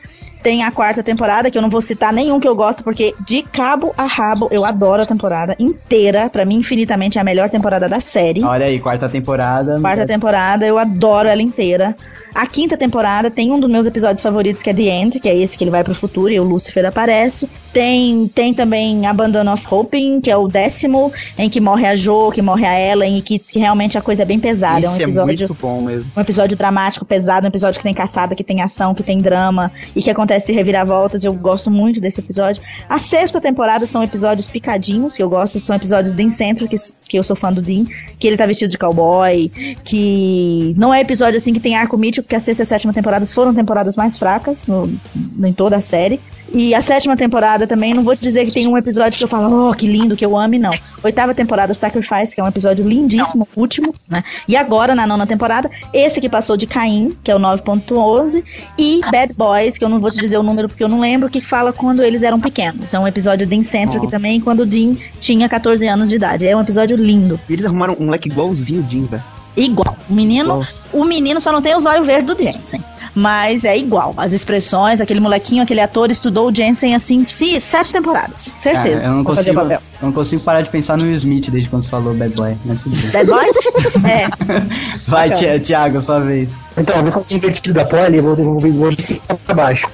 Tem a quarta temporada, que eu não vou citar nenhum que eu gosto, porque de cabo a rabo eu adoro a temporada inteira. Pra mim, infinitamente é a melhor temporada da série. Olha aí, quarta temporada. Quarta temporada, eu adoro ela inteira. A quinta temporada tem um dos meus episódios favoritos, que é The End, que é esse que ele vai pro futuro e o Lucifer aparece. Tem, tem também Abandon of Hoping, que é o décimo, em que morre a Jo, que morre a Ellen, e que, que realmente a coisa é bem pesada. Esse é é um episódio. muito bom mesmo. um episódio dramático, pesado, um episódio que tem caçada, que tem ação, que tem drama e que acontece reviravoltas. Eu gosto muito desse episódio. A sexta temporada são episódios picadinhos, que eu gosto, são episódios Dean Centro, que, que eu sou fã do Dean, que ele tá vestido de cowboy, que não é episódio assim que tem arco mítico, porque a sexta e a sétima temporadas foram temporadas mais fracas no- em toda a série. E a sétima temporada também, não vou te dizer que tem um episódio que eu falo, oh, que lindo, que eu ame, não. Oitava temporada, Sacrifice, que é um episódio lindíssimo, último, né? E agora, na nona temporada, esse que passou de Caim, que é o 9.11, e Bad Boys, que eu não vou te dizer o número porque eu não lembro, que fala quando eles eram pequenos. É um episódio Dean Centric também, quando o Dean tinha 14 anos de idade. É um episódio lindo. E eles arrumaram um moleque igualzinho o Jim, velho. Igual. O menino, o menino só não tem os olhos verdes do Jensen. Mas é igual. As expressões, aquele molequinho, aquele ator estudou o Jensen assim, se, sete temporadas. Certeza. Cara, eu, não consigo, papel. eu não consigo parar de pensar no Will Smith desde quando você falou Bad Boy. Mas. Bad Boys? é. Vai, Thiago, sua vez. Então, eu vou fazer invertido da pole, eu vou, vou, vou de cima pra baixo.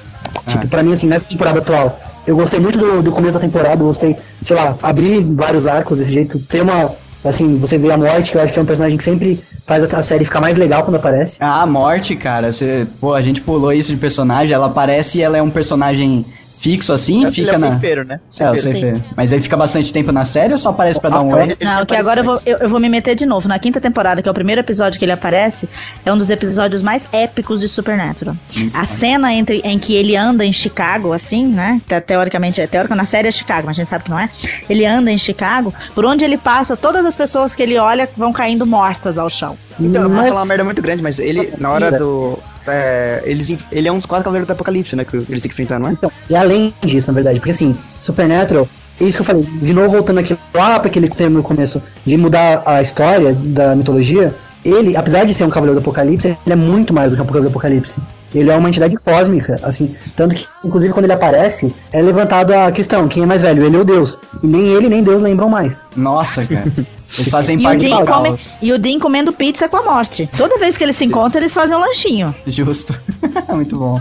Tipo, pra mim, assim, nessa temporada atual, eu gostei muito do, do começo da temporada, eu gostei, sei lá, abrir vários arcos desse jeito, ter uma, assim, você vê a morte, que eu acho que é um personagem que sempre faz a, a série ficar mais legal quando aparece. Ah, a morte, cara. Você, pô, a gente pulou isso de personagem. Ela aparece e ela é um personagem fixo assim, Ele fica é o na. ceifeiro, né? É, o Ceifeiro. Ceifeiro. Mas ele fica bastante tempo na série ou só aparece pra dar um oi? Ele Não, que agora eu vou, eu, eu vou me meter de novo. Na quinta temporada, que é o primeiro episódio que ele aparece, é um dos episódios mais épicos de Supernatural. A cena entre, em que ele anda em Chicago, assim, né? te- Teoricamente, é teórico na série é Chicago, mas a gente sabe que não é. Ele anda em Chicago, por onde ele passa, todas as pessoas que ele olha vão caindo mortas ao chão. Então, eu vou falar uma merda muito grande, mas ele, na hora do. É, eles, ele é um dos quatro cavaleiros do apocalipse, né? Que eles têm que enfrentar, não é? Então, e além disso, na verdade, porque assim, Supernatural, é isso que eu falei, de novo voltando aqui lá para aquele termo no começo, de mudar a história da mitologia, ele, apesar de ser um cavaleiro do apocalipse, ele é muito mais do que um cavaleiro do apocalipse. Ele é uma entidade cósmica, assim, tanto que, inclusive, quando ele aparece, é levantado a questão, quem é mais velho, ele ou Deus? E nem ele nem Deus lembram mais. Nossa, cara. Eles fazem E o, parte do come- e o Dean comendo pizza com a morte. Toda vez que eles se encontram, eles fazem um lanchinho. Justo. Muito bom.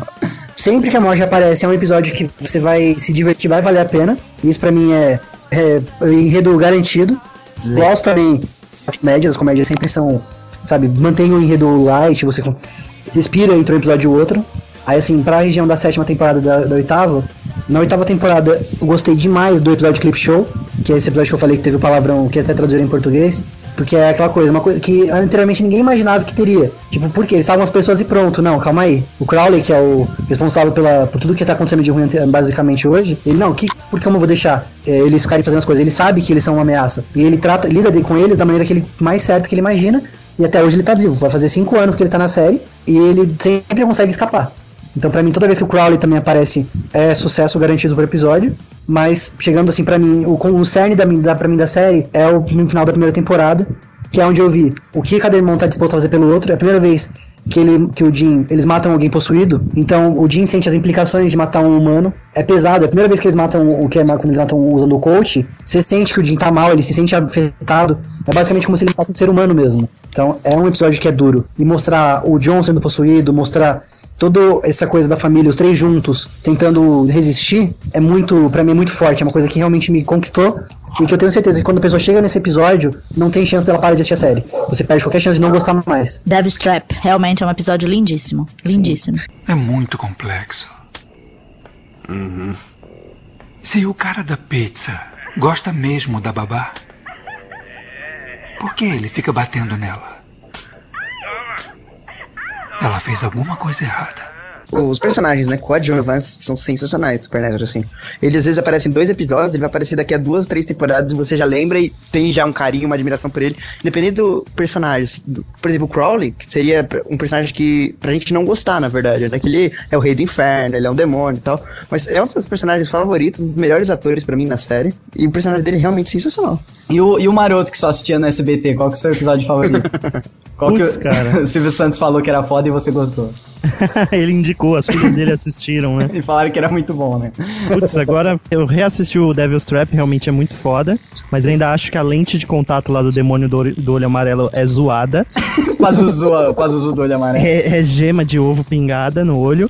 Sempre que a morte aparece, é um episódio que você vai se divertir, vai valer a pena. Isso pra mim é, é enredo garantido. Gosto também das comédias, as comédias sempre são, sabe, mantém o enredo light, você respira entre um episódio e outro. Aí assim, pra região da sétima temporada da, da oitava, na oitava temporada eu gostei demais do episódio Clip Show, que é esse episódio que eu falei que teve o palavrão que até traduziram em português. Porque é aquela coisa, uma coisa que anteriormente ninguém imaginava que teria. Tipo, por quê? Eles estavam as pessoas e pronto. Não, calma aí. O Crowley, que é o responsável pela, por tudo que tá acontecendo de ruim basicamente hoje, ele não, que, por que eu não vou deixar é, eles ficarem fazendo as coisas? Ele sabe que eles são uma ameaça. E ele trata, lida com eles da maneira que ele mais certo que ele imagina. E até hoje ele tá vivo. Vai fazer cinco anos que ele tá na série. E ele sempre consegue escapar. Então, pra mim, toda vez que o Crowley também aparece, é sucesso garantido por episódio. Mas, chegando assim, pra mim, o, o cerne da, da, pra mim da série é o no final da primeira temporada, que é onde eu vi o que cada irmão tá disposto a fazer pelo outro. É a primeira vez que, ele, que o Jim, eles matam alguém possuído. Então, o Jim sente as implicações de matar um humano. É pesado. É a primeira vez que eles matam o que é quando eles matam usando o coach. Você sente que o Jim tá mal, ele se sente afetado. É basicamente como se ele fosse um ser humano mesmo. Então, é um episódio que é duro. E mostrar o John sendo possuído, mostrar toda essa coisa da família, os três juntos, tentando resistir, é muito, pra mim, é muito forte. É uma coisa que realmente me conquistou. E que eu tenho certeza que quando a pessoa chega nesse episódio, não tem chance dela parar de assistir a série. Você perde qualquer chance de não gostar mais. Devil's Trap, realmente é um episódio lindíssimo. Lindíssimo. É muito complexo. Se o cara da pizza gosta mesmo da babá, por que ele fica batendo nela? Ela fez alguma coisa errada. Os personagens, né, coadjuvantes, são sensacionais, Supernatural, assim. Eles às vezes aparecem em dois episódios, ele vai aparecer daqui a duas, três temporadas e você já lembra e tem já um carinho, uma admiração por ele. Independente do personagem. do- Por exemplo, o Crowley, que seria um personagem que pra gente não gostar, na verdade. Né? Que ele é o rei do inferno, ele é um demônio e tal. Mas é um dos meus personagens favoritos, um dos melhores atores pra mim na série. E o personagem dele é realmente sensacional. E o, e o maroto que só assistia no SBT, qual que é o seu episódio favorito? Qual Putz, que cara. o Silvio Santos falou que era foda e você gostou. Ele indicou, as filhas dele assistiram, né? E falaram que era muito bom, né? Putz, agora eu reassisti o Devil's Trap, realmente é muito foda. Mas ainda acho que a lente de contato lá do demônio do, olho- do olho amarelo é zoada. A Zuzu do olho amarelo. É, é gema de ovo pingada no olho.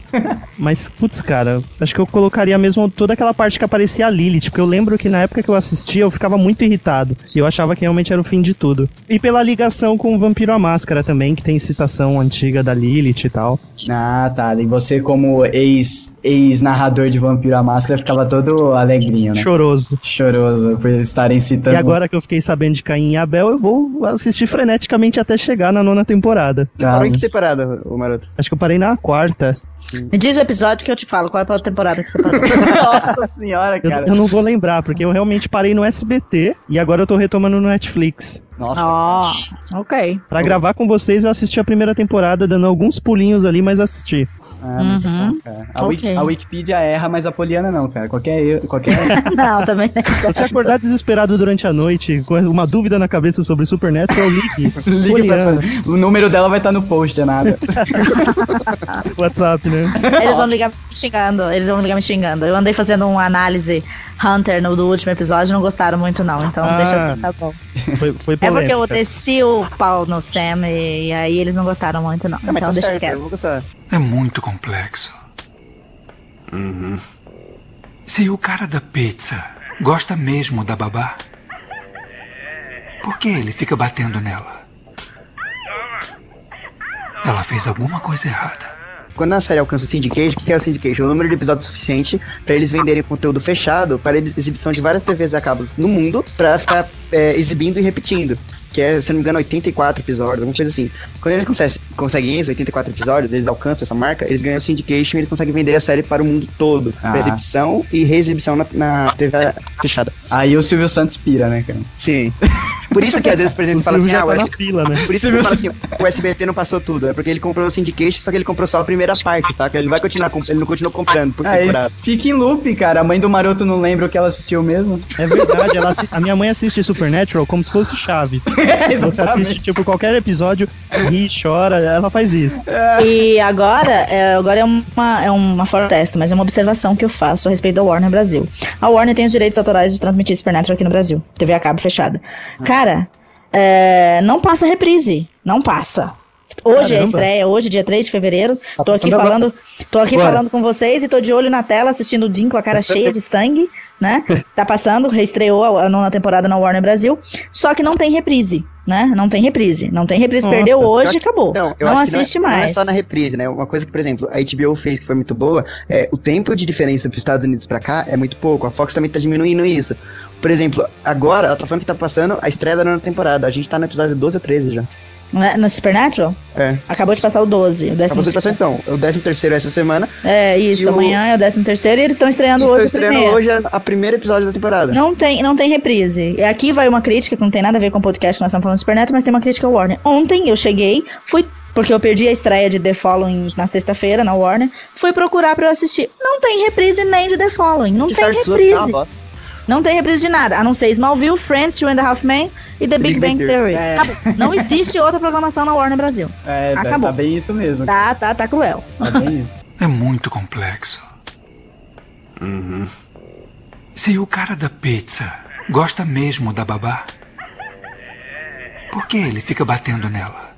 Mas, putz, cara, acho que eu colocaria mesmo toda aquela parte que aparecia a Lilith. Porque eu lembro que na época que eu assistia, eu ficava muito irritado. E eu achava que realmente era o fim de tudo. E pela ligação com o Vampiro à Máscara também, que tem citação antiga da Lilith e tal. Ah, tá. E você, como ex- ex-narrador de Vampiro à Máscara, ficava todo alegrinho, né? Choroso. Choroso por estarem citando. E agora que eu fiquei sabendo de Caim e Abel, eu vou assistir freneticamente até chegar na nona temporada. Ah, Parou em que temporada, o Maroto? Acho que eu parei na quarta. Me diz o episódio que eu te falo. Qual é a temporada que você parou? Nossa senhora, Eu, cara. eu não vou lembrar, porque eu realmente parei no SBT e agora eu tô retomando no Netflix. Nossa. Ó, ok. Pra gravar com vocês, eu assisti a primeira temporada, dando alguns pulinhos ali, mas assisti. Ah, Uhum. bom, cara. A, Wiki- Ok. a Wikipedia erra, mas a Poliana não, cara. Qualquer, qualquer Não, também. Se você acordar desesperado durante a noite, com uma dúvida na cabeça sobre Supernatural, ligue. liga Poliana. pra... O número dela vai estar no post, é nada. WhatsApp, né? Eles vão ligar me xingando. Eles vão ligar me xingando. Eu andei fazendo uma análise Hunter no do último episódio não gostaram muito, não. Então Ah. deixa assim, tá bom. Foi, foi É porque eu desci o pau no Sam e, aí eles não gostaram muito, não. Ah, mas então tá deixa certo, quieto. É muito complexo. Se o cara da pizza gosta mesmo da babá, por que ele fica batendo nela? Ela fez alguma coisa errada. Quando a série alcança o Syndicate, o que é o Syndicate? O número de episódios suficiente pra eles venderem conteúdo fechado para ex- exibição de várias TVs a cabo no mundo pra ficar é, exibindo e repetindo. Que é, se não me engano, 84 episódios, alguma coisa assim. Quando eles conseguem, conseguem isso, 84 episódios, eles alcançam essa marca, eles ganham o Syndication e eles conseguem vender a série para o mundo todo. Ah. Pra exibição e reexibição na, na TV fechada. Aí o Silvio Santos pira, né, cara? Sim. Por isso que às vezes, por exemplo, O fala Silvio assim, ah, tá S- fila, né? por isso que você fala assim, o SBT não passou tudo. É porque ele comprou o Syndication, só que ele comprou só a primeira parte, saca? Ele vai continuar comprando, ele não continuou comprando por Aí temporada. fica em loop, cara. A mãe do Maroto não lembra o que ela assistiu mesmo. É verdade, ela assi- a minha mãe assiste Supernatural como se fosse Chaves. Você assiste, tipo, qualquer episódio, ri, chora, ela faz isso. E agora, é, agora é uma, é uma protesto, mas é uma observação que eu faço a respeito da Warner Brasil. A Warner tem os direitos autorais de transmitir Supernatural aqui no Brasil. TV a cabo fechada. Cara, é, não passa reprise. Não passa. Hoje é a Caramba. estreia, hoje, dia 3 de fevereiro. Tá Tô aqui passando agora. falando, tô aqui Agora. falando com vocês e tô de olho na tela assistindo o Jim com a cara cheia de sangue, né? Tá passando, reestreou a a nona temporada na Warner Brasil. Só que não tem reprise. né? Não tem reprise. Não tem reprise. Nossa, Perdeu Eu hoje, acho- acabou. Não, não que assiste não é, mais. Não é só na reprise, né? Uma coisa que, por exemplo, a HBO fez que foi muito boa, é o tempo de diferença pros Estados Unidos pra cá é muito pouco. A Fox também tá diminuindo isso. Por exemplo, agora ela tá falando que tá passando a estreia da nona temporada. A gente tá no episódio 12 ou 13 já. Não é? No Supernatural? É. Acabou de passar o 12. O décimo Acabou de passar então. O 13 terceiro essa semana. É, isso. E o- Amanhã é o décimo terceiro e eles estão estreando Estão hoje. o estreando hoje a, a primeiro episódio da temporada. Não tem, não tem reprise. E Aqui vai uma crítica que não tem nada a ver com o podcast que nós estamos falando do Supernatural, mas tem uma crítica ao Warner. Ontem eu cheguei, fui porque eu perdi a estreia de The Following na sexta-feira na Warner, fui procurar pra eu assistir. Não tem reprise nem de The Following, não tem tá uma reprise. bosta. Não tem reprise de nada, a não ser Smallville, Friends, Two and a Half Men e The Big, Bang Theory. É. Não existe outra programação na Warner Brasil. É, tá, Acabou. tá bem isso mesmo. Tá, tá, tá cruel. Tá bem isso. É muito complexo. Se o cara da pizza gosta mesmo da babá, por que ele fica batendo nela?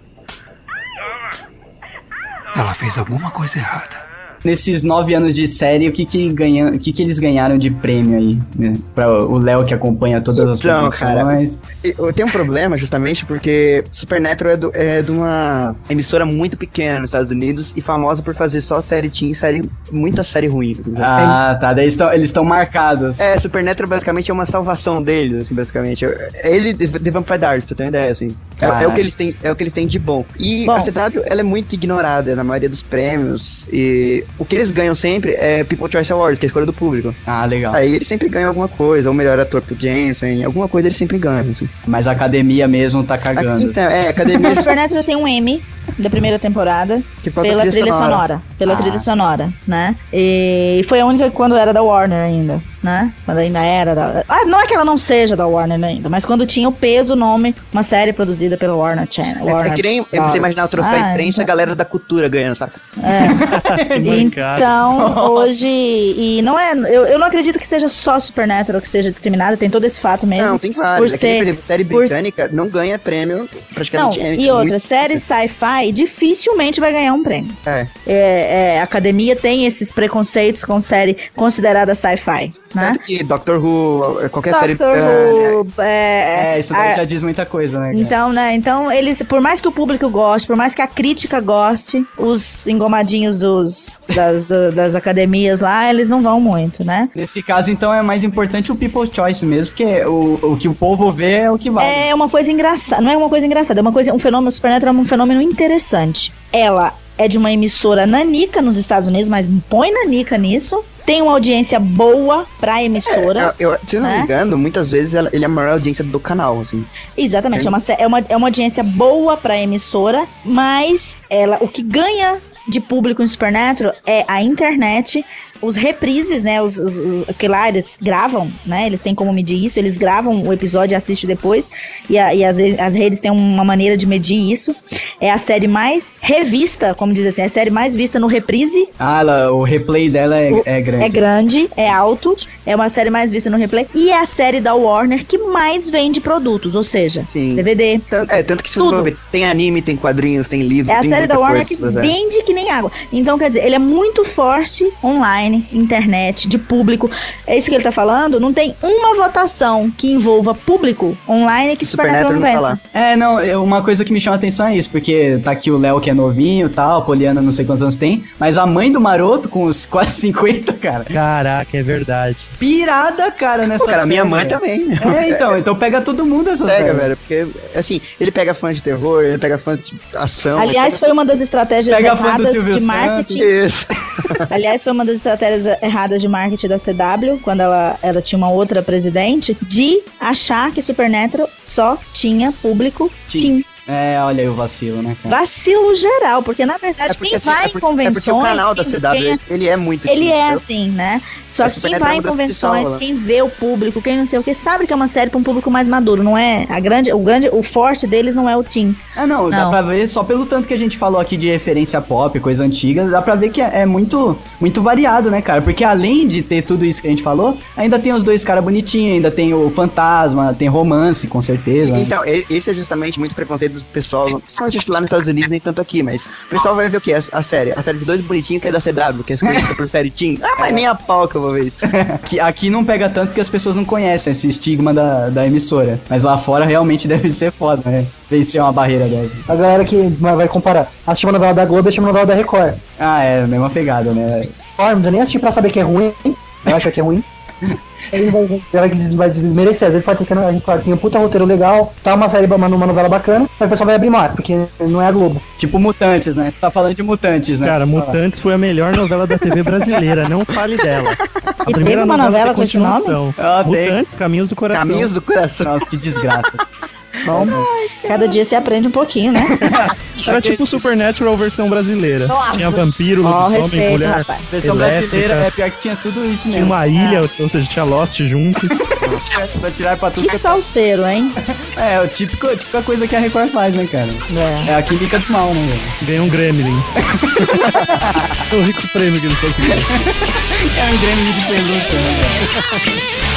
Ela fez alguma coisa errada. Nesses nove anos de série, o que que, ganha, o que que eles ganharam de prêmio aí? Né? Pra o Léo que acompanha todas as Então, cara, produções. Eu tenho um problema justamente porque Supernatural é, do- é de uma emissora muito pequena nos Estados Unidos e famosa por fazer só série teen, série, muita série ruim. assim? Ah, tá. Daí estão- eles estão marcados. É, Supernatural basicamente é uma salvação deles, assim, basicamente. Ele The Vampire Diaries, pra ter uma ideia, assim. É, é o que eles têm, é o que eles têm de bom. E Bom. a CW, ela é muito ignorada na maioria dos prêmios. E o que eles ganham sempre é People Choice Awards, que é a escolha do público. Ah, legal. Aí eles sempre ganham alguma coisa, ou melhor ator pro Jensen, alguma coisa eles sempre ganham, assim. Mas a academia mesmo tá cagando. Então, é, academia O Supernatural tem um M da primeira temporada pela trilha, sonora. Pela Ah. trilha sonora, né? E foi a única quando era da Warner ainda, né? Quando ainda era da. Ah, não é que ela não seja da Warner ainda, mas quando tinha o peso, o nome, uma série produzida pelo Warner Channel. É, é Warner que nem é pra você Brothers. imaginar o troféu Ah, imprensa, a galera da cultura ganhando, saca? Bancada. Então, hoje. E não é. Eu, eu não acredito que seja só Supernatural que seja discriminada, tem todo esse fato mesmo. Não, tem vários. por É nem, ser- por exemplo, série por- britânica não ganha prêmio Não, praticamente. é e outra, série sci-fi dificilmente vai ganhar um prêmio. É. É, é, a academia tem esses preconceitos com série considerada sci-fi, né? Tanto que Doctor Who, qualquer série. Doctor britânica, Who, é, É, isso daí a- já diz muita coisa, né? cara? Então, né? Então, eles, por mais que o público goste, por mais que a crítica goste, os engomadinhos dos, das, do- das academias lá, eles não vão muito, né? Nesse caso, então, é mais importante o People's Choice mesmo, porque o, o que o povo vê é o que vale. É uma coisa engraçada, não é uma coisa engraçada, é uma coisa, um fenômeno, Supernatural é um fenômeno interessante. Ela é de uma emissora nanica nos Estados Unidos, mas põe nanica nisso. Tem uma audiência boa pra emissora. eu, eu- se não né? me engano, muitas vezes ela- ele é a maior audiência do canal, assim. Exatamente, é uma, sé- é, uma, é uma audiência boa pra emissora, mas ela, o que ganha de público em Supernatural é a internet, os reprises, né? Os, os, os- que lá eles gravam, né? Eles têm como medir isso, eles gravam o episódio e assistem depois, e, a- e as, as redes têm uma maneira de medir isso. É a série mais revista, como diz assim, é a série mais vista no reprise Ah, ela- o replay dela é, O- é grande. é grande, é alto, é uma série mais vista no replay. E é a série da Warner que mais vende produtos, ou seja, Sim. DVD. Tanto, é, tanto que se Tudo. você ver, tem anime, tem quadrinhos, tem livro, É a tem série muita da Warner coisa que fazer. vende que nem água. Então, quer dizer, ele é muito forte online, internet, de público. É isso que ele tá falando. Não tem uma votação que envolva público online que Supernatural Supernatural não tá. É, não, é uma coisa que me chama a atenção é isso, porque tá aqui o Léo que é novinho e tal, a Poliana não sei quantos anos tem, mas a mãe do maroto com os quase 50, cara, Caraca, é verdade. pirada, cara, nessa Pô, cara, minha série, mãe velho. também. meu. É, então, então pega todo mundo essa Pega, série. velho, porque, assim, ele pega fã de terror, ele pega fã de ação. Aliás, foi uma das estratégias Pega a fã do erradas Silvio de marketing. Aliás, foi uma das estratégias erradas de marketing da CW, quando ela, ela tinha uma outra presidente, de achar que Supernatural só tinha público teen. É, olha aí o vacilo, né, cara? Vacilo geral, porque na verdade É porque, quem assim, vai é em porque, é convenções. porque o canal da CW, quem é- ele é muito ele teen, é entendeu? assim, né? Só A que quem vai é em convenções, salva, né? quem vê o público, quem não sei o que, sabe que é uma série para um público mais maduro, não é? A grande, o grande, o forte deles não é o teen. Ah, não, dá Não. pra ver, só pelo tanto que a gente falou aqui de referência pop, coisa antiga, dá pra ver que é, é muito, muito variado, né, cara? Porque além de ter tudo isso que a gente falou, ainda tem os dois caras bonitinhos, ainda tem o fantasma, tem romance, com certeza. né? Então, e- esse é justamente muito preconceito do pessoal, principalmente acho que lá nos Estados Unidos, nem tanto aqui, mas o pessoal vai ver o que? A, a série. A série de dois bonitinhos que é da CW, que é conhecida por série Teen. Ah, mas nem a pau que eu vou ver isso. Que aqui não pega tanto porque as pessoas não conhecem esse estigma da, da emissora. Mas lá fora realmente deve ser foda, né? Vencer uma barreira dessa. A galera que vai comparar. Assistir uma novela da Globo e uma novela da Record. Ah, é, a mesma pegada, né? Não precisa nem assistir pra saber que é ruim. Eu acho que é ruim. Aí vai, vai, vai desmerecer. Às vezes pode ser que a Record tenha um puta roteiro legal, tá uma série, uma, uma novela bacana, só que o pessoal vai abrir mar, porque não é a Globo. Tipo Mutantes, né? Você tá falando de Mutantes, né? Cara, Mutantes foi a melhor novela da TV brasileira, não fale dela. A E teve uma novela tem com esse nome? Ah. Mutantes, Caminhos do Coração. Caminhos do coração. Nossa, que desgraça. Bom, cada dia se aprende um pouquinho, né? Era tipo Supernatural versão brasileira. Nossa. Tinha vampiro, lobisomem, respeito, mulher. rapaz. Versão elétrica, brasileira é pior que tinha tudo isso Tinha mesmo. uma ilha, ou seja, tinha Lost junto. Pra tirar pra tudo Que que salseiro, hein? é, é o típico, a típica coisa que a Record faz, né, cara? É. É a química do mal, né? Ganhou um Gremlin. o rico prêmio que eles conseguiram. É um grêmio de pelúcia, né?